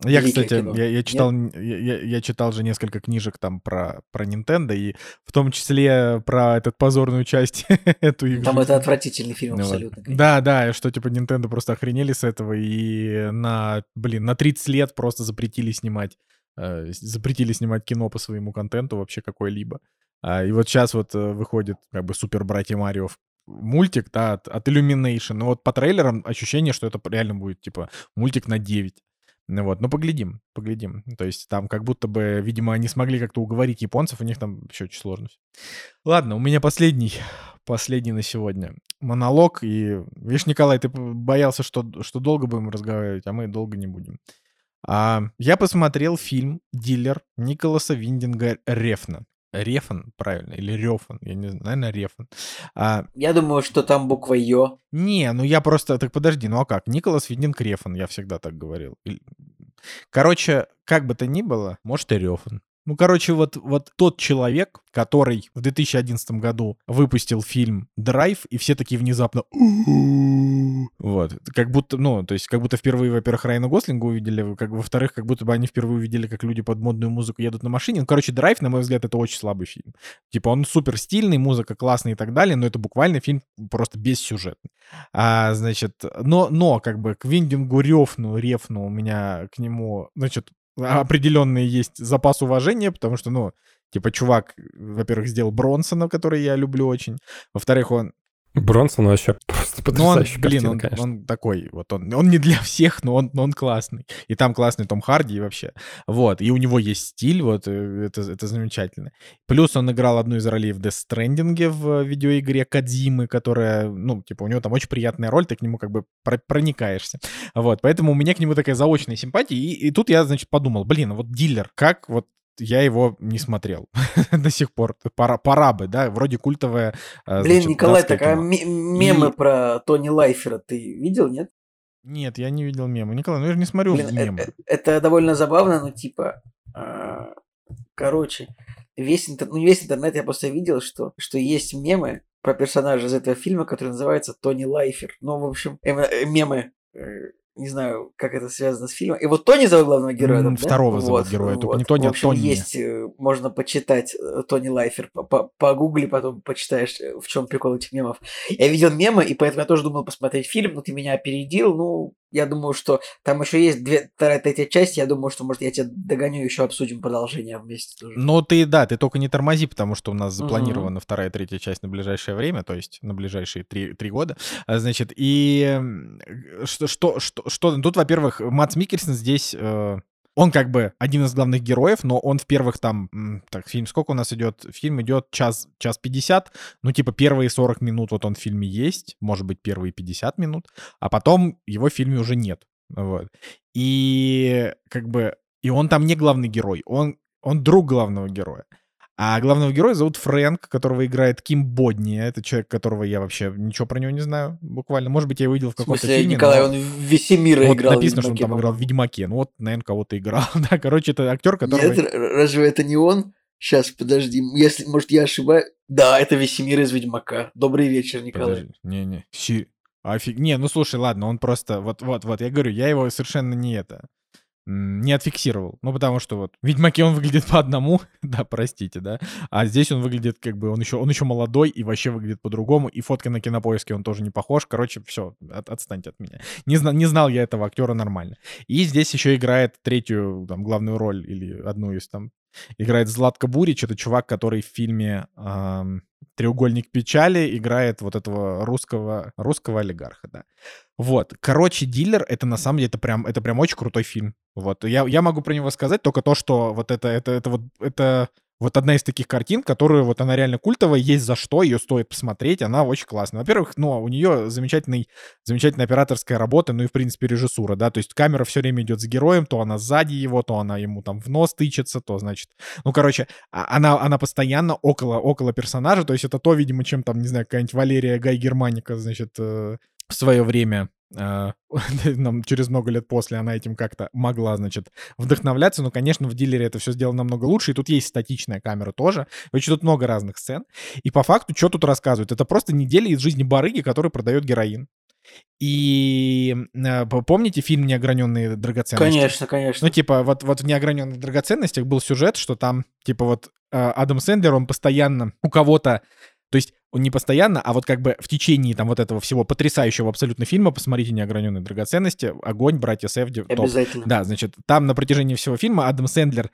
Я, кстати, я, я читал, я, я читал же несколько книжек там про, про Nintendo, и в том числе про этот позорную часть [LAUGHS] эту игру. Там это отвратительный фильм ну, абсолютно. Конечно. Да, да, что типа Nintendo просто охренели с этого, и на, блин, на 30 лет просто запретили снимать э, запретили снимать кино по своему контенту вообще какой-либо. А, и вот сейчас вот э, выходит как бы супер братья Марио мультик, да, от, от Illumination. Но вот по трейлерам ощущение, что это реально будет, типа, мультик на 9. Ну вот, ну поглядим, поглядим. То есть там как будто бы, видимо, они смогли как-то уговорить японцев, у них там еще очень сложно. Ладно, у меня последний, [LAUGHS] последний на сегодня монолог. И, видишь, Николай, ты боялся, что, что долго будем разговаривать, а мы долго не будем. А, я посмотрел фильм «Дилер» Николаса Виндинга Рефна. Рефан, правильно, или Рефан, я не знаю, наверное, Рефан. А, я думаю, что там буква Ё. Не, ну я просто, так подожди, ну а как? Николас Виндинг Рефан, я всегда так говорил. Короче, как бы то ни было, может и Рефан. Ну, короче, вот, вот тот человек, который в 2011 году выпустил фильм «Драйв», и все такие внезапно... Вот. Как будто, ну, то есть как будто впервые, во-первых, Райана Гослинга увидели, как, во-вторых, как будто бы они впервые увидели, как люди под модную музыку едут на машине. Ну, короче, «Драйв», на мой взгляд, это очень слабый фильм. Типа он супер стильный, музыка классная и так далее, но это буквально фильм просто бессюжетный. А, значит, но, но как бы к Виндингу Рефну, Рефну у меня к нему, значит, определенный есть запас уважения, потому что, ну, типа, чувак, во-первых, сделал Бронсона, который я люблю очень. Во-вторых, он Бронсон вообще просто потрясающий ну, он, блин, картина, он, он такой, вот он, он не для всех, но он, но он классный. И там классный Том Харди и вообще. Вот, и у него есть стиль, вот, э, это, это замечательно. Плюс он играл одну из ролей в Death Stranding в видеоигре Кадзимы, которая, ну, типа, у него там очень приятная роль, ты к нему как бы проникаешься. Вот, поэтому у меня к нему такая заочная симпатия, и, и тут я, значит, подумал, блин, вот дилер, как вот я его не смотрел [LAUGHS] до сих пор. Пора, пора бы, да, вроде культовая. Э, Блин, значит, Николай, так а мемы И... про Тони Лайфера ты видел, нет? Нет, я не видел мемы. Николай, ну я же не смотрю Блин, мемы. Это, это довольно забавно, но типа, а, короче, весь, интер... ну, весь интернет я просто видел, что, что есть мемы про персонажа из этого фильма, который называется Тони Лайфер. Ну, в общем, э, мемы э, не знаю, как это связано с фильмом. И вот Тони зовут главного героя. Mm, второго да? зовут вот, героя, вот. только не Тони, а а Тони. есть, э, можно почитать э, Тони Лайфер, погугли, потом почитаешь, э, в чем прикол этих мемов. Я видел мемы, и поэтому я тоже думал посмотреть фильм, но ты меня опередил, ну, Я думаю, что там еще есть две, вторая, третья часть. Я думаю, что, может, я тебя догоню, еще обсудим продолжение вместе тоже. Ну, ты, да, ты только не тормози, потому что у нас запланирована вторая, третья часть на ближайшее время, то есть на ближайшие три, три года. А, Значит, и м, что, что, что, что- тут, во-первых, Матс Микельсон здесь... э, он как бы один из главных героев, но он в первых там... Так, фильм сколько у нас идет? Фильм идет час, час 50. Ну, типа, первые 40 минут вот он в фильме есть, может быть, первые 50 минут, а потом его в фильме уже нет. Вот. И как бы... И он там не главный герой, он, он друг главного героя. А главного героя зовут Фрэнк, которого играет Ким Бодни. Это человек, которого я вообще ничего про него не знаю, буквально. Может быть, я его видел в каком-то фильме. Николай, но он Весемира вот играл. написано, что он там играл в. Ведьмаке. Ну вот, наверное, кого-то играл. [LAUGHS] да, короче, это актер, который... Нет, разве это не он? Сейчас, подожди. Если, может, я ошибаюсь. Да, это Весемир из Ведьмака. Добрый вечер, Николай. Не-не. Си- Офиг... Не, ну слушай, ладно, он просто... Вот-вот-вот, я говорю, я его совершенно не это... Не отфиксировал. Ну, потому что вот в Ведьмаке он выглядит по одному, [LAUGHS] да, простите, да. А здесь он выглядит как бы, он еще, он еще молодой и вообще выглядит по-другому. И фотки на кинопоиске он тоже не похож. Короче, все, отстаньте от меня. Не, зна- не знал я этого актера нормально. И здесь еще играет третью там главную роль или одну из там играет Златко Бурич. Это чувак, который в фильме ам, «Треугольник печали» играет вот этого русского, русского олигарха, да. Вот. Короче, «Дилер» — это на самом деле, это прям, это прям очень крутой фильм. Вот. Я, я могу про него сказать только то, что вот это, это, это вот, это вот одна из таких картин, которую вот она реально культовая, есть за что, ее стоит посмотреть, она очень классная. Во-первых, ну, у нее замечательный, замечательная операторская работа, ну и, в принципе, режиссура, да, то есть камера все время идет с героем, то она сзади его, то она ему там в нос тычется, то, значит, ну, короче, а- она, она постоянно около, около персонажа, то есть это то, видимо, чем там, не знаю, какая-нибудь Валерия Гай Германика, значит, э, в свое время [LAUGHS] нам через много лет после она этим как-то могла, значит, вдохновляться. Но, конечно, в дилере это все сделано намного лучше. И тут есть статичная камера тоже. Короче, тут много разных сцен. И по факту, что тут рассказывают? Это просто неделя из жизни барыги, который продает героин. И п- помните фильм «Неограненные драгоценности»? Конечно, конечно. Ну, типа, вот, вот в «Неограненных драгоценностях» был сюжет, что там, типа, вот э, Адам Сэндлер, он постоянно у кого-то, то есть он не постоянно, а вот как бы в течение там вот этого всего потрясающего абсолютно фильма, посмотрите «Неограненные драгоценности», «Огонь», «Братья Севди». Обязательно. Да, значит, там на протяжении всего фильма Адам Сэндлер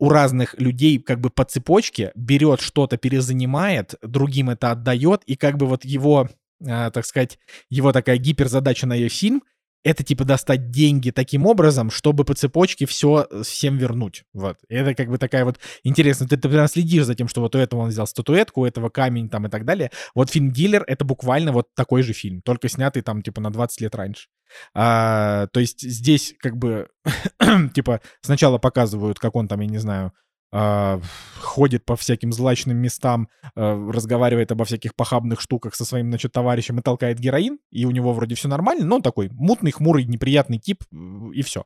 у разных людей как бы по цепочке берет что-то, перезанимает, другим это отдает, и как бы вот его, а, так сказать, его такая гиперзадача на ее фильм — это типа достать деньги таким образом, чтобы по цепочке все всем вернуть. Вот. И это как бы такая вот интересно. Ты, ты прям следишь за тем, что вот у этого он взял статуэтку, у этого камень там и так далее. Вот фильм «Дилер» — это буквально вот такой же фильм, только снятый там типа на 20 лет раньше. А, то есть здесь как бы [CLEARS THROAT] типа сначала показывают, как он там, я не знаю, а, ходит по всяким злачным местам, а, разговаривает обо всяких похабных штуках со своим, значит, товарищем и толкает героин, и у него вроде все нормально, но он такой мутный, хмурый, неприятный тип, и все.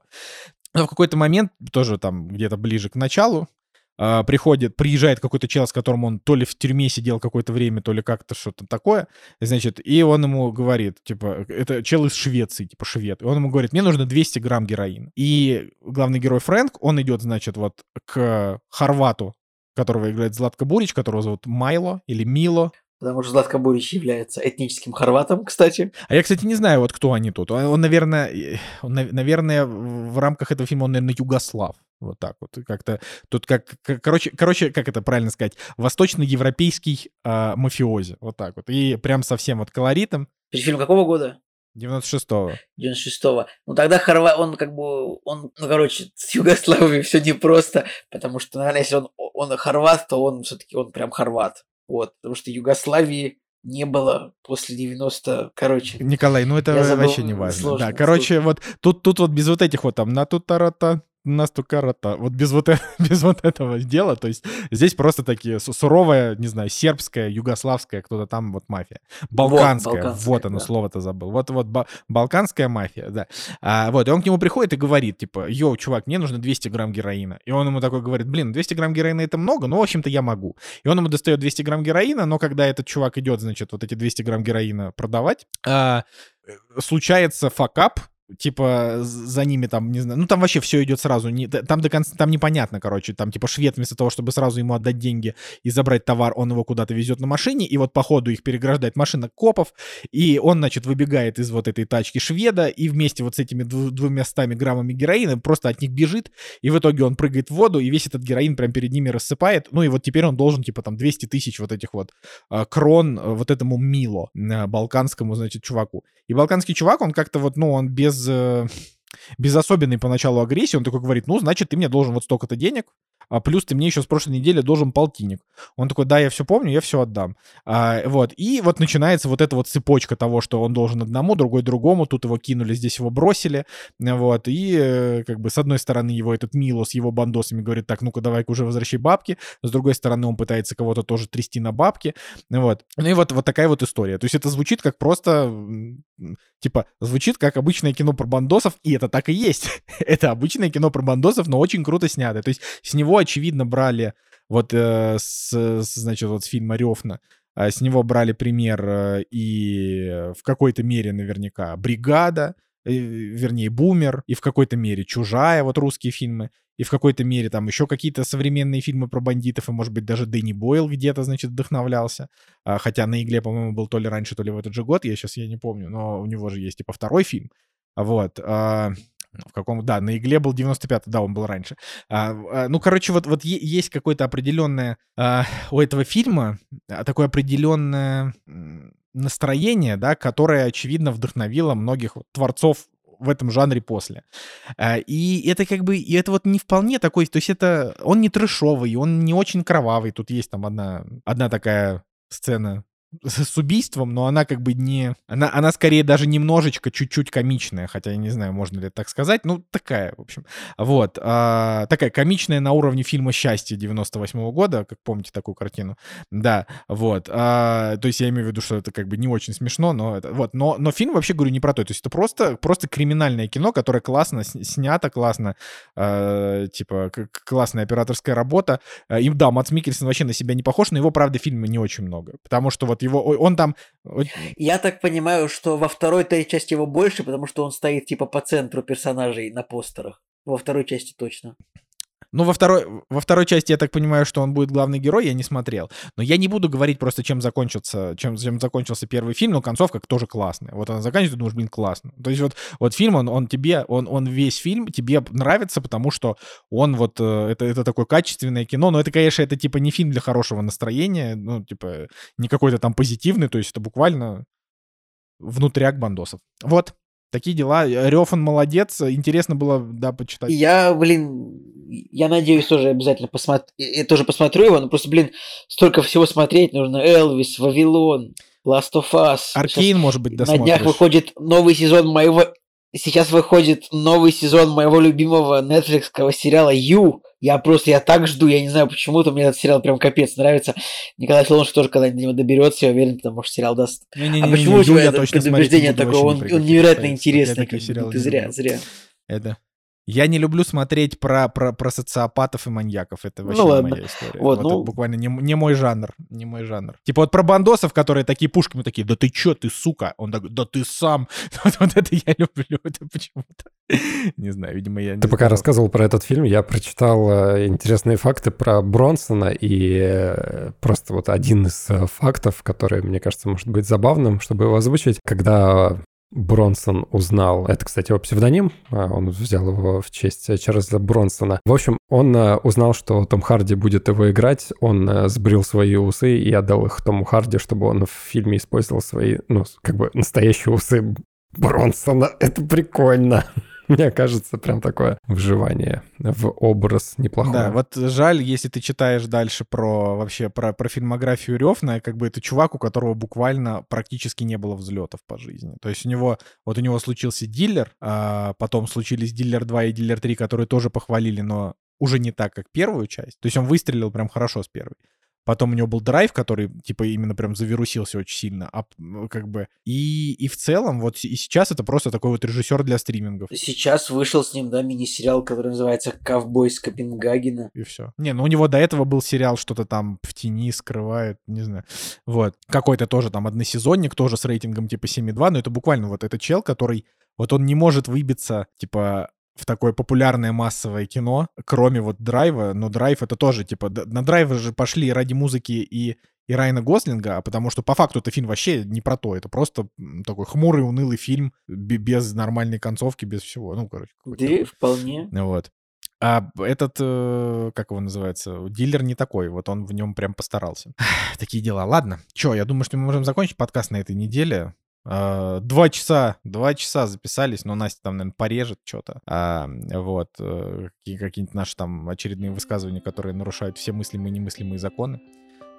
Но в какой-то момент, тоже там где-то ближе к началу, а, приходит, приезжает какой-то чел, с которым он то ли в тюрьме сидел какое-то время, то ли как-то что-то такое, значит, и он ему говорит, типа, это чел из Швеции, типа швед, и он ему говорит, мне нужно 200 грамм героина. И главный герой Фрэнк, он идет, значит, вот к хорвату, которого играет Златко Бурич, которого зовут Майло или Мило. Потому что Златко Бурич является этническим хорватом, кстати. А я, кстати, не знаю, вот кто они тут. Он, он, наверное, он, нав- наверное, в рамках этого фильма он, наверное, югослав. Вот так вот. Как-то тут как, короче, короче, как это правильно сказать, восточноевропейский а, мафиози. Вот так вот. И прям совсем вот колоритом. Фильм какого года? 96-го. 96-го. Ну тогда Хорва... он как бы, он, ну короче, [LAUGHS] с Югославией все непросто, потому что, наверное, если он, он хорват, то он все-таки, он прям хорват. Вот, потому что Югославии не было после 90, короче. Николай, ну это забыл, вообще не важно. сложно, да, короче, вот тут, тут вот без вот этих вот там на тут тарата, нас карата, вот без вот, э- [LAUGHS] без вот этого дела, то есть здесь просто такие су- суровая, не знаю, сербская, югославская, кто-то там вот мафия. Балканская, вот, балканская, оно, да. слово-то забыл. Вот, вот ба- балканская мафия, да. А, вот, и он к нему приходит и говорит, типа, йоу, чувак, мне нужно 200 грамм героина. И он ему такой говорит, блин, 200 грамм героина это много, но, в общем-то, я могу. И он ему достает 200 грамм героина, но когда этот чувак идет, значит, вот эти 200 грамм героина продавать, а, э, случается факап, типа за ними там, не знаю, ну там вообще все идет сразу, не, там до конца, там непонятно, короче, там типа швед вместо того, чтобы сразу ему отдать деньги и забрать товар, он его куда-то везет на машине, и вот по ходу их переграждает машина копов, и он, значит, выбегает из вот этой тачки шведа, и вместе вот с этими двумя стами граммами героина просто от них бежит, и в итоге он прыгает в воду, и весь этот героин прям перед ними рассыпает, ну и вот теперь он должен типа там 200 тысяч вот этих вот э, крон э, вот этому Мило, э, балканскому, значит, чуваку. И балканский чувак, он как-то вот, ну, он без э, без особенной поначалу агрессии, он такой говорит, ну, значит, ты мне должен вот столько-то денег, а плюс ты мне еще с прошлой недели должен полтинник. Он такой, да, я все помню, я все отдам. А, вот, и вот начинается вот эта вот цепочка того, что он должен одному, другой другому, тут его кинули, здесь его бросили, вот, и э, как бы с одной стороны его этот Мило с его бандосами говорит, так, ну-ка, давай-ка уже возвращай бабки, с другой стороны он пытается кого-то тоже трясти на бабки, вот. Ну и вот, вот такая вот история. То есть это звучит как просто, типа, звучит как обычное кино про бандосов, и это так и есть. [LAUGHS] это обычное кино про бандосов, но очень круто снято. То есть с него очевидно, брали вот э, с, с, значит, вот с фильма Рёфна, э, с него брали пример э, и в какой-то мере наверняка «Бригада», э, вернее, «Бумер», и в какой-то мере «Чужая», вот русские фильмы, и в какой-то мере там еще какие-то современные фильмы про бандитов, и, может быть, даже Дэнни Бойл где-то, значит, вдохновлялся. А, хотя на «Игле», по-моему, был то ли раньше, то ли в этот же год, я сейчас я не помню, но у него же есть, типа, второй фильм. Вот. А, в каком, да, на игле был 95 да, он был раньше. А, а, ну, короче, вот, вот есть какое-то определенное а, у этого фильма, а, такое определенное настроение, да, которое, очевидно, вдохновило многих вот, творцов в этом жанре после. А, и это как бы, и это вот не вполне такой, то есть это, он не трэшовый, он не очень кровавый, тут есть там одна, одна такая сцена с убийством, но она как бы не... Она, она скорее даже немножечко, чуть-чуть комичная, хотя я не знаю, можно ли так сказать. Ну, такая, в общем. Вот. А, такая комичная на уровне фильма «Счастье» 98 -го года, как помните такую картину. Да, вот. А, то есть я имею в виду, что это как бы не очень смешно, но это... Вот. Но, но фильм вообще, говорю, не про то. То есть это просто, просто криминальное кино, которое классно снято, классно, а, типа, классная операторская работа. И да, Матс Микельсон вообще на себя не похож, но его, правда, фильма не очень много. Потому что вот вот его, он там... Я так понимаю, что во второй той части его больше, потому что он стоит типа по центру персонажей на постерах. Во второй части точно. Ну, во второй, во второй части я так понимаю, что он будет главный герой, я не смотрел. Но я не буду говорить просто, чем закончился, чем, чем закончился первый фильм, но концовка тоже классная. Вот она заканчивается, думаешь, блин, классно. То есть вот, вот фильм, он, он тебе, он, он весь фильм тебе нравится, потому что он вот, э, это, это такое качественное кино, но это, конечно, это типа не фильм для хорошего настроения, ну, типа, не какой-то там позитивный, то есть это буквально внутряк бандосов. Вот, Такие дела. Он молодец. Интересно было, да, почитать. Я, блин, я надеюсь, тоже обязательно посмотрю. Я тоже посмотрю его, но просто, блин, столько всего смотреть нужно. Элвис, Вавилон, Last of Us. Аркейн, может быть, досмотришь. На днях выходит новый сезон моего Сейчас выходит новый сезон моего любимого Netflix сериала Ю. Я просто, я так жду, я не знаю почему-то, мне этот сериал прям капец нравится. Николай Солонж тоже когда-нибудь до него доберется, я уверен, потому что сериал даст. Не, не, не, а почему не, не, у тебя это предубеждение такое? Он, он невероятно интересный. Ты зря, зря. Это я не люблю смотреть про, про, про социопатов и маньяков. Это вообще ну, ладно. моя история. Вот, вот ну... это буквально не, не мой жанр. Не мой жанр. Типа вот про бандосов, которые такие пушками такие, да ты чё, ты сука? Он такой, да ты сам. [LAUGHS] Вот, вот это я люблю. [LAUGHS] Это почему-то. Не знаю, видимо, я... Ты пока знал. рассказывал про этот фильм, я прочитал э, интересные факты про Бронсона, и э, просто вот один из э, фактов, который, мне кажется, может быть забавным, чтобы его озвучить, когда Бронсон узнал, это, кстати, его псевдоним, а, он взял его в честь Чарльза Бронсона. В общем, он э, узнал, что Том Харди будет его играть, он э, сбрил свои усы и отдал их Тому Харди, чтобы он в фильме использовал свои, ну, как бы настоящие усы Бронсона. Это прикольно. [LAUGHS] Мне кажется, прям такое вживание в образ неплохое. Да, вот жаль, если ты читаешь дальше про вообще про, про фильмографию Рёфна, как бы это чувак, у которого буквально практически не было взлетов по жизни. То есть у него, вот у него случился дилер, а потом случились дилер 2 и дилер 3, которые тоже похвалили, но уже не так, как первую часть. То есть он выстрелил прям хорошо с первой. Потом у него был драйв, который, типа, именно прям завирусился очень сильно. А, как бы... И, и в целом, вот и сейчас это просто такой вот режиссер для стримингов. Сейчас вышел с ним, да, мини-сериал, который называется «Ковбой с Копенгагена». И все. Не, ну у него до этого был сериал, что-то там в тени скрывает, не знаю. Вот. Какой-то тоже там односезонник, тоже с рейтингом типа 7,2, но это буквально вот этот чел, который Вот он не может выбиться, типа, в такое популярное массовое кино, кроме вот драйва, но драйв это тоже, типа, на драйвы же пошли ради музыки и, и Райана Гослинга, а потому что по факту это фильм вообще не про то, это просто такой хмурый, унылый фильм без нормальной концовки, без всего, ну, короче. Да, вполне. Вот. А этот, э, как его называется, дилер не такой, вот он в нем прям постарался. Такие дела. Ладно, что, я думаю, что мы можем закончить подкаст на этой неделе. А, два часа, два часа записались, но Настя там, наверное, порежет что-то. А, вот, э, какие-нибудь наши там очередные высказывания, которые нарушают все мыслимые и немыслимые законы.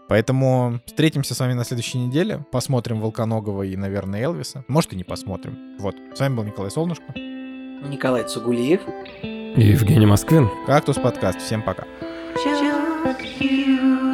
Поэтому встретимся с вами на следующей неделе. Посмотрим Волконогова и, наверное, Элвиса. Может, и не посмотрим. Вот. С вами был Николай Солнышко. Николай Цугулиев. И Евгений Москвин. Кактус подкаст. Всем пока. Just you.